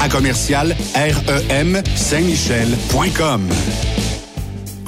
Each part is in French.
à commercial REM Saint-Michel.com.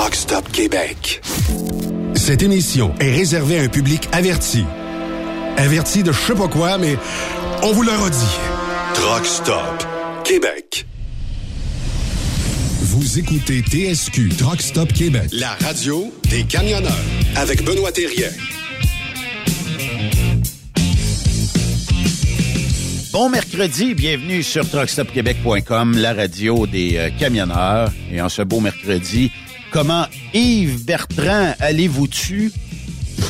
Truck Stop Québec. Cette émission est réservée à un public averti. Averti de je sais pas quoi, mais on vous le redit. Truck Stop Québec. Vous écoutez TSQ Truck Stop Québec, la radio des camionneurs avec Benoît Thérien. Bon mercredi, bienvenue sur truckstopquebec.com, la radio des euh, camionneurs. Et en ce beau mercredi, comment Yves Bertrand, allez-vous-tu?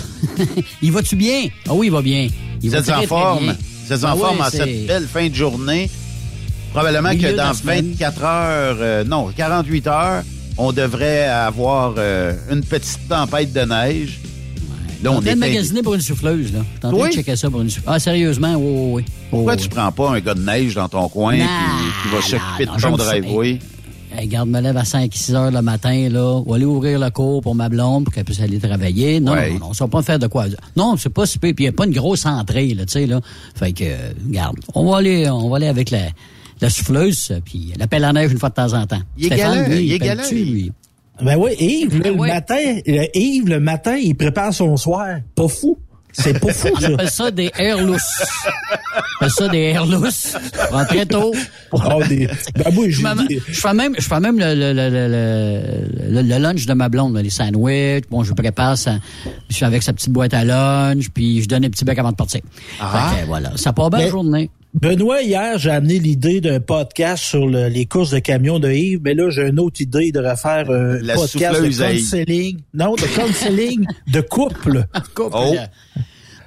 il va-tu bien? Ah oui, il va bien. Il Vous êtes en forme? Vous êtes en Ah forme ouais, en cette belle fin de journée. Probablement que dans semaine. 24 heures, euh, non, 48 heures, on devrait avoir euh, une petite tempête de neige. Là, On est de magasiner pour une souffleuse, là. En train Oui? de checker ça pour une souffleuse. Ah, sérieusement? Oui, oui, oui. Pourquoi Oui, tu prends pas un gars de neige dans ton coin qui, va s'occuper de ton driveway? Hey, garde, me lève à 5-6 heures le matin, là. Ou aller ouvrir le cours pour ma blonde pour qu'elle puisse aller travailler. Non, Ouais. non, non, ça va pas faire de quoi. Non, c'est pas super. Puis il n'y a pas une grosse entrée, là, tu sais, là. Fait que, euh, garde, on va aller, on va aller avec la, la souffleuse, puis la pelle à neige une fois de temps en temps. Il est galant, lui, il est galant, lui? lui? Ben oui, Yves, là, Ben le ouais. matin, euh, Yves, le matin, il prépare son soir. Pas fou. C'est pas fou, On ça. appelle ça des air lousses. On appelle ça des air lousses. Je prends très tôt. Oh, des- Ben oui, Je fais, dit- je fais même, je fais même le, le, le, le, lunch de ma blonde, les sandwichs. Bon, je prépare ça. Je suis avec sa petite boîte à lunch, puis je donne un petit bec avant de partir. Ah. Fait que, voilà. Ça part bien la journée. Benoît, hier, j'ai amené l'idée d'un podcast sur le- les courses de camions de Yves, mais là, j'ai une autre idée de refaire un La podcast de counseling. Non, de counseling de couple. Oh.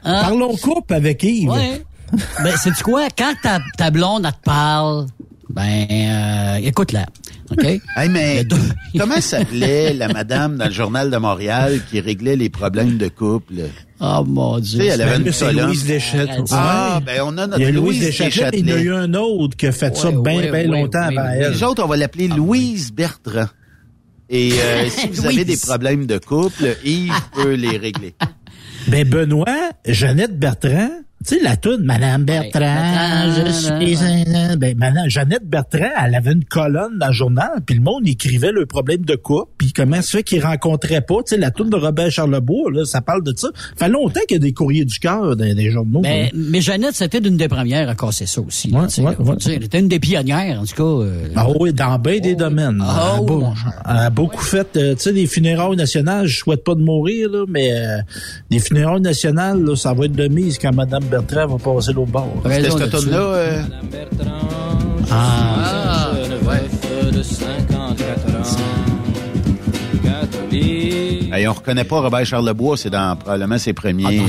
Hein? Parlons couple avec Yves. Ouais. ben, c'est quoi? Quand ta, ta blonde, elle te parle, ben, euh, écoute-la. OK? Hey, mais comment s'appelait la madame dans le journal de Montréal qui réglait les problèmes de couple? Oh, mon Dieu. Tu sais, elle avait une c'est. Louise Deschêttes. Arrête. Ah, ben on a notre Il y a Louise il y en a eu un autre qui a fait ça Ouais, bien, ouais, bien ouais, longtemps ouais, avant elle. Les autres, on va l'appeler Louise Bertrand. Et euh, si vous avez des problèmes de couple, Yves peut les régler. Ben Benoît, Jeannette Bertrand, tu sais la toune Madame Bertrand, Ouais. je suis ben Madame Jeannette Bertrand, elle avait une colonne dans le journal, puis le monde écrivait le problème de couple, puis comment ça fait qu'ils rencontraient pas, tu sais la toune de Robert Charlebois là, ça parle de ça. Fait longtemps qu'il y a des courriers du cœur dans des journaux. Là. mais Jeannette, c'était une des premières à casser ça aussi. là, Ouais, tu sais, ouais, là. ouais. Tu sais, Elle était une des pionnières, en tout cas. euh, Ah oui, dans bien des domaines. Elle a oui, beau- mon cher. elle a beaucoup fait, euh, tu sais, des funérailles nationales, je souhaite pas de mourir, là, mais euh, des funérailles nationales, là, ça va être de mise quand Madame Bertrand va passer l'autre bord. C'était cette toune-là. euh, Ah, hey, on reconnaît pas Robert Charlebois, c'est dans probablement ses premiers. Ah, non, euh.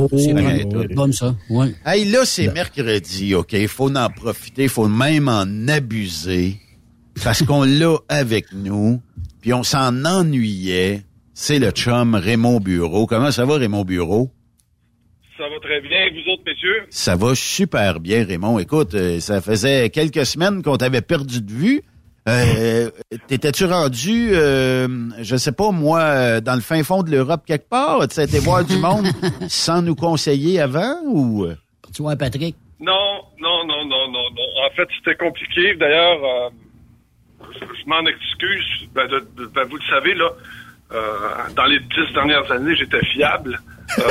Oh, oui, oui. Comme ça, ouais. Hey, là, c'est mercredi, OK? Il faut en profiter, il faut même en abuser. Parce qu'on l'a avec nous, puis on s'en ennuyait. C'est le chum Raymond Bureau. Comment ça va, Raymond Bureau? Ça va très bien. Et vous autres, messieurs? Ça va super bien, Raymond. Écoute, euh, ça faisait quelques semaines qu'on t'avait perdu de vue. Euh, T'étais-tu rendu, euh, je sais pas moi, euh, dans le fin fond de l'Europe quelque part? Tu été voir du monde sans nous conseiller avant ou... Tu vois, Patrick? Non, non, non, non, non, non. En fait, c'était compliqué. D'ailleurs, euh, je, m'en excuse. Ben, de- de- ben, vous le savez, là, euh, dans les dix dernières années, j'étais fiable. Euh,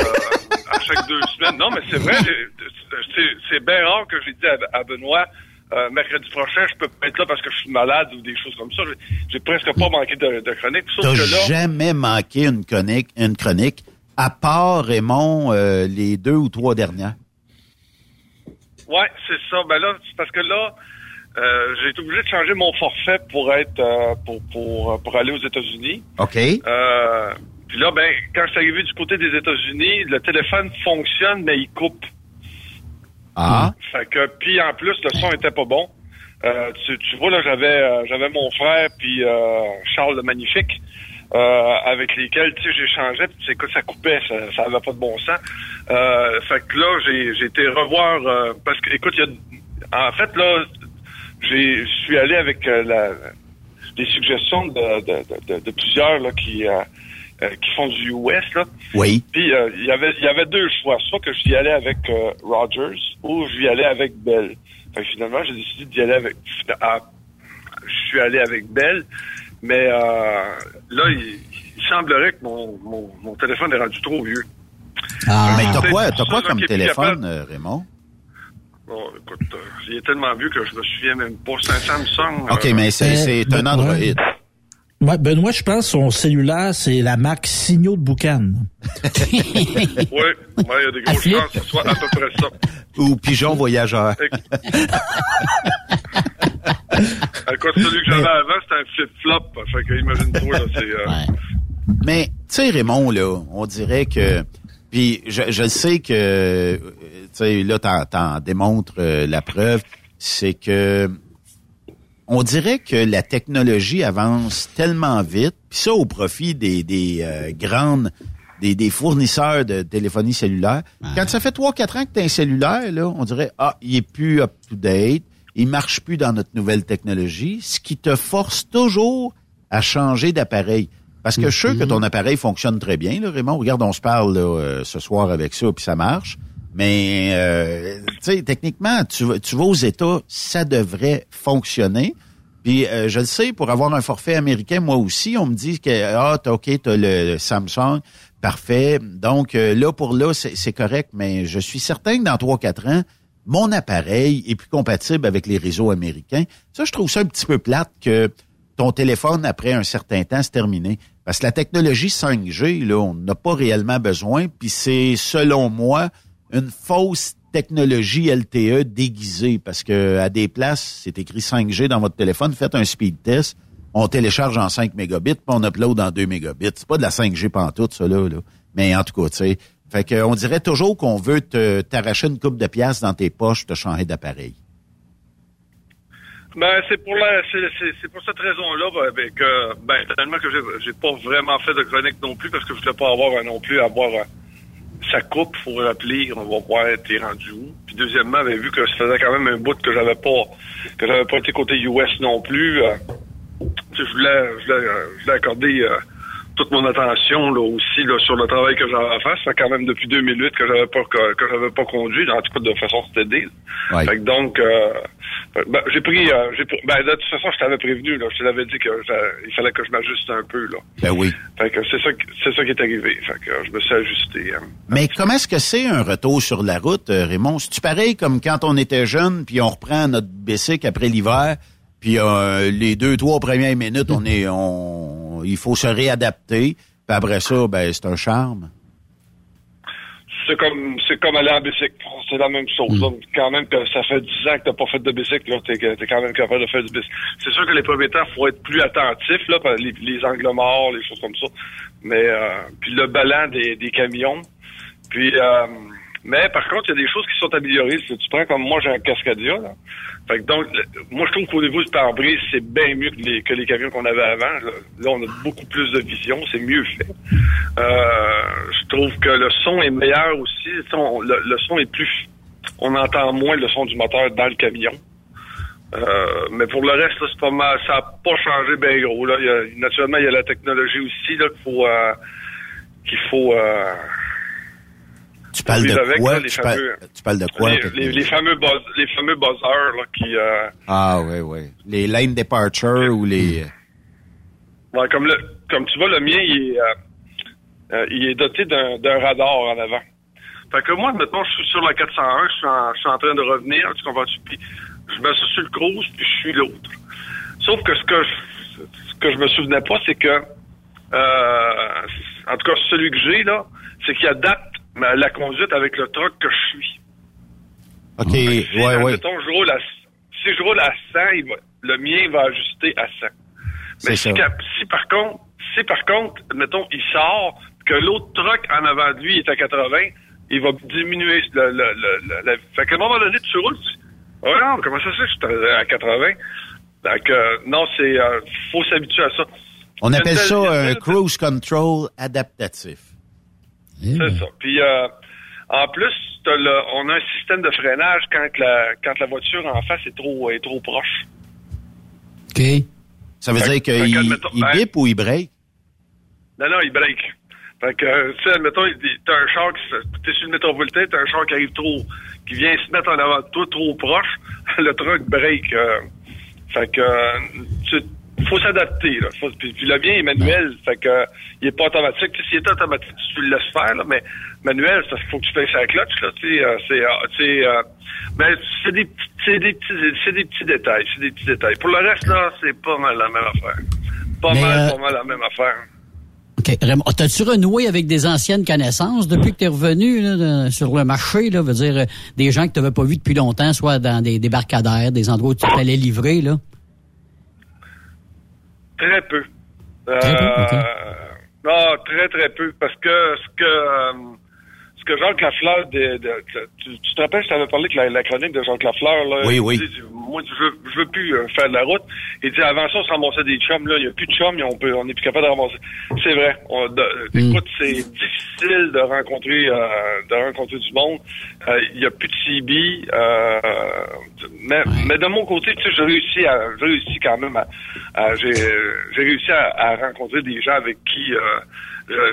à chaque deux semaines. Non, mais c'est vrai, c'est- bien rare que j'ai dit à, à Benoît, euh, mercredi prochain, je peux pas être là parce que je suis malade ou des choses comme ça. J'ai- presque pas manqué de, de chronique. Sauf T'as jamais manqué une chronique, une chronique, à part, Raymond, euh, les deux ou trois dernières. ouais, c'est ça. Ben là, c'est parce que là, euh, j'ai été obligé de changer mon forfait pour être pour, pour, pour aller aux États-Unis. OK? Euh, puis là, ben, quand je suis arrivé du côté des États-Unis, le téléphone fonctionne, mais il coupe. Ah. Fait que, puis en plus, le son était pas bon. Euh, tu, tu vois, là, j'avais euh, j'avais mon frère puis euh, Charles le Magnifique, euh, avec lesquels, tu sais, j'échangeais, puis écoute, ça coupait, ça, ça avait pas de bon sens. Euh, fait que là, j'ai j'ai été revoir, euh, parce que, écoute, il y a, en fait, là, j'ai je suis allé avec la, les suggestions de, de, de, de plusieurs, là, qui... euh, qui font du US, là. Oui. Puis euh, il y avait il y avait deux choix, soit que j'y allais avec euh, Rogers ou j'y allais avec Bell. Fait que finalement, j'ai décidé d'y aller avec ah, je suis allé avec Bell, mais euh, là il, il semblerait que mon, mon, mon téléphone est rendu trop vieux. Mais t'as quoi, ça, quoi comme téléphone, capable. euh, Raymond? Bon, écoute, euh, il est tellement vieux que je me souviens même pas. C'est un Samsung. OK, euh, mais c'est c'est un Android. Ouais. Ouais, Benoît, je pense que son cellulaire, c'est la marque Signaux de Boucan. Oui, ouais, il y a des grosses chances que ce soit à peu près ça. Ou Pigeon Voyageur. Écoute, celui que j'avais avant, c'était un flip-flop. Fait que imagine-toi, là, c'est... euh, Mais, tu sais, Raymond, là, on dirait que... Puis, je, je sais que, tu sais, là, t'en, t'en démontres euh, la preuve, c'est que on dirait que la technologie avance tellement vite, puis ça au profit des, des euh, grandes, des, des fournisseurs de téléphonie cellulaire. Quand ça fait 3-4 ans que tu as un cellulaire, là, on dirait, ah, il est plus up-to-date, il marche plus dans notre nouvelle technologie, ce qui te force toujours à changer d'appareil. Parce que je suis sûr que ton appareil fonctionne très bien, là, Raymond. Regarde, on se parle là, euh, ce soir avec ça, puis ça marche. Mais, euh, tu sais, techniquement, tu, vas- tu vas aux États, ça devrait fonctionner. Puis, euh, je le sais, pour avoir un forfait américain, moi aussi, on me dit que, ah, t'as OK, t'as le Samsung, parfait. Donc, euh, là, pour là, c'est correct, mais je suis certain que dans 3-4 ans, mon appareil est plus compatible avec les réseaux américains. Ça, je trouve ça un petit peu plate que ton téléphone, après un certain temps, c'est terminé. Parce que la technologie 5G, là, on n'a pas réellement besoin. Puis c'est, selon moi, une fausse technologie LTE déguisée. Parce que à des places, c'est écrit 5G dans votre téléphone. Faites un speed test. On télécharge en 5 mégabits, puis on upload en 2 mégabits. C'est pas de la 5G pantoute, ça, là. là. Mais en tout cas, tu sais. Fait que, on dirait toujours qu'on veut t'arracher une coupe de pièces dans tes poches, te changer d'appareil. Ben, c'est pour la, c'est, pour cette raison-là, ben, ben, que, ben, tellement que j'ai, pas vraiment fait de chronique non plus parce que je voulais pas avoir non plus avoir sa coupe, faut rappeler, on va voir t'es rendu où. Puis deuxièmement, ben, vu que ça faisait quand même un bout que j'avais pas, que j'avais pas été côté US non plus, euh, je voulais, je voulais, euh, je voulais accorder euh, toute mon attention là aussi là, sur le travail que j'avais à faire. Ça quand même depuis 2008 que j'avais pas que, que j'avais pas conduit, en tout cas de façon stédée. Ouais. Fait que donc, euh, ben, j'ai pris, euh, j'ai pris- ben, de toute façon, je t'avais prévenu, là, je te l'avais dit que j'a- il fallait que je m'ajuste un peu, là. Ben oui. Fait que c'est ça, qui- c'est ça qui est arrivé. Fait que euh, je me suis ajusté. hein. Mais comment est-ce que c'est un retour sur la route, euh, Raymond? C'est-tu pareil comme quand on était jeune, puis on reprend notre bicycle après l'hiver, puis euh, les deux, trois premières minutes, on est, on, il faut se réadapter, puis après ça, ben c'est un charme. C'est comme, c'est comme aller en bicycle. C'est la même chose. là. Quand même que ça fait 10 ans que t'as pas fait de bicycle, là, t'es, t'es quand même capable de faire du bicycle. C'est sûr que les premiers temps, faut être plus attentif, là, les, les angles morts, les choses comme ça. Mais, euh, puis le ballon des, des camions. Puis, euh, mais par contre, il y a des choses qui sont améliorées. Si tu prends comme moi, j'ai un Cascadia, là. Fait que donc, moi, je trouve qu'au niveau du pare-brise, c'est bien mieux que les, que les camions qu'on avait avant. Là, on a beaucoup plus de vision, c'est mieux fait. Euh, je trouve que le son est meilleur aussi. On- le, son est plus... On entend moins le son du moteur dans le camion. Euh, mais pour le reste, là, pas mal. Ça n'a pas changé bien gros. Là. Il y a, naturellement, il y a la technologie aussi qu'il faut... euh, qu'il faut euh, Tu parles de avec, quoi? là, les tu, parles, fameux- tu parles de quoi? les, peut-être? les- les fameux buzz, les fameux buzzers là, qui... euh, Ah oui, oui. Les lane departure ou les... Ouais, comme le, comme tu vois, le mien, il est, euh, euh, il est doté d'un, radar en avant. Fait que moi, maintenant, je suis sur la 401, je suis en, je suis en train de revenir, tu comprends-tu? Puis je me suis sur le cruise, puis je suis l'autre. Sauf que ce que je, ce que je me souvenais pas, c'est que, euh, en tout cas, celui que j'ai, là, c'est qu'il adapte la conduite avec le truck que je suis. OK, Si, ouais, ouais. je roule à, si je roule à 100, il va- le mien va ajuster à 100. C'est Mais si, ça. cap- si par contre, si par contre, mettons, il sort, que l'autre truck en avant de lui est à 80, il va diminuer le, le, le, le- le- Fait qu'à un moment donné, tu roules, tu dis, oh non, comment ça se fait que je suis à 80? Donc, euh, non, c'est, euh, faut s'habituer à ça. On appelle ça un cruise control adaptatif. C'est ça. Puis, euh, en plus, le- on a un système de freinage quand la, quand la voiture en face est trop, est trop proche. OK. Ça veut Fait- dire qu'il il ben- bip ou il break? Non, non, il break. Fait que, tu sais, admettons, t'as un char qui t'es sur le métropolitain, t'as un char qui arrive trop, qui vient se mettre en avant de toi trop proche, le truck break. euh, fait que, euh, tu, faut s'adapter, puis, puis le bien est manuel, fait que, euh, il est pas automatique. Tu sais, S'il est automatique, tu le laisses faire, là, mais manuel, ça faut que tu fasses la clutch, là, tu sais, euh, c'est, euh, euh, mais c'est des, petits- c'est des petits, c'est des petits détails, c'est des petits détails. Pour le reste, là, c'est pas mal la même affaire. Pas Mais, mal, euh, pas mal la même affaire. OK. Raymond, t'as-tu renoué avec des anciennes connaissances depuis que t'es revenu là, sur le marché, là, veut dire des gens que t'avais pas vus depuis longtemps, soit dans des débarcadères, des endroits où tu t'allais livrer, là? Très peu. Très peu, Euh. Non, très, très peu. Parce que ce que euh, que Jacques Lafleur de, de- de- tu, tu te rappelles, je t'avais parlé que la, la chronique de Jacques Lafleur, là, Oui, oui. dit, moi, je veux, je veux plus euh, faire de la route. Il dit, avant ça, on se ramassait des chums, là. Il n'y a plus de chums, on peut, on n'est plus capable de ramasser. C'est vrai. On, de- Mm. Écoute, c'est difficile de rencontrer, euh, de rencontrer du monde. Euh, Il n'y a plus de CB. Euh, mais, mais de mon côté, tu sais, j'ai réussi à, j'ai réussi quand même à, à- j'ai, réussi à, à rencontrer des gens avec qui,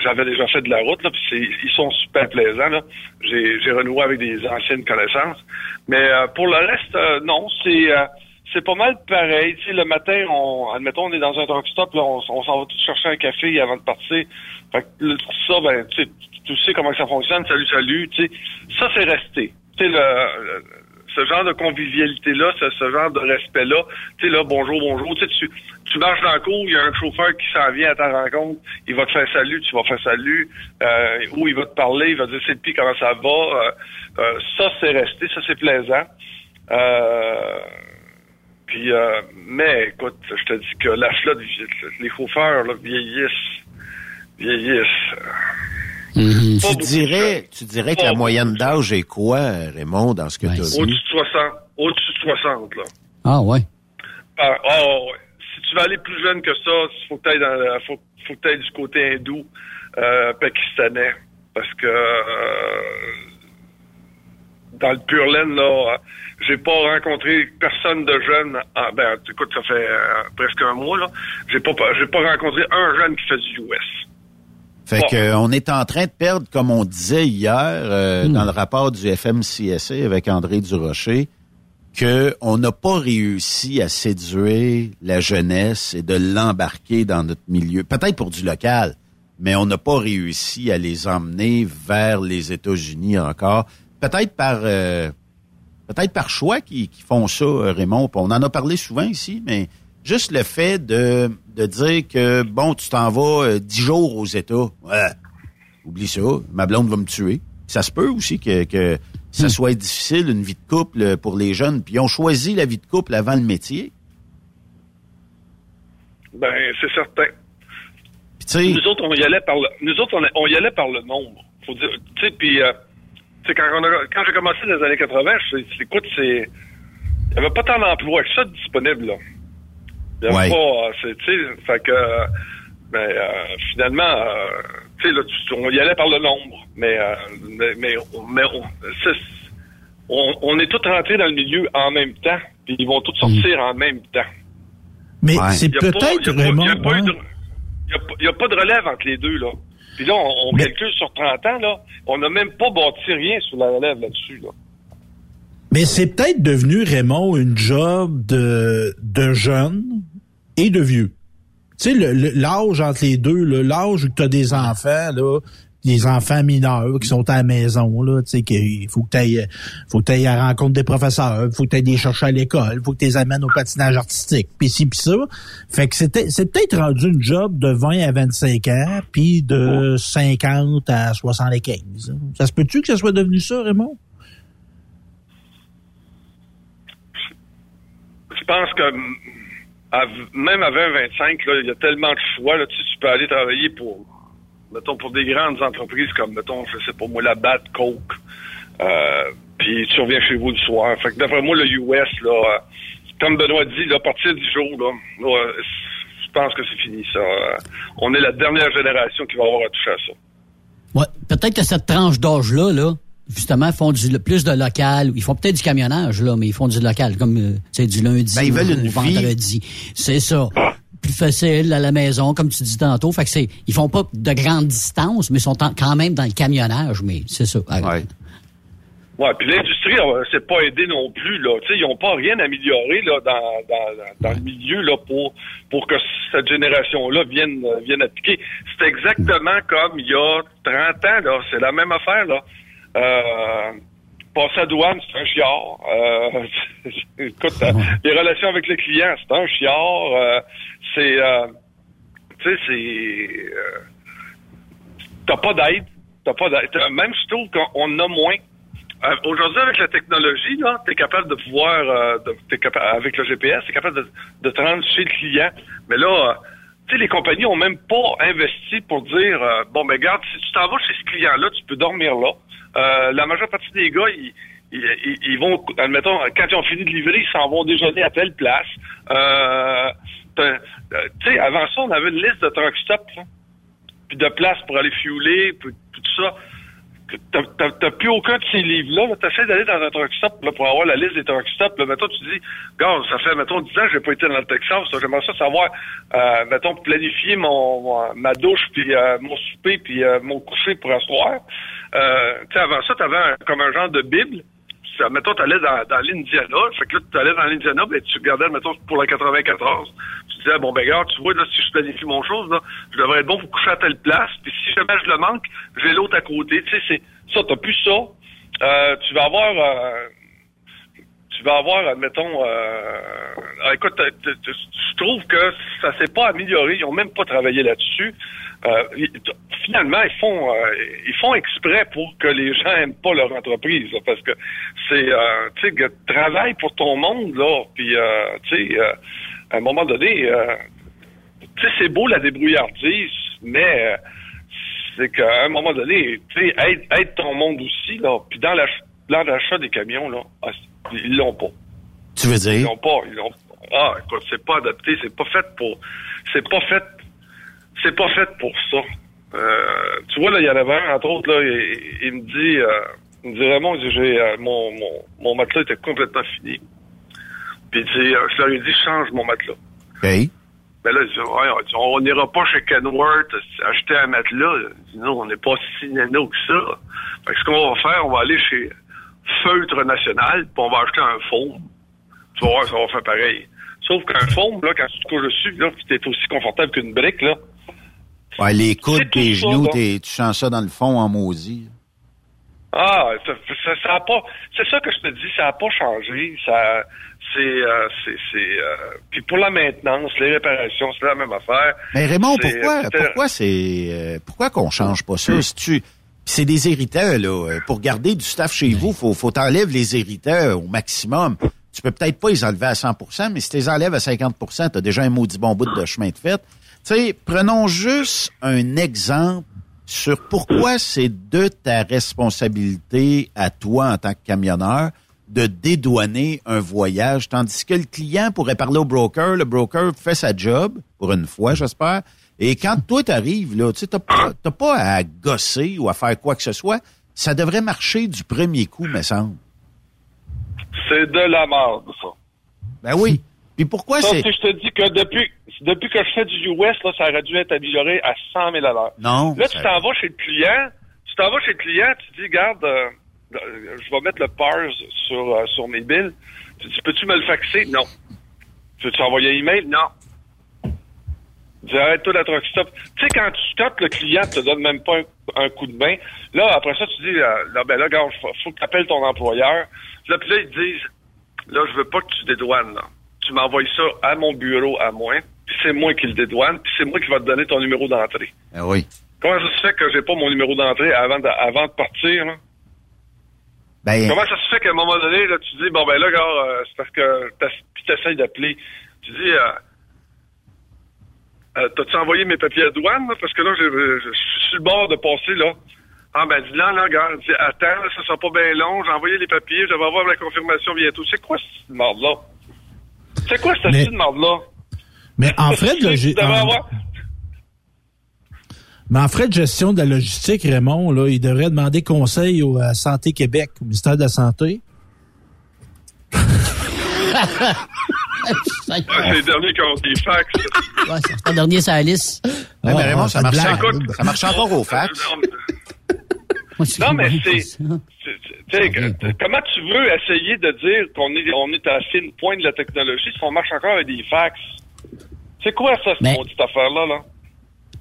j'avais déjà fait de la route, là, puis ils sont super plaisants. Là. J'ai, j'ai renoué avec des anciennes connaissances. Mais euh, pour le reste, euh, non, c'est euh, c'est pas mal pareil. Tu sais, le matin, on, admettons, on est dans un truck stop, là, on, s'en va tous chercher un café avant de partir. Fait que tout ça, ben, tu sais, tu sais comment ça fonctionne, salut, salut, tu sais. Ça, c'est resté. Tu sais, le, le- ce genre de convivialité-là, ce, ce genre de respect-là, tu sais, là, bonjour, bonjour, tu tu, marches dans la cour, il y a un chauffeur qui s'en vient à ta rencontre, il va te faire salut, tu vas faire salut, euh, ou il va te parler, il va te dire, c'est le comment ça va, euh, euh, ça, c'est resté, ça, c'est plaisant. Euh, puis, euh, mais écoute, je te dis que la flotte, les chauffeurs là, vieillissent, vieillissent. Mhm. Tu dirais, tu dirais que la moyenne d'âge est quoi, Raymond, dans ce que Ouais, tu as c'est- Au-dessus de 60. Au-dessus de 60, là. Ah, ouais. Ah, ah, ouais. Si tu veux aller plus jeune que ça, il faut que tu ailles dans faut, faut que t'ailles du côté hindou, euh, pakistanais. Parce que euh, dans le pur laine, là, j'ai pas rencontré personne de jeune. Ah, ben, écoute, ça fait euh, presque un mois, là. J'ai pas, j'ai pas rencontré un jeune qui fait du US. Fait que on est en train de perdre, comme on disait hier euh, Hmm. dans le rapport du FMCSA avec André Durocher, que on n'a pas réussi à séduire la jeunesse et de l'embarquer dans notre milieu. Peut-être pour du local, mais on n'a pas réussi à les emmener vers les États-Unis encore. Peut-être par euh, peut-être par choix qui, qui font ça, euh, Raymond. On en a parlé souvent ici, mais juste le fait de, de dire que, bon, tu t'en vas euh, dix jours aux États. Ouais, oublie ça, ma blonde va me tuer. Ça se peut aussi que, que ça soit difficile, une vie de couple euh, pour les jeunes. Puis ils ont choisi la vie de couple avant le métier. Ben, c'est certain. Puis tu sais, Nous autres, on y allait par le, nous autres, on, on y allait par le nombre. Faut dire, tu sais, puis, euh, tu sais, quand, on a- quand j'ai commencé dans les années 80, je, écoute, c'est, il y avait pas tant d'emplois que ça disponible, là. Il y avait Ouais. pas, euh, c'est, tu sais, fait que, euh, ben, euh, finalement, euh, tu sais, on y allait par le nombre. Mais, euh, mais, mais, on- mais on, c'est- on, on est tous rentrés dans le milieu en même temps, puis ils vont tous sortir en même temps. Mais Ouais. c'est a peut-être, il y a pas- il y a Raymond... pas de- a a pas relève entre les deux, là. Puis là, on, on Mais- calcule sur 30 ans, là. On n'a même pas bâti rien sur la relève là-dessus, là. Mais c'est peut-être devenu, Raymond, une job de, de jeunes et de vieux. Tu sais, le- le- l'âge entre les deux, l'âge où tu as des enfants, là, des enfants mineurs qui sont à la maison, là, tu sais, qu'il faut que t'ailles, faut que t'ailles à la rencontre des professeurs, faut que t'ailles les chercher à l'école, faut que tu les amènes au patinage artistique, puis ci, puis ça. Fait que c'était, c'est peut-être rendu une job de 20 à 25 ans, puis de 50 à 75. Ça se peut-tu que ça soit devenu ça, Raymond? Je pense que même à 20-25, il y a tellement de choix. Là, tu, tu peux aller travailler pour, mettons, pour des grandes entreprises comme, mettons, je sais pas moi, la BAT, Coke. Euh, puis tu reviens chez vous le soir. Fait que d'après moi, le US, là, euh, comme Benoît dit, là, à partir du jour, là, je pense que c'est fini, ça. Euh, on est la dernière génération qui va avoir à toucher à ça. Ouais, peut-être que cette tranche d'âge-là, là, justement, font du, plus de local. Ils font peut-être du camionnage, là, mais ils font du local, comme c'est du lundi ben, ils veulent une vendredi. C'est ça. Plus facile à la maison, comme tu dis tantôt. Fait que c'est, ils font pas de grandes distances, mais sont quand même dans le camionnage, mais c'est ça. Ouais. Ouais, puis l'industrie, s'est pas aidé non plus là. Tu sais, ils ont pas rien amélioré là dans, dans, dans le milieu là pour pour que cette génération-là vienne vienne appliquer. C'est exactement comme il y a 30 ans là. C'est la même affaire là. Euh, passer à douane, c'est un chiard. Euh, écoute, euh, les relations avec les clients, c'est un chiard. Euh, c'est, euh, tu sais, c'est, t'as pas d'aide, t'as pas d'aide. Même je trouve qu'on a moins. Aujourd'hui, avec la technologie, là, t'es capable de pouvoir, de, capable, avec le GPS, t'es capable de, de te rendre chez le client. Mais là, tu sais, les compagnies ont même pas investi pour dire, bon, mais regarde, si tu t'en vas chez ce client-là, tu peux dormir là. Euh, la majeure partie des gars, ils, ils, vont, admettons, quand ils ont fini de livrer, ils s'en vont déjeuner à telle place. Euh, euh tu sais, avant ça, on avait une liste de truck stops, puis de places pour aller fueler, puis, tout ça. T'as plus aucun de ces livres-là. Tu essaies d'aller dans un truck stop là, pour avoir la liste des truck stops. Là, mettons, tu dis, gars, ça fait, mettons, 10 ans que j'ai pas été dans le Texas. J'aimerais ça savoir, euh, mettons, planifier mon, ma douche, puis euh, mon souper, puis mon coucher pour un soir. Euh, tu sais, avant ça, tu avais comme un genre de Bible. Ça, mettons, tu allais dans, dans l'Indiana. Fait que là, tu allais dans l'Indiana, ben, tu regardais, mettons, pour la 94. Tu disais, bon, ben, regarde, tu vois, là, si je planifie mon chose, là, je devrais être bon pour coucher à telle place. Puis si jamais je le manque, j'ai l'autre à côté. Tu sais, c'est ça, t'as plus ça. Euh, tu vas avoir... Euh, tu vas avoir, admettons, euh, ah, écoute, je trouve que ça s'est pas amélioré. Ils ont même pas travaillé là-dessus. Euh, finalement, ils font euh, ils font exprès pour que les gens aiment pas leur entreprise, parce que c'est euh, tu sais travaille pour ton monde là, puis euh, tu sais à un moment donné, tu sais c'est beau la débrouillardise, mais c'est qu'à un moment donné, tu sais aide, aide, ton monde aussi là, puis dans la l'achat des camions là, ah, ils l'ont pas. Tu veux dire? Ils l'ont pas, ils l'ont ah, écoute, c'est pas adapté, c'est pas fait pour, c'est pas fait c'est pas fait pour ça. Euh, tu vois, là, il y en avait un, entre autres, là, il, me dit, euh, il me dit, Raymond, j'ai, euh, mon, mon, mon matelas était complètement fini. Puis il dit, je leur ai dit, change mon matelas. OK. Ben là, il dit, ouais, on n'ira pas chez Kenworth acheter un matelas. Il dit, non, on n'est pas si nano que ça. Fait que ce qu'on va faire, on va aller chez Feutre National, puis on va acheter un foam. Tu vas voir, ça va faire pareil. Sauf qu'un foam, là, quand tu te couches dessus, là, tu es aussi confortable qu'une brique, là, Ouais, les coudes, tes genoux, tu changes ça dans le fond en maudit. Ah, ça, ça, a pas. C'est ça que je te dis, ça n'a pas changé. Ça, c'est, euh, c'est, euh, puis pour la maintenance, les réparations, c'est la même affaire. Mais Raymond, pourquoi, pourquoi c'est, euh, pourquoi qu'on change pas ça? Si tu, c'est des hériteurs là. Pour garder du staff chez vous, faut, faut t'enlèves les hériteurs au maximum. Tu peux peut-être pas les enlever à 100%, mais si tu les enlèves à 50%, tu as déjà un maudit bon bout de chemin de fait. Tu sais, prenons juste un exemple sur pourquoi c'est de ta responsabilité à toi en tant que camionneur de dédouaner un voyage, tandis que le client pourrait parler au broker, le broker fait sa job, pour une fois, j'espère, et quand toi t'arrives, là, tu t'as pas, pas à gosser ou à faire quoi que ce soit, ça devrait marcher du premier coup, me semble. C'est de la merde, ça. Ben oui. Puis pourquoi c'est... je te dis que depuis, depuis que je fais du US, là, ça aurait dû être amélioré à 100 000 à l'heure. Non. Là, tu t'en vas chez le client, tu t'en vas chez le client, tu dis, regarde, euh, euh, je vais mettre le PARS sur, euh, sur mes billes. Tu dis, peux-tu me le faxer? Non. Tu veux-tu envoyer un email? Non. Tu dis, arrête-toi d'être stop. Tu sais, quand tu stops, le client te donne même pas un coup de main. Là, après ça, tu dis, euh, là, ben là, gars, faut, faut que tu appelles ton employeur. Là, puis là, ils te disent, là, je veux pas que tu dédouanes, là. Tu m'envoies ça à mon bureau à moi, puis c'est moi qui le dédouane, puis c'est moi qui va te donner ton numéro d'entrée. Ah oui. Comment ça se fait que j'ai pas mon numéro d'entrée avant de, avant de partir, là? Ben, Comment ça se fait qu'à un moment donné, là, tu dis, bon, ben là, gars, euh, c'est parce que puis t'essayes d'appeler. Tu dis, euh, euh, t'as-tu envoyé mes papiers à douane, là? Parce que là, je, je- suis sur le bord de passer, là. Ah, ben, dis là, gars, dis, attends, ça sera pas bien long, j'ai envoyé les papiers, je vais avoir la confirmation bientôt. C'est quoi cette marde-là? C'est quoi cette Mais- petite marde-là? Mais en frais de Tu logi- devrais en- avoir- mais en frais de gestion de la logistique, Raymond, là, il devrait demander conseil au à Santé Québec, au ministère de la Santé. Ah, c'est les derniers qui ont des fax. Ouais, c'est le dernier sur la liste. Ouais, mais Raymond, ça marche, Écoute, ça marche encore au fax. Non, mais c'est. comment tu veux essayer de dire qu'on est, on est à la fine pointe de la technologie si on marche encore avec des fax? C'est quoi ça, cette maudite affaire-là, là?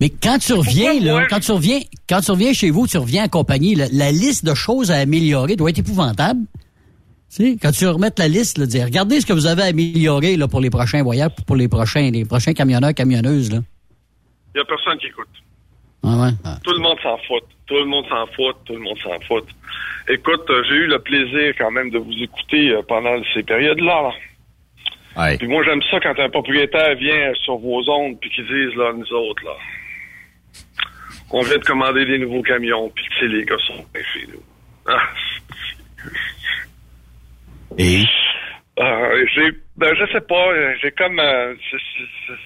Mais quand tu reviens, Pourquoi là, quand tu reviens, quand tu reviens chez vous, tu reviens accompagné, la, la liste de choses à améliorer doit être épouvantable. Tu sais, quand tu remettes la liste, là, dire, regardez ce que vous avez amélioré, là, pour les prochains voyages, pour les prochains, les prochains camionneurs, camionneuses. Il y a personne qui écoute. Ah ouais? Ah. Tout le monde s'en fout. Tout le monde s'en fout. Tout le monde s'en fout. Écoute, euh, j'ai eu le plaisir quand même de vous écouter euh, pendant ces périodes-là. là. Ouais. Puis moi, j'aime ça quand un propriétaire vient sur vos ondes puis qu'ils disent, là, nous autres, là, on vient de commander des nouveaux camions puis que c'est les gars sont bien chez nous. Ah. Et? Euh, j'ai, ben, je sais pas, euh, j'ai comme, euh,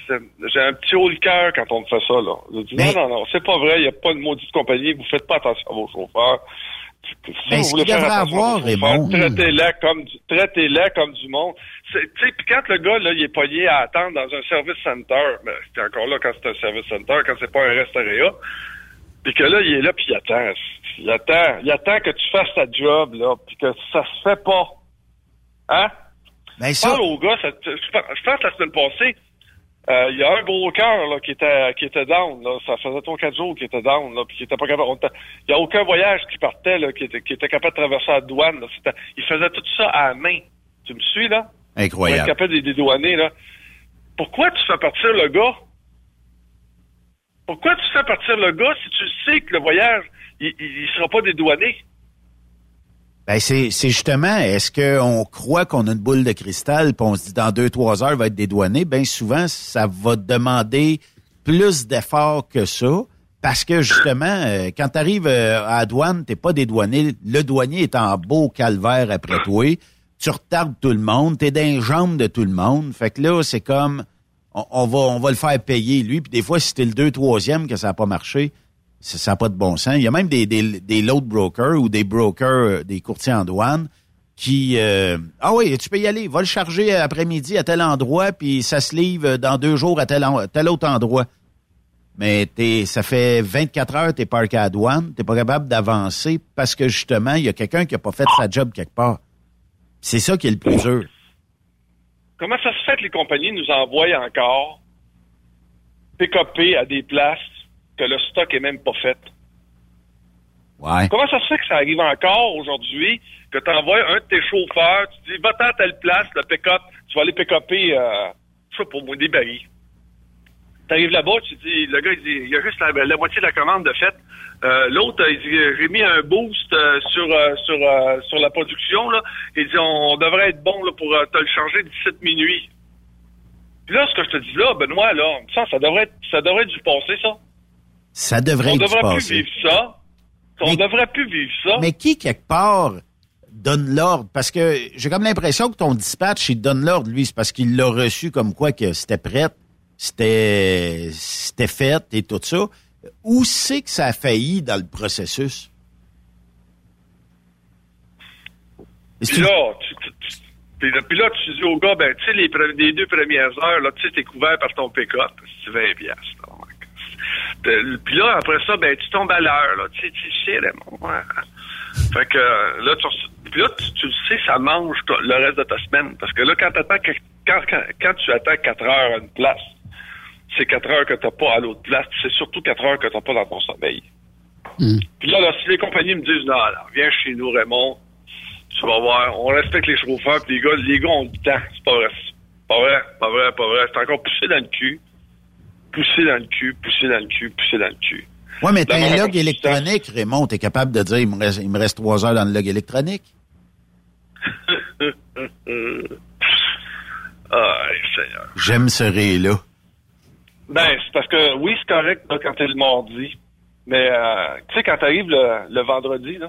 j'ai un petit haut le cœur quand on me fait ça, là. Je dis, Mais- non, non, non, c'est pas vrai, il n'y a pas de maudite compagnie, vous faites pas attention à vos chauffeurs. Si Mais vous ce voulez faire à avoir, vos chauffeurs, Raymond, Traitez-les comme du, traitez-les comme du monde. Tu sais, puis quand le gars, là, il est pogné à attendre dans un service center, ben, c'est encore là quand c'est un service center, quand c'est pas un restaurant, puis que là, il est là, puis il attend. Il attend, il attend que tu fasses ta job, là, puis que ça se fait pas. Hein? Ben, Je ça, parle au gars, ça- je pense la semaine passée, euh, il y a un broker là, qui était qui était down. Là. Ça faisait trois quatre jours qu'il était down, là, puis qui était pas capable. Il y a aucun voyage qui partait là, qui était qui était capable de traverser la douane. Là. Il faisait tout ça à la main. Tu me suis là? Incroyable. capable de les dédouaner là. Pourquoi tu fais partir le gars? Pourquoi tu fais partir le gars si tu sais que le voyage il, il, il sera pas dédouané? Ben, c'est, c'est justement, est-ce qu'on croit qu'on a une boule de cristal puis on se dit dans deux, trois heures, va être dédouané? Ben, souvent, ça va demander plus d'efforts que ça. Parce que justement, euh, quand tu arrives à la douane, t'es pas dédouané. Le douanier est en beau calvaire après toi. Tu retardes tout le monde. T'es dans les jambes de tout le monde. Fait que là, c'est comme on, va on va le faire payer lui. Puis des fois, si c'était le deux, troisième que ça n'a pas marché, ça n'a pas de bon sens. Il y a même des, des, des load brokers ou des brokers, euh, des courtiers en douane qui euh, Ah oui, tu peux y aller, va le charger après-midi à tel endroit, puis ça se livre dans deux jours à tel, tel autre endroit. Mais t'es, ça fait 24 heures t'es parqué à douane, t'es pas capable d'avancer parce que justement, il y a quelqu'un qui a pas fait sa job quelque part. C'est ça qui est le plus dur. Comment ça se fait que les compagnies nous envoient encore pick-upper à des places que le stock est même pas fait? Ouais. Comment ça se fait que ça arrive encore aujourd'hui que tu envoies un de tes chauffeurs, tu dis va-t'en à telle place, le pick-up, tu vas aller pick-upper, euh, je sais pas moi, des barils. T'arrives là-bas, tu dis, le gars, il dit, il y a juste la, la moitié de la commande de fait. Euh, L'autre, il dit, j'ai mis un boost euh, sur euh, sur sur la production, là. Il dit, on, on devrait être bon là, pour te le changer d'ici minuit. Puis là, ce que je te dis là, Benoît, là, ça, ça devrait être, ça devrait être du passé, ça. Ça devrait On être devrait plus vivre ça. On Mais- devrait plus vivre ça. Mais qui, quelque part, donne l'ordre? Parce que j'ai comme l'impression que ton dispatch, il donne l'ordre, lui. C'est parce qu'il l'a reçu comme quoi que c'était prêt, c'était c'était fait et tout ça. Où c'est que ça a failli dans le processus? Puis là, tu, puis là, puis là, tu dis au gars, ben, tu sais, les deux premières heures, là, tu sais, t'es couvert par ton pick-up. C'est 20 piastres. Euh, Puis là, après ça, ben, tu tombes à l'heure, là. Tu sais, tu sais, Raymond. ouais. Fait que, euh, là, tu, puis là, tu, tu le sais, ça mange le reste de ta semaine. Parce que là, quand, t'attends que- quand, quand, quand tu attends 4 heures à une place, c'est 4 heures que t'as pas à l'autre place, c'est surtout 4 heures que t'as pas dans ton sommeil. Puis là, là, si les compagnies me disent, non, non, viens chez nous, Raymond, tu vas voir, on respecte les chauffeurs, puis les gars, les gars ont du temps. C'est pas vrai. C'est Pas vrai, pas vrai, pas vrai. C'est encore poussé dans le cul. Poussé dans le cul, poussé dans le cul, poussé dans le cul. Ouais, mais t'as un log électronique, Raymond, t'es capable de dire, il me reste, il me reste trois heures dans le log électronique? Ah, Seigneur. J'aime ce ré-là. Ben, c'est parce que, oui, c'est correct là, quand t'es le mardi. Mais, euh, tu sais, quand t'arrives le, le vendredi, là,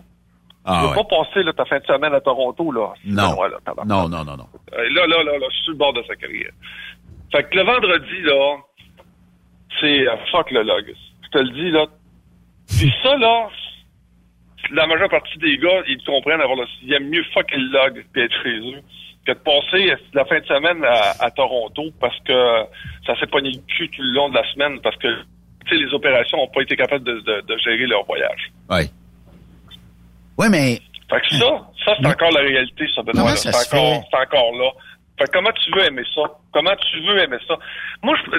Ah tu ouais. pas passer là, ta fin de semaine à Toronto, là. Non. Là. Non, non, non, non. Là, là, là, là, je suis sur le bord de sa carrière. Fait que le vendredi, là, c'est euh, fuck le log. Je te le dis, là. Puis ça, là, la majeure partie des gars, ils comprennent avoir le, ils aiment mieux fuck le log puis être chez eux que de passer la fin de semaine à, à Toronto parce que ça s'est pogné le cul tout le long de la semaine parce que, tu sais, les opérations n'ont pas été capables de, de- de gérer leur voyage. Ouais. Ouais, mais Fait que ça, ça c'est encore la réalité, ça, Benoît. C'est encore, fait? encore là. Fait que comment tu veux aimer ça? Comment tu veux aimer ça? Moi, je,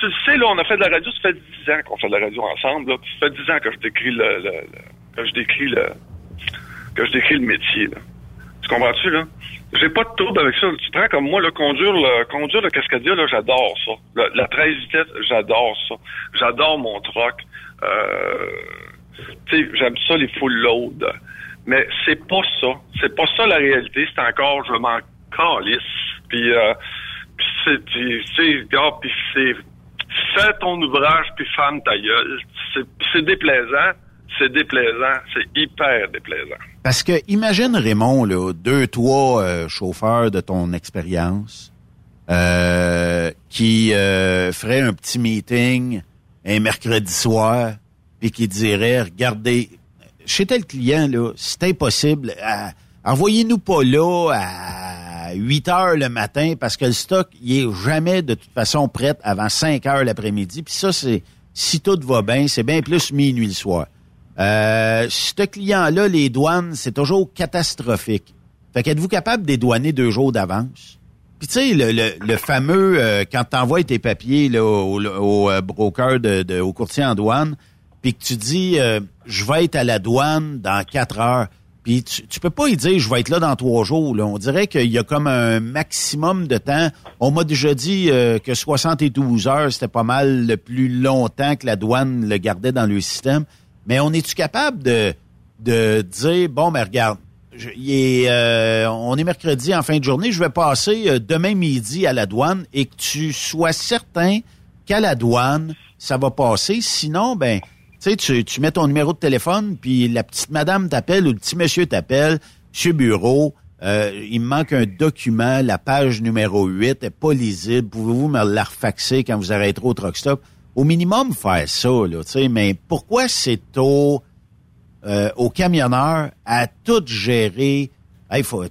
tu, le sais, là, on a fait de la radio, ça fait 10 ans qu'on fait de la radio ensemble, là. Ça fait 10 ans que je décris le, le- le- que je décris le, que je décris le métier, là. Tu comprends-tu, là? J'ai pas de trouble avec ça. Tu prends comme moi, le conduire le, conduire le cascadier, là, j'adore ça. La 13 vitesses, j'adore ça. J'adore mon troc. Euh, tu sais, j'aime ça, les full load. Mais c'est pas ça. C'est pas ça la réalité. C'est encore, je m'en calisse. Puis, euh, puis c'est, puis c'est, gars, puis c'est, fais ton ouvrage puis ferme ta gueule. C'est, déplaisant. C'est déplaisant. C'est hyper déplaisant. Parce que imagine Raymond, là, deux, trois euh, chauffeurs de ton expérience euh, qui euh, feraient un petit meeting un mercredi soir, puis qui dirait regardez, chez tel client, c'est impossible. Envoyez-nous pas là à 8 heures le matin parce que le stock, il est jamais de toute façon prêt avant 5 heures l'après-midi. Puis ça, c'est si tout va bien, c'est bien plus minuit le soir. Euh, ce client-là, les douanes, c'est toujours catastrophique. Fait qu'êtes-vous capable dédouaner deux jours d'avance? Puis tu sais, le, le, fameux, euh, quand tu envoies tes papiers là, au, au, euh, broker, de, de- au courtier en douane, puis que tu dis, euh, je vais être à la douane dans quatre heures, puis tu, tu peux pas y dire, je vais être là dans trois jours. Là. On dirait qu'il y a comme un maximum de temps. On m'a déjà dit euh, que 72 heures, c'était pas mal le plus longtemps que la douane le gardait dans le système. Mais on est-tu capable de, de dire, bon, ben regarde, je- euh, on est mercredi en fin de journée, je vais passer euh, demain midi à la douane et que tu sois certain qu'à la douane, ça va passer. Sinon, ben, tu mets ton numéro de téléphone, puis la petite madame t'appelle ou le petit monsieur t'appelle, chez bureau, euh, il me manque un document, la page numéro 8 est pas lisible, pouvez-vous me la refaxer quand vous arrêterez au truck stop? Au minimum, faire ça, là, tu sais, mais pourquoi c'est au euh, aux camionneurs à tout gérer?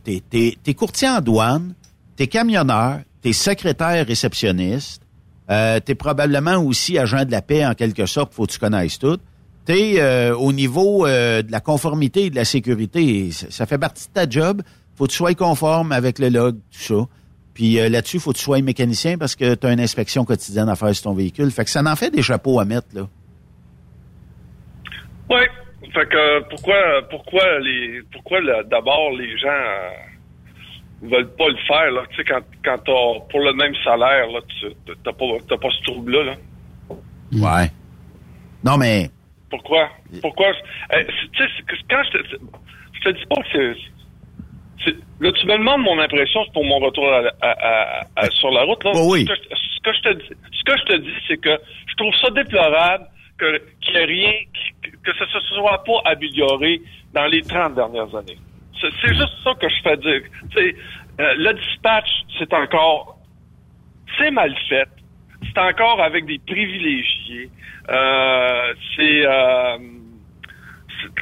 T'es, t'es courtier en douane, t'es camionneur, t'es secrétaire réceptionniste, euh, t'es probablement aussi agent de la paix en quelque sorte, faut que tu connaisses tout. T'es euh, au niveau euh, de la conformité et de la sécurité, ça, fait partie de ta job. Faut que tu sois conforme avec le log, tout ça. Puis euh, là-dessus, faut que tu sois mécanicien parce que tu as une inspection quotidienne à faire sur ton véhicule. Fait que ça en fait des chapeaux à mettre, là. Oui. Fait que pourquoi pourquoi les pourquoi d'abord les gens euh, veulent pas le faire là, tu sais quand quand t'as pour le même salaire là, tu t'as pas t'as pas ce trouble là. Ouais. Non, mais Pourquoi? Pourquoi? Eh, Tu sais quand je te je te dis pas que c'est Là, tu me demandes mon impression pour mon retour à- à- à- à- sur la route. Là. Oh oui. Ce, que, je- te dis, ce que je te dis, c'est que je trouve ça déplorable que qu'il n'y ait rien, que, que ça se soit pas amélioré dans les 30 dernières années. C'est juste ça que je fais dire. Euh, le dispatch, c'est encore, c'est mal fait. C'est encore avec des privilégiés. Euh, c'est euh,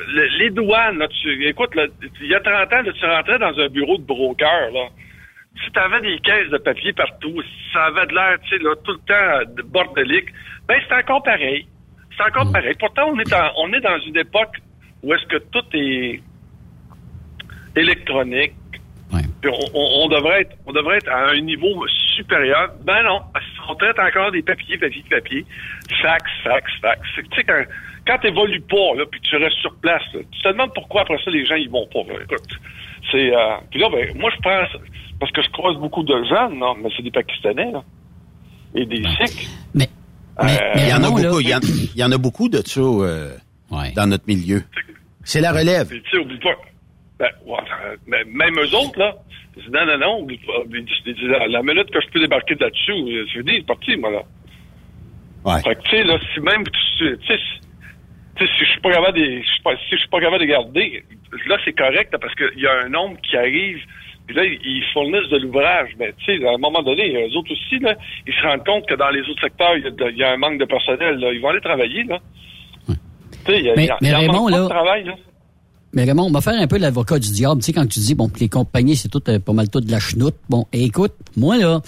le- les douanes, là, tu, écoute, là, il y a 30 ans, là, tu rentrais dans un bureau de broker, là. Si tu avais des caisses de papier partout, si ça avait de l'air, tu sais, là, tout le temps euh, de bordélique, ben c'est encore pareil. C'est encore pareil. Pourtant, on est, on est dans une époque où est-ce que tout est électronique. Puis on, on- on devrait être, on devrait être à un niveau supérieur. Ben non, on traite encore des papiers, papiers, papiers. Fax, fax, fax. Tu sais, quand, quand t'évolues pas, là, puis tu restes sur place, là, tu te demandes pourquoi après ça les gens ils vont pas. là. Écoute, c'est euh, puis là, ben, moi je prends parce que je croise beaucoup de jeunes, non, mais c'est des Pakistanais là, et des Sikhs. Mais, mais, il y en a beaucoup, il y, en- il y en a beaucoup de ça euh, dans notre milieu. C'est la relève. Tu sais, oublie pas. Ben, ouais, même eux autres, là, ils non, non, non, la, la minute que je peux débarquer de là-dessus, euh, je dis, c'est parti, moi, là. Ouais. Fait que, tu sais, là, si même, tu sais, tu sais, si- je suis pas capable de, je suis pas- si je suis pas capable de garder, là, c'est correct, là, parce qu'il y a un nombre qui arrive, puis là, ils, fournissent de l'ouvrage. Mais, tu sais, à un moment donné, eux autres aussi, là, ils se rendent compte que dans les autres secteurs, il y a, y un manque de personnel, là. Ils vont aller travailler, là. Tu sais, il y a, Mais- y a- mais y en Raymond, manque pas là- de travail, là. Mais Raymond, on va faire un peu l'avocat du diable. Tu sais, quand tu dis, bon, les compagnies, c'est tout euh, pas mal tout de la chenoute. Bon, écoute, moi, là,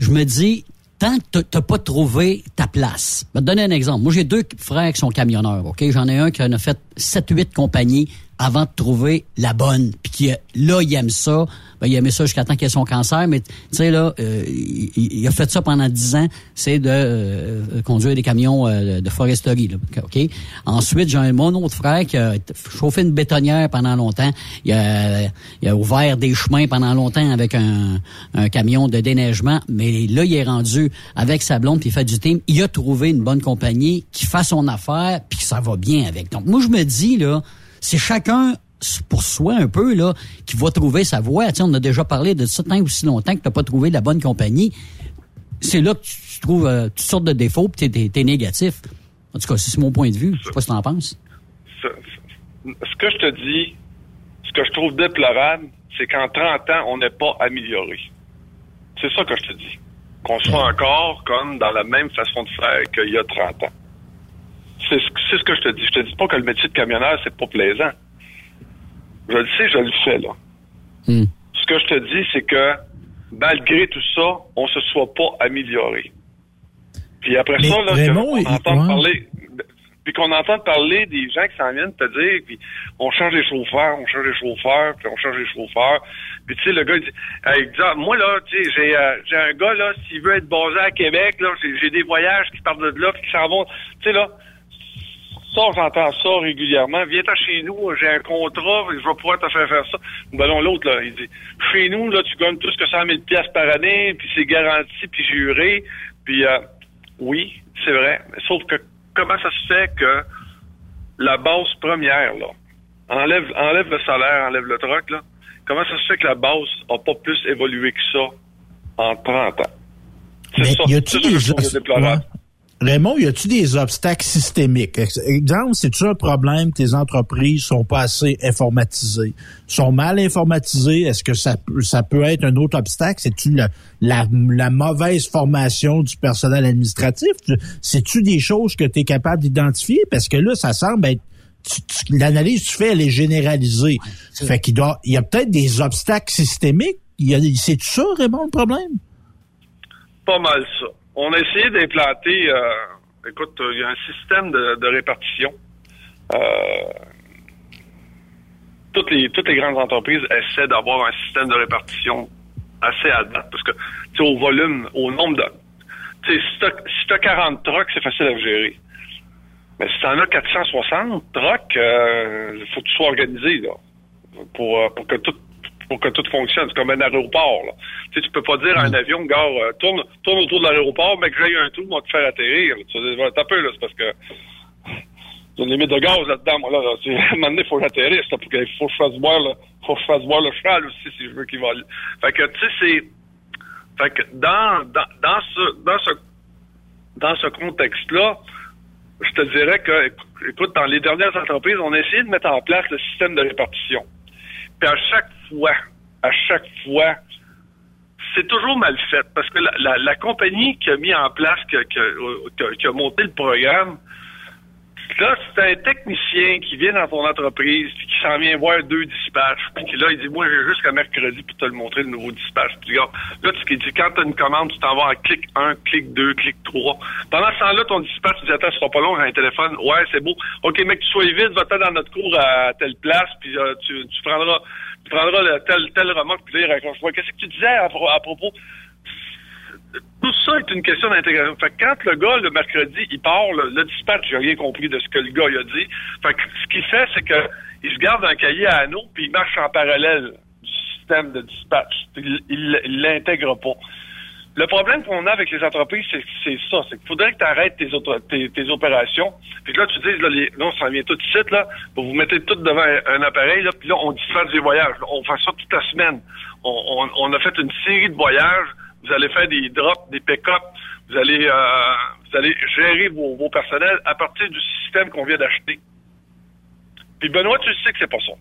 je me dis, tant que t'as- t'as pas trouvé ta place. Je vais te donner un exemple. Moi, j'ai deux frères qui sont camionneurs, OK? J'en ai un qui en a fait 7-8 compagnies avant de trouver la bonne. Puis euh, là, il aime ça. Ben, il aimait ça jusqu'à temps qu'il ait son cancer. Mais, tu sais, là, euh, il, a fait ça pendant 10 ans. C'est de euh, conduire des camions euh, de foresterie, là, OK? Ensuite, j'ai un mon autre frère qui a chauffé une bétonnière pendant longtemps. Il a, il a ouvert des chemins pendant longtemps avec un, un camion de déneigement. Mais là, il est rendu avec sa blonde puis il fait du team. Il a trouvé une bonne compagnie qui fait son affaire puis que ça va bien avec. Donc, moi, je me dis, là, c'est chacun pour soi un peu, là, qui va trouver sa voie. Tu sais, on a déjà parlé de ça tant ou si longtemps que tu n'as pas trouvé la bonne compagnie. C'est là que tu, tu trouves euh, toutes sortes de défauts puis t'es, t'es négatif. En tout cas, c'est mon point de vue. Je sais pas ce que t'en penses. ce, ce que je te dis, ce que je trouve déplorable, c'est qu'en 30 ans, on n'est pas amélioré. C'est ça que je te dis. Qu'on soit encore comme dans la même façon de faire qu'il y a 30 ans. C'est ce, c'est ce que je te dis. Je te dis pas que le métier de camionneur, c'est pas plaisant. Je le sais, je le fais, là. Ce que je te dis, c'est que malgré tout ça, on se soit pas amélioré. Puis après Mais ça, là, Raymond, qu'on il- entend ouais. parler, puis qu'on entend parler des gens qui s'en viennent te dire, puis on change les chauffeurs, on change les chauffeurs, puis on change les chauffeurs. Puis tu sais, le gars, il dit, Hey, exemple, moi là, tu sais, j'ai euh, j'ai un gars là, s'il veut être basé à Québec, là, j'ai j'ai des voyages qui partent de là, puis qui s'en vont. Tu sais là, ça, j'entends ça régulièrement. Viens-t'en chez nous, j'ai un contrat, je vais pouvoir te faire faire ça. Ben non, l'autre, là, il dit, chez nous, là, tu gagnes plus que 100 000 piastres par année, puis c'est garanti, puis juré. Puis, euh, oui, c'est vrai. Mais sauf que, comment ça se fait que la base première, là, enlève, enlève le salaire, enlève le troc, là, comment ça se fait que la base a pas plus évolué que ça en 30 ans? C'est ça, y des déplorable. Ouais. Raymond, y a-tu des obstacles systémiques? Ex- Exemple, c'est-tu un problème que tes entreprises sont pas assez informatisées? Sont mal informatisées? Est-ce que ça, peut- ça peut être un autre obstacle? C'est-tu la, la, la mauvaise formation du personnel administratif? Tu- C'est-tu des choses que tu es capable d'identifier? Parce que là, ça semble être l'analyse que tu fais, elle est généralisée. fait qu'il doit, il y a peut-être des obstacles systémiques. Il y a, c'est ça, Raymond, le problème? Pas mal ça. On a essayé d'implanter, euh, écoute, il y a un système de, répartition. Euh, toutes les grandes entreprises essaient d'avoir un système de répartition assez adapté parce que tu sais, au volume, au nombre de tu sais, si si t'as 40 trucks, c'est facile à gérer. Mais si t'en as 460 trucks, euh, faut que tu sois organisé là pour euh, pour que tout pour que tout fonctionne. C'est comme un aéroport. Là. Tu sais, tu peux pas dire à un avion, gars, euh, tourne, tourne autour de l'aéroport, mais que j'aille un tour, moi, te faire atterrir. Tu vas peu, là, c'est parce que a une limite de gaz là-dedans, moi, là. là. À un moment donné, il faut que j'atterrisse, là, pour qu'il faut que je fasse voir, là, faut que je fasse voir le cheval aussi, si je veux qu'il vole. Fait que, tu sais, c'est, fait que dans, dans, dans ce, dans ce, dans ce contexte-là, je te dirais que, écoute, dans les dernières entreprises, on a essayé de mettre en place le système de répartition. À chaque fois, à chaque fois, c'est toujours mal fait parce que la, la, la compagnie qui a mis en place, a- qui a monté le programme, là, c'est un technicien qui vient dans ton entreprise puis qui s'en vient voir deux dispatchs. Puis là, il dit, moi, j'ai jusqu'à mercredi pour te le montrer, le nouveau dispatch. Puis là, tu dis, quand tu as une commande, tu t'en vas en clic 1, clic 2, clic 3. Pendant ce temps-là, ton dispatch, tu dis, attends, ce sera pas long, un téléphone. Ouais, c'est beau. OK, mec, tu sois vite, va-t'en dans notre cours à telle place, puis euh, tu, tu prendras tu prendras le, tel, tel remorque, puis là, il. Ouais, Qu'est-ce que tu disais à propos? Tout ça est une question d'intégration. Fait que quand le gars, le mercredi, il part, le, dispatch, j'ai rien compris de ce que le gars il a dit. Fait que ce qu'il fait, c'est que il se garde un cahier à anneaux, puis il marche en parallèle du système de dispatch. Il l'intègre pas. Le problème qu'on a avec les entreprises, c'est ça. C'est qu'il faudrait que tu arrêtes tes, autres- tes, tes opérations. Puis là, tu dis, là, les, on s'en vient tout de suite, là, pour vous mettez tout devant un, appareil, là, puis là, on dispatche des voyages. On fait ça toute la semaine. On a fait une série de voyages. Vous allez faire des drops, des pick-up. Vous allez, euh, vous allez gérer vos, vos personnels à partir du système qu'on vient d'acheter. Puis Benoît, tu sais que c'est pas ça.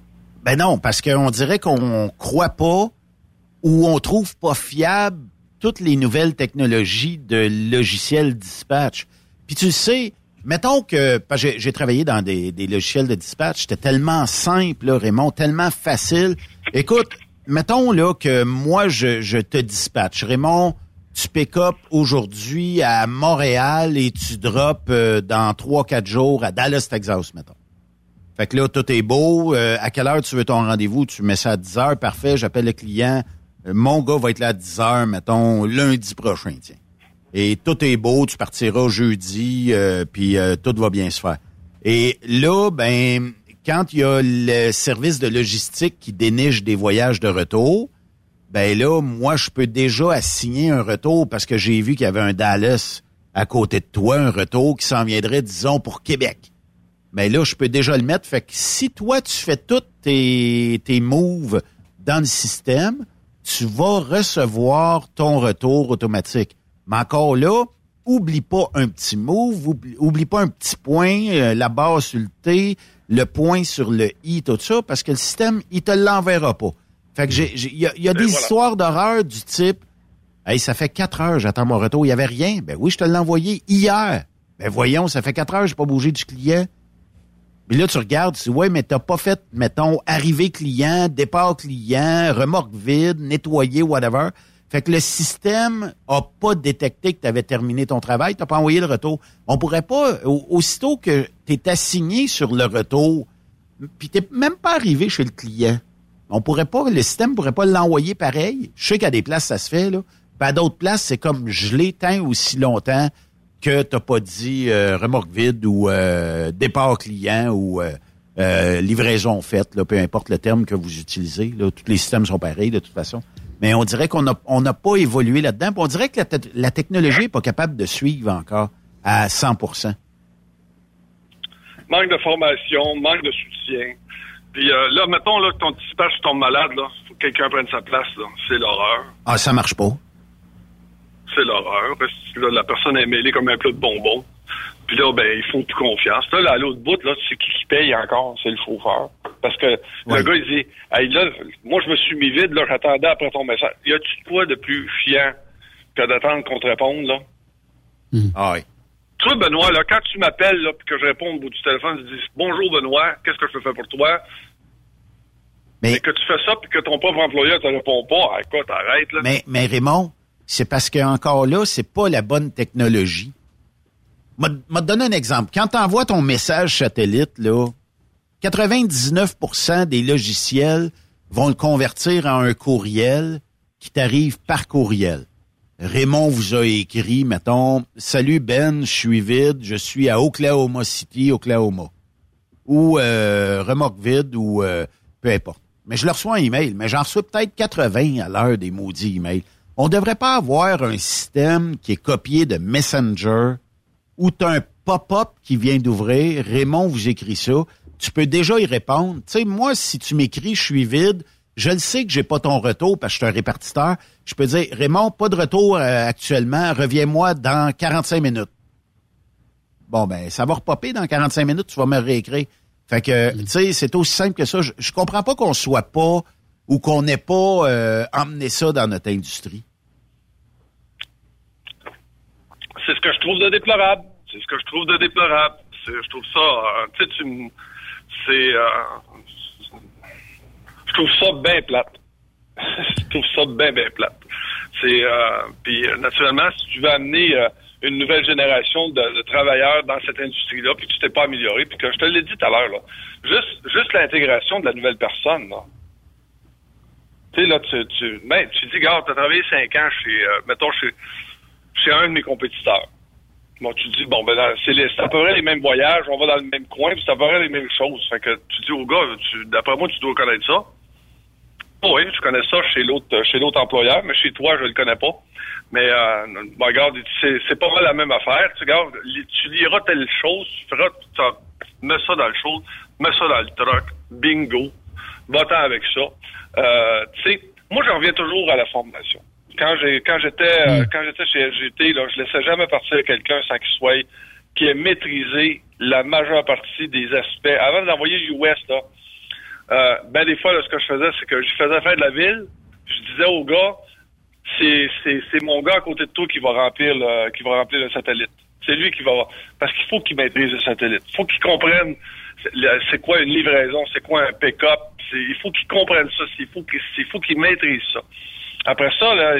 Ben non, parce qu'on dirait qu'on croit pas ou on trouve pas fiable toutes les nouvelles technologies de logiciels dispatch. Puis tu sais, mettons que j'ai travaillé dans des, des logiciels de dispatch, c'était tellement simple, là, Raymond, tellement facile. Écoute, mettons là que moi je, je te dispatche. Raymond, tu pick up aujourd'hui à Montréal et tu drops euh, dans 3-4 jours à Dallas, Texas, mettons. Fait que là, tout est beau. Euh, à quelle heure tu veux ton rendez-vous? Tu mets ça à 10 heures, parfait. J'appelle le client. Euh, mon gars va être là à 10 heures, mettons, lundi prochain, tiens. Et tout est beau, tu partiras jeudi, euh, puis euh, tout va bien se faire. Et là, ben, quand il y a le service de logistique qui déniche des voyages de retour, ben là, moi, je peux déjà assigner un retour parce que j'ai vu qu'il y avait un Dallas à côté de toi, un retour qui s'en viendrait, disons, pour Québec. Mais là, je peux déjà le mettre. Fait que si toi, tu fais tous tes, tes moves dans le système, tu vas recevoir ton retour automatique. Mais encore là, oublie pas un petit move, oublie, oublie pas un petit point, euh, la barre sur le T, le point sur le I, tout ça, parce que le système, il te l'enverra pas. Fait que j'ai, j'ai- il y a, y a des voilà. histoires d'horreur du type, hey, ça fait quatre heures, j'attends mon retour, il y avait rien. Ben oui, je te l'ai envoyé hier. Ben voyons, ça fait quatre heures, j'ai pas bougé du client. Mais là, tu regardes, tu dis, ouais, mais t'as pas fait, mettons, arrivée client, départ client, remorque vide, nettoyer, whatever. Fait que le système a pas détecté que tu avais terminé ton travail, t'as pas envoyé le retour. On pourrait pas, au- aussitôt que tu es assigné sur le retour, puis t'es même pas arrivé chez le client, on pourrait pas, le système pourrait pas l'envoyer pareil. Je sais qu'à des places, ça se fait, là. Puis à d'autres places, c'est comme gelé tant aussi longtemps que t'as pas dit euh, remorque vide ou euh, départ client ou euh, euh, livraison faite, là, peu importe le terme que vous utilisez. Là, tous les systèmes sont pareils de toute façon. Mais on dirait qu'on n'a on pas évolué là-dedans. On dirait que la, te- la technologie n'est pas capable de suivre encore à 100% Manque de formation, manque de soutien. Puis euh, là, mettons là, que ton dispatch tombe malade, là, faut que quelqu'un prenne sa place. C'est l'horreur. Ah, ça marche pas. C'est l'horreur. La personne est mêlée comme un plat de bonbons. Puis là, ben, ils font plus confiance. Là, là, à l'autre bout, là, c'est qui qui paye encore? C'est le chauffeur. Parce que le gars, il dit, hey, là, moi, je me suis mis vide, là, j'attendais après ton message. Y a-tu quoi de plus chiant que d'attendre qu'on te réponde, là? Ah oui. Toi, Benoît, là, quand tu m'appelles, là, puis que je réponds au bout du téléphone, je dis, bonjour, Benoît, qu'est-ce que je peux faire pour toi? Mais- Mais que tu fais ça, puis que ton pauvre employeur te répond pas, écoute, arrête, là. Mais, mais Raymond, c'est parce que encore là, c'est pas la bonne technologie. M'a m'a un exemple. Quand tu envoies ton message satellite, là, 99% des logiciels vont le convertir en un courriel qui t'arrive par courriel. Raymond vous a écrit, mettons, Salut Ben, je suis vide, je suis à Oklahoma City, Oklahoma. Ou euh, vide, ou euh, peu importe. Mais je leur reçois un email, mais j'en reçois peut-être 80 à l'heure des maudits emails. On devrait pas avoir un système qui est copié de Messenger où tu as un pop-up qui vient d'ouvrir. Raymond vous écrit ça. Tu peux déjà y répondre. Tu sais, moi, si tu m'écris, je suis vide, je le sais que j'ai pas ton retour parce que je suis un répartiteur. Je peux dire, Raymond, pas de retour euh, actuellement, reviens-moi dans 45 minutes. Bon, ben, ça va repopper dans 45 minutes, tu vas me réécrire. Fait que, tu sais, c'est aussi simple que ça. Je, je comprends pas qu'on soit pas ou qu'on n'ait pas euh, emmené ça dans notre industrie. C'est ce que je trouve de déplorable. C'est ce que je trouve de déplorable. Je trouve ça, euh, tu sais, tu c'est, euh, je trouve ça bien plate. je trouve ça bien, bien plate. C'est, euh, puis naturellement, si tu veux amener une nouvelle génération de, travailleurs dans cette industrie-là, puis tu t'es pas amélioré, puis que je te l'ai dit tout à l'heure, là, juste, juste l'intégration de la nouvelle personne, là. Tu sais, là, tu, tu, ben, tu dis, gars, t'as travaillé cinq ans chez, mettons, chez, chez un de mes compétiteurs. Bon, tu dis, bon, ben, c'est à peu près les mêmes voyages, on va dans le même coin, puis c'est à peu près les mêmes choses. Fait que tu dis au gars, d'après moi, tu dois connaître ça. Oh oui, je connais ça chez l'autre chez l'autre employeur, mais chez toi, je le connais pas. Mais euh, bon, regarde, c'est, pas mal la même affaire. Tu regardes, tu liras telle chose, tu feras, tu mets ça dans le show, mets ça dans le truck, bingo, va-t'en avec ça. Euh, tu sais, moi, j'en reviens toujours à la formation. Quand j'ai quand j'étais euh, quand j'étais chez LGT, là, je laissais jamais partir quelqu'un sans qu'il soit qui ait maîtrisé la majeure partie des aspects. Avant d'envoyer l'US, là, euh, ben des fois, là, ce que je faisais, c'est que je faisais faire de la ville. Je disais au gars, c'est, c'est, c'est mon gars à côté de toi qui va remplir le, qui va remplir le satellite. C'est lui qui va parce qu'il faut qu'il maîtrise le satellite. Il faut qu'il comprenne c'est, quoi une livraison, c'est quoi un pick-up. C'est, il faut qu'il comprenne ça. Il faut qu'il, il faut qu'il maîtrise ça. Après ça, là,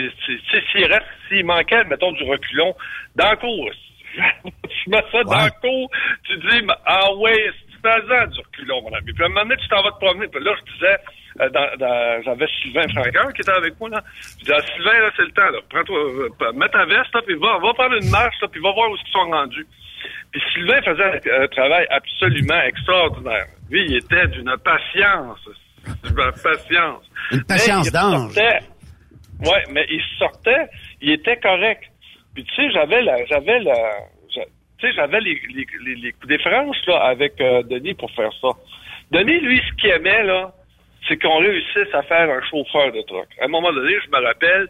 s'il reste, s'il manquait, mettons, du reculon, dans le cours, tu mets ça dans le cours, tu dis, ah ouais, c'est faisant du reculon, mon ami. Puis à un moment donné, tu t'en vas te promener. Puis là, je disais, euh, dans, dans- j'avais Sylvain Franqueur qui était avec moi, là. Je disais, ah, Sylvain, là, c'est le temps, là. Prends-toi, euh, mets ta veste, là, puis va, va prendre une marche, là, puis va voir où ils sont rendus. Puis Sylvain faisait un, un travail absolument extraordinaire. Lui, il était d'une patience. D'une patience. Une patience d'ange. Ouais, mais il sortait, il était correct. Puis tu sais, j'avais la, j'avais la, tu sais, j'avais les, les, les, les coups différences là avec euh, Denis pour faire ça. Denis, lui, ce qu'il aimait là, c'est qu'on réussisse à faire un chauffeur de truck. À un moment donné, je me rappelle,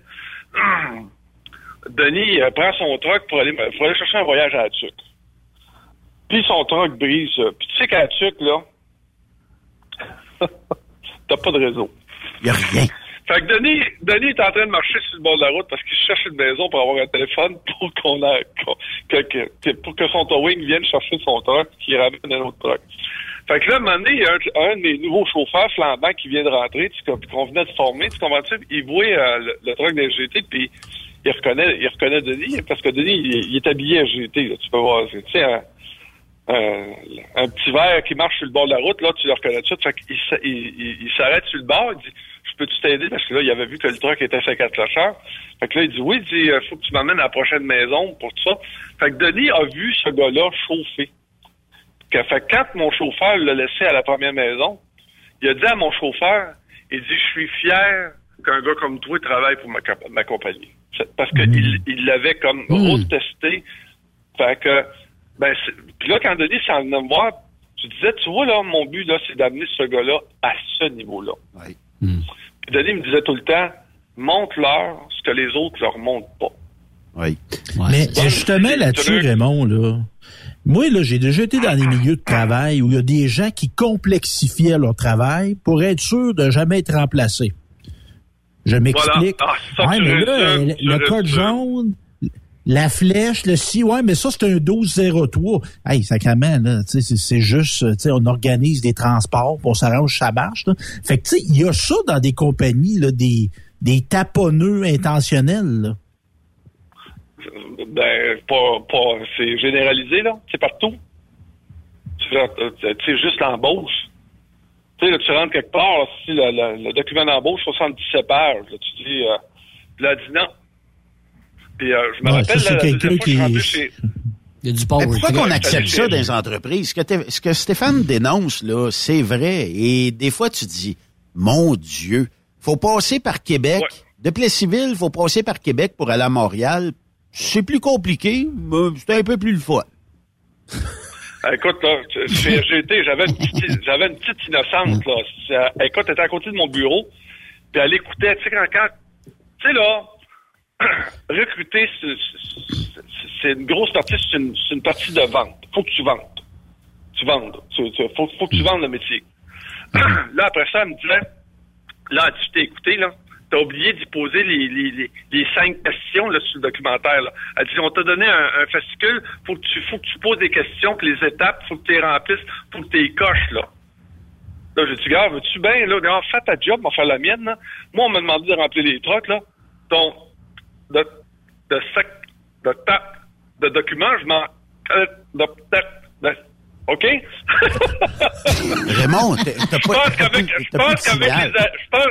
Denis euh, prend son truck pour aller, pour aller chercher un voyage à Tuc. Puis son truck brise. euh, Puis tu sais qu'à Tuc, là, t'as pas de réseau. Il a rien. Fait que Denis, Denis est en train de marcher sur le bord de la route parce qu'il cherche une maison pour avoir un téléphone pour qu'on a, que, pour que son towing vienne chercher son truck qui ramène un autre truck. Fait que là, un moment donné, il y a un, de mes nouveaux chauffeurs flambants qui vient de rentrer, qu'on venait de former, tu comprends-tu? Il voit euh, le, le truck des GT, puis il reconnaît, il reconnaît Denis, parce que Denis, il, est habillé à GT, tu peux voir. Tu sais, un, un, petit verre qui marche sur le bord de la route, là, tu le reconnais tout de suite. Fait il, il- il s'arrête sur le bord, il dit, je peux-tu t'aider? Parce que là, il avait vu que le truck était fait quatre clocheurs. Fait que là, il dit, oui, il dit, euh, faut que tu m'amènes à la prochaine maison pour tout ça. Fait que Denis a vu ce gars-là chauffer. Fait que quand mon chauffeur l'a laissé à la première maison, il a dit à mon chauffeur, il dit, je suis fier qu'un gars comme toi travaille pour ma, comp- ma compagnie. C'est Parce qu'il il l'avait comme retesté. Fait que, ben, puis là, quand Denis s'en venait me voir, tu disais, tu vois, là, mon but, là, c'est d'amener ce gars-là à ce niveau-là. Puis Denis me disait tout le temps, montre-leur ce que les autres leur montrent pas. Oui. Mais justement là-dessus, Raymond, là, moi, là, j'ai déjà été dans des milieux de travail où il y a des gens qui complexifiaient leur travail pour être sûr de jamais être remplacés. Je m'explique. Voilà. Ah, ça, ouais, le, tu le code jaune, la flèche, le si, ouais, mais ça, c'est un 1203. Hey, sacrément, là, c'est- c'est juste, sais, on organise des transports, puis on s'arrange, ça marche, là. Fait que, tu sais, il y a ça dans des compagnies, là, des, des taponneux intentionnels, là. Ben, pas, pas, c'est généralisé, là. C'est partout. Sais, euh, juste l'embauche. Tu sais, tu rentres quelque part, si le, le- le document d'embauche, 77 pages, là, tu dis, euh, là, dit non. Puis, euh, je me Ouais, rappelle, la que je qui- chez... Il y a du Mais pourquoi qu'on accepte ça dans les entreprises? Ce que, t'es- ce que Stéphane dénonce, là, c'est vrai. Et des fois, tu dis, mon Dieu, faut passer par Québec. De Plessisville, faut passer par Québec pour aller à Montréal. C'est plus compliqué, mais c'est un peu plus le fun. Ah, Écoute, chez GT, j'avais une petite, j'avais une petite innocente, là. Écoute, elle était à côté de mon bureau, puis elle écoutait, tu sais, quand, quand- tu sais, là, recruter, c'est- une grosse partie, c'est une, partie de vente. Faut que tu vendes. Tu vendes. Faut, que tu vendes le métier. là, après ça, elle me disait, là, tu t'es écouté, là, t'as oublié d'y poser les, cinq questions, là, sur le documentaire, là. Elle dit, on t'a donné un, fascicule, faut que tu, faut que tu poses des questions, que les étapes, faut que tu les remplisses, faut que tu les coches, là. Là, j'ai dit, gars, veux-tu bien, là, gars, fais ta job, m'en faire la mienne, là. Moi, on m'a demandé de remplir les trucs, là. Donc, de, de sac, de tape, de documents, je m'en, de, de, de- OK? Raymond, t'as pas, je pense qu'avec les, a- je pense,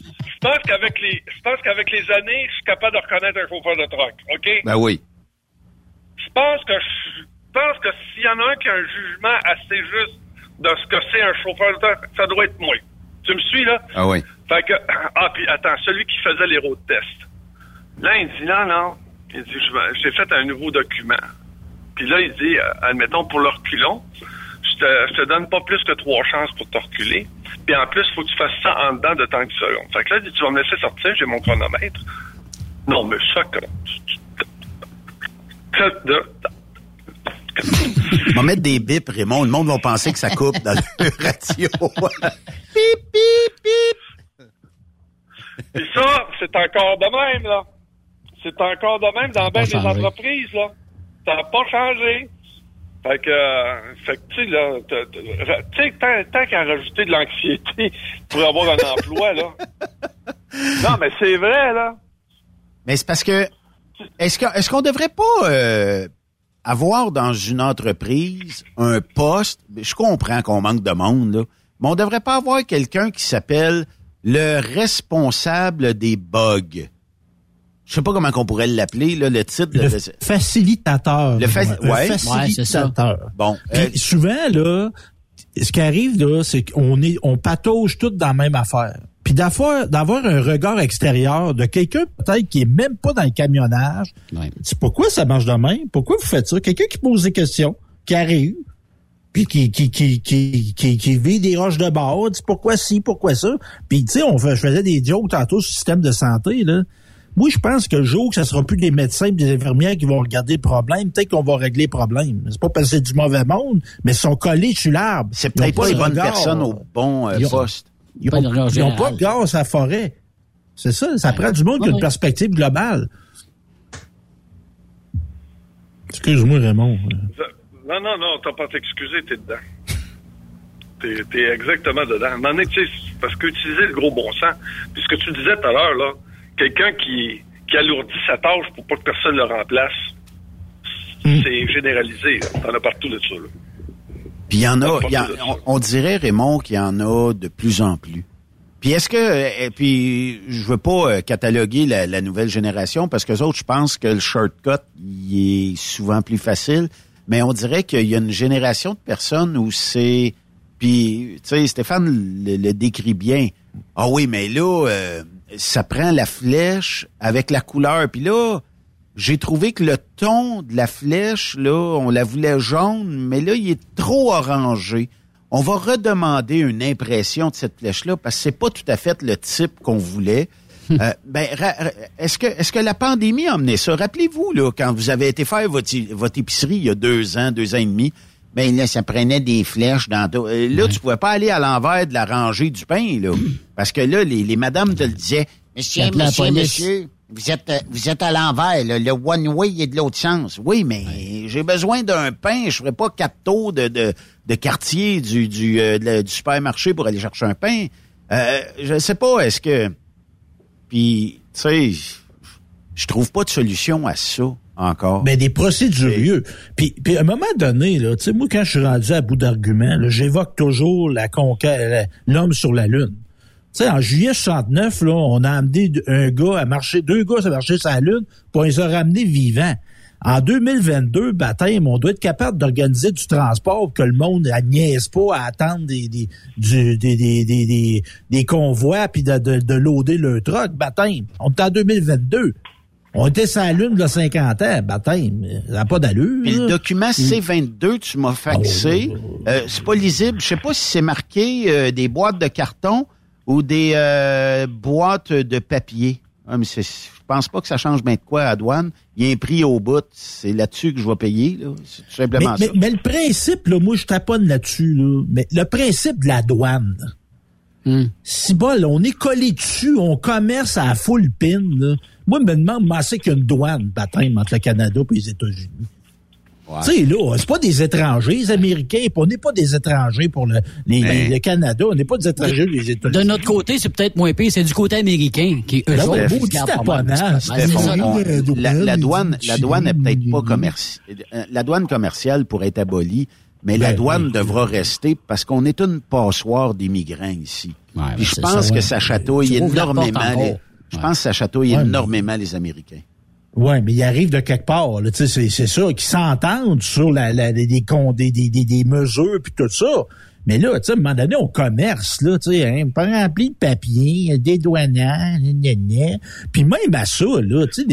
je je pense qu'avec les, je pense qu'avec les années, je suis capable de reconnaître un chauffeur de truck, OK? Ben oui. Je pense que, je pense que s'il y en a un qui a un jugement assez juste de ce que c'est un chauffeur de truck, ça doit être moi. Tu me suis, là? Ah oui. Fait que, ah, puis attends, celui qui faisait les road tests. Là, il dit, non, non. Il dit, je vais- j'ai fait un nouveau document. Puis là, il dit, euh, admettons, pour le reculon, je te, je te donne pas plus que trois chances pour te reculer. Puis en plus, il faut que tu fasses ça en dedans de tant de secondes. Fait que là, il dit, tu vas me laisser sortir, j'ai mon chronomètre. Non, mais ça, comme... On va mettre des bips, Raymond. Le monde va penser que ça coupe dans le radio. pip, pip, pip. Puis ça, c'est encore de même, là. C'est encore de même dans bien des entreprises, là. Ça n'a pas changé. Fait que, euh, fait que, tu sais, là, tu sais, tant, tant qu'à rajouter de l'anxiété pour avoir un emploi, là. Non, mais c'est vrai, là. Mais c'est parce que est-ce qu'on devrait pas euh, avoir dans une entreprise un poste? Je comprends qu'on manque de monde là, mais on devrait pas avoir quelqu'un qui s'appelle le responsable des bugs. Je sais pas comment qu'on pourrait l'appeler là, le titre. Le de- facilitateur. Le ouais. facilitateur. Bon, Puis euh, souvent, là, ce qui arrive, là, c'est qu'on est, on patauge tout dans la même affaire. Puis d'avoir, d'avoir un regard extérieur de quelqu'un peut-être qui est même pas dans le camionnage. Ouais. C'est pourquoi ça marche de même? Pourquoi vous faites ça? Quelqu'un qui pose des questions, qui arrive, puis qui, qui, qui, qui, qui, qui vit des roches de bord, dit pourquoi ci, pourquoi ça? Puis tu sais, on fait, je faisais des jokes tantôt sur le système de santé, là. Moi, je pense que le jour que ça sera plus des médecins et des infirmières qui vont regarder le problème, peut-être qu'on va régler le problème. C'est pas parce que c'est du mauvais monde, mais ils sont collés sur l'arbre. c'est peut-être pas les le bonnes regard. personnes au bon euh, Ils ont- poste. Ils Pas de ont, regard ils ont général. pas de gaz à la forêt. C'est ça, ça prend du monde qui a une perspective globale. Excuse-moi, Raymond. Non, non, non, t'as pas à t'excuser, t'es dedans. T'es, t'es exactement dedans. Parce qu'utiliser le gros bon sens, puis ce que tu disais tout à l'heure, là, quelqu'un qui, qui alourdit sa tâche pour pas que personne le remplace, c'est généralisé. T'en as partout de ça, là. Puis il y en a, y on, on dirait Raymond qu'il y en a de plus en plus. Puis est-ce que, et puis je veux pas euh, cataloguer la, la nouvelle génération parce que autres, je pense que le shortcut il est souvent plus facile, mais on dirait qu'il y a une génération de personnes où c'est, puis tu sais Stéphane le, le décrit bien. Ah oui, mais là, euh, ça prend la flèche avec la couleur, puis là. J'ai trouvé que le ton de la flèche, là, on la voulait jaune, mais là, il est trop orangé. On va redemander une impression de cette flèche-là parce que c'est pas tout à fait le type qu'on voulait. Euh, ben, est-ce que est-ce que la pandémie a amené ça? Rappelez-vous là, quand vous avez été faire votre, votre épicerie il y a deux ans, deux ans et demi, ben là, ça prenait des flèches dans tout. Euh, Là, tu pouvais pas aller à l'envers de la rangée du pain là, parce que là, les, les madames te le disaient. Monsieur, monsieur, monsieur, vous êtes, euh, vous êtes à l'envers, là. le one way est de l'autre sens. Oui, mais j'ai besoin d'un pain. Je ferai pas quatre tours de, de, de quartier du, du, euh, de du supermarché pour aller chercher un pain. Euh, je sais pas, est-ce que... Puis, tu sais, je trouve pas de solution à ça encore. Ben, des procédurieux. Puis, puis à un moment donné, là, tu sais, moi, quand je suis rendu à bout d'arguments, j'évoque toujours la conquête, l'homme sur la Lune. Tu sais, en juillet 69, là, on a amené un gars à marcher, deux gars à marcher sur la Lune, puis on les a ramenés vivants. En 2022, baptême, on doit être capable d'organiser du transport pour que le monde niaise pas à attendre des, des, du- des, des, des, des, des convois puis de, de, de loader le truck. Baptême, on est en 2022. On était sur la Lune de 50 ans. Baptême, ça n'a pas d'allure. Puis le document C22, tu m'as faxé. Euh, c'est pas lisible. Je sais pas si c'est marqué euh, des boîtes de carton ou des euh, boîtes de papier. Ah, mais je pense pas que ça change bien de quoi à la douane. Il y a un prix au bout. C'est là-dessus que je vais payer. C'est tout simplement mais, ça. mais le principe, là, moi, je taponne là-dessus. Là, mais le principe de la douane, si bol, on est collé dessus, on commerce à la full pin. Là. Moi, je me demande, comment c'est qu'il y a une douane, baptême, entre le Canada et les États-Unis. Tu sais, là, c'est pas des étrangers, les Américains, puis on n'est pas des étrangers pour le, les- Ben. le Canada, on n'est pas des étrangers pour les États-Unis. De notre côté, c'est peut-être moins pire. C'est du côté américain qui eux Ben autres, beau petit. Ben, euh, la, la douane, la douane est peut-être pas commerciale. La douane commerciale pourrait être abolie Mais la douane oui. devra rester parce qu'on est une passoire d'immigrants ici. Ouais, Puis je pense ça, que ça chatouille Tu ouvres la porte énormément les, je Ouais. pense que ça chatouille Ouais, mais- énormément les Américains. Ouais, mais il arrive de quelque part. C'est, c'est ça, qu'ils s'entendent sur la, la, des, des, con- des, des, des, des mesures puis tout ça. Mais là, tu sais, à un moment donné, on commerce, là, tu sais, hein, pas rempli de papier, des gna. puis même à ça, là, tu sais,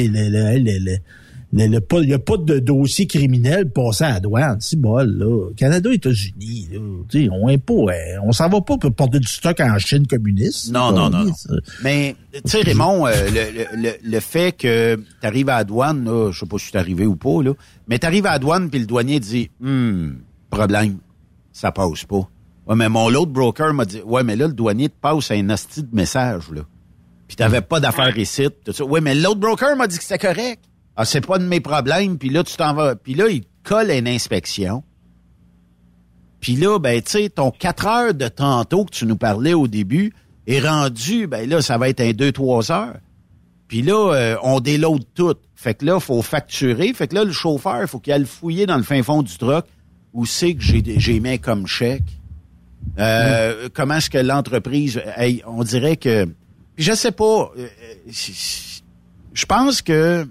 il n'y a pas de dossier criminel passé à la douane. C'est bol, là. Canada, États-Unis, là. Tu sais, on est pas, euh, on s'en va pas pour porter du stock en Chine communiste. Non, non, non. Mais, tu sais, Raymond, euh, le, le, le, le fait que tu arrives à la douane, là, je sais pas si tu arrivé ou pas, là, mais tu arrives à la douane, puis le douanier dit, hum, problème, ça passe pas. Ouais, mais mon l'autre broker m'a dit, ouais, mais là, le douanier te passe un hostie de message, là. Puis t'avais pas d'affaires ici. Ouais, mais l'autre broker m'a dit que c'était correct. Ah, c'est pas de mes problèmes, puis là, tu t'en vas. Puis là, il te colle une inspection. Puis là, ben, tu sais, ton 4 heures de tantôt que tu nous parlais au début est rendu, ben là, ça va être un 2-3 heures. Puis là, euh, on déload tout. Fait que là, faut facturer. Fait que là, le chauffeur, il faut qu'il aille fouiller dans le fin fond du truck où c'est que j'ai j'ai mis comme chèque. Euh, Comment est-ce que l'entreprise... hey, on dirait que... Puis je sais pas. euh, c'est- je pense que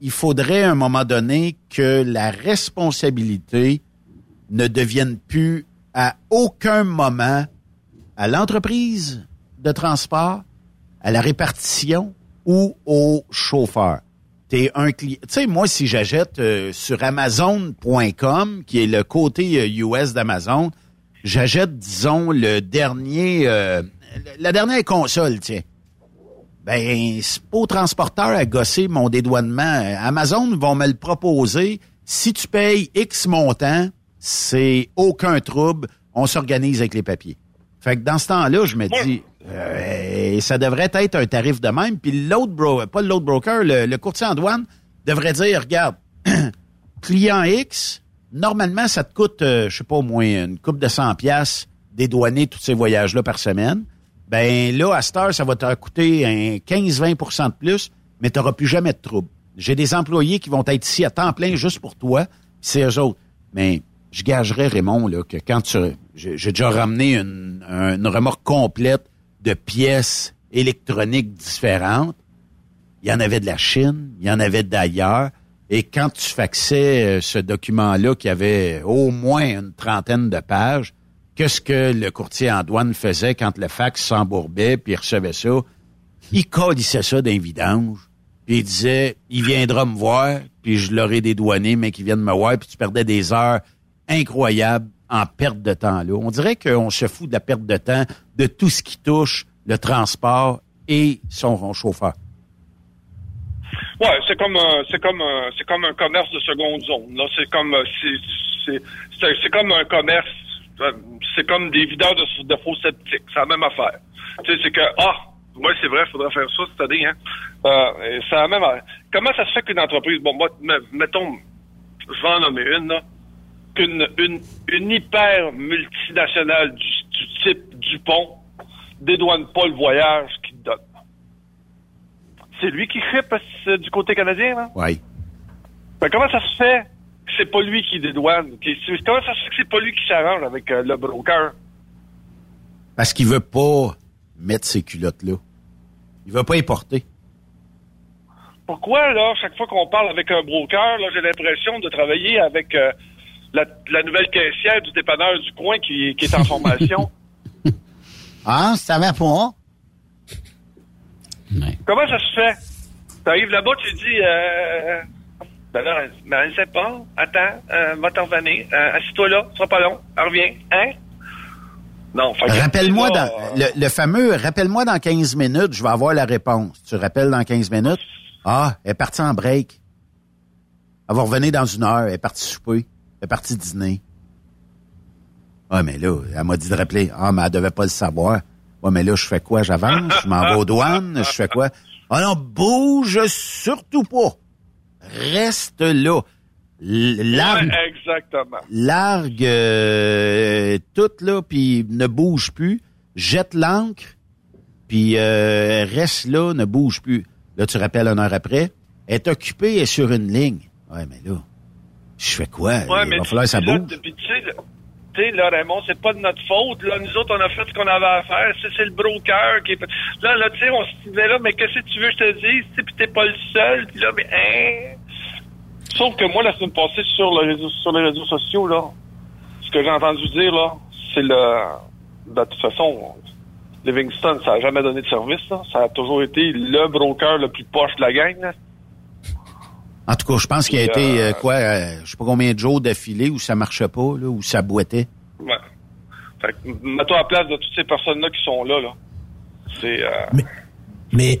il faudrait à un moment donné que la responsabilité ne devienne plus à aucun moment à l'entreprise de transport, à la répartition ou au chauffeur. T'es un client. Tu sais, moi, si j'achète euh, sur Amazon.com, qui est le côté euh, US d'Amazon, j'achète, disons, le dernier, euh, la dernière console, tiens. Ben, c'est pas au transporteur à gosser mon dédouanement. Amazon vont me le proposer. Si tu payes X montant, c'est aucun trouble. On s'organise avec les papiers. Fait que dans ce temps-là, je me dis, euh, ça devrait être un tarif de même. Puis l'autre bro, pas l'autre broker, le, le courtier en douane devrait dire, regarde, client X, normalement, ça te coûte, euh, je sais pas, au moins une coupe de 100 pièces dédouaner tous ces voyages-là par semaine. Ben là, à cette heure, ça va te coûter un 15-20 de plus, mais tu n'auras plus jamais de trouble. J'ai des employés qui vont être ici à temps plein juste pour toi, c'est eux autres. Mais je gagerais, Raymond, là, que quand tu... J'ai déjà ramené une, un- une remorque complète de pièces électroniques différentes. Il y en avait de la Chine, il y en avait d'ailleurs. Et quand tu faxais euh, ce document-là qui avait au moins une trentaine de pages, qu'est-ce que le courtier en douane faisait quand le fax s'embourbait puis recevait ça? Il colissait ça d'un vidange. Puis il disait, il viendra me voir, puis je l'aurai dédouané, mais qu'il vienne me voir, puis tu perdais des heures incroyables en perte de temps là. On dirait qu'on se fout de la perte de temps de tout ce qui touche le transport et son chauffeur. Ouais, c'est comme un, c'est comme un, c'est comme un commerce de seconde zone. Là, c'est comme, euh, c'est, c'est comme un commerce. Euh, C'est comme des videurs de, de faux sceptiques. C'est la même affaire. Tu sais, c'est que ah, ouais, c'est vrai, il faudrait faire ça cette année. Hein. Euh, c'est la même. affaire. Comment ça se fait qu'une entreprise, bon, moi, me- mettons, je vais en nommer une là, qu'une une, une hyper multinationale du, du type Dupont dédouane pas le voyage qu'il donne. C'est lui qui euh, du côté canadien, là? Oui. Ben, comment ça se fait c'est pas lui qui dédouane? Comment ça se fait que c'est pas lui qui s'arrange avec euh, le broker? Parce qu'il veut pas mettre ses culottes là. Il veut pas y porter. Pourquoi, là, chaque fois qu'on parle avec un broker, là, j'ai l'impression de travailler avec euh, la, la nouvelle caissière du dépanneur du coin qui, qui est en formation? Ah, ça va pas? Comment ça se fait? T'arrives là-bas, tu dis, euh, ben là, ben, je sais pas, attends, euh, va t'en revenir, euh, assis-toi là, ce sera pas long, reviens, hein? Non, Rappelle-moi dans le, le fameux rappelle-moi dans 15 minutes, je vais avoir la réponse. Tu rappelles dans 15 minutes? Ah, elle est partie en break. Elle va revenir dans une heure, elle est partie souper, elle est partie dîner. Ah, mais là, elle m'a dit de rappeler. Ah, mais elle devait pas le savoir. Ouais, mais là, je fais quoi? J'avance? Je m'en vais aux douanes? Je fais quoi? Ah non, bouge surtout pas. Reste là. Largue, Ouais, exactement. largue euh, tout, là, puis ne bouge plus. Jette l'encre, puis euh, reste là, ne bouge plus. Là, tu rappelles une heure après. Est occupée, elle est sur une ligne. Ouais, mais là, Je fais quoi? Ouais, Il mais va falloir que ça bouge. là- là, Raymond, c'est pas de notre faute. Là, nous autres, on a fait ce qu'on avait à faire. C'est, le broker qui est. Là, là, tu sais, on se disait là, mais qu'est-ce que tu veux que je te dise? Puis t'es pas le seul. Là, mais, hein? Sauf que moi, la semaine passée, sur, le sur les réseaux sociaux, là, ce que j'ai entendu dire, là, c'est le. De toute façon, Livingston, ça a jamais donné de service. Ça a toujours été le broker le plus poche de la gang. En tout cas, je pense qu'il a été, euh, euh, quoi, euh, je sais pas combien de jours d'affilée où ça marchait pas, là, où ça boitait. Ouais. Fait que, mets-toi à la place de toutes ces personnes-là qui sont là, là. C'est, euh, Mais,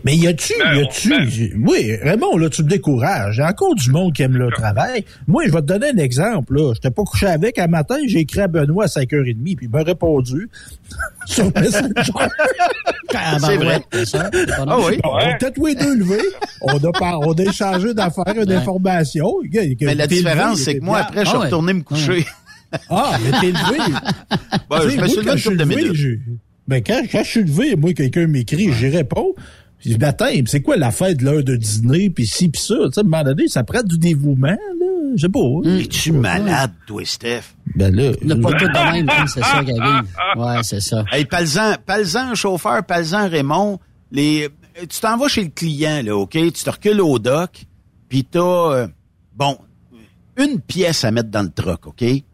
mais y a-tu, Ben, y a-tu, oui, Raymond, là, tu me décourages. Il y a encore du monde qui aime le travail. Moi, je vais te donner un exemple, là. J'étais pas couché avec un matin, j'ai écrit à Benoît à 5h30, puis il m'a répondu sur Messenger. C'est vrai. C'est pas Ah oui? On a peut-être tous les deux levé. On a, par- on a échangé d'affaires, d'informations. Mais la différence, c'est que moi, après, je suis Ah ouais. retourné me coucher. Ah, mais t'es levé. Tu je me suis quand levé une je suis couple de levé, minutes. j'ai- Ben, quand, quand je suis levé, moi, quelqu'un m'écrit, j'y réponds. Je dis, ben, attends, c'est quoi la fête, l'heure de dîner, puis ci, puis ça? Tu sais, à un moment donné, ça prend du dévouement, là. Je sais pas. hein. Es-tu malade, toi, Steph? Ben là. Le pas tout de même, hein, c'est ça qui arrive. Ouais, c'est ça. Hey, parle-en, parle-en, chauffeur, parle-en, Raymond. Les, tu t'en vas chez le client, là, OK? Tu te recules au dock, puis t'as, euh, bon, une pièce à mettre dans le truck, OK? Puis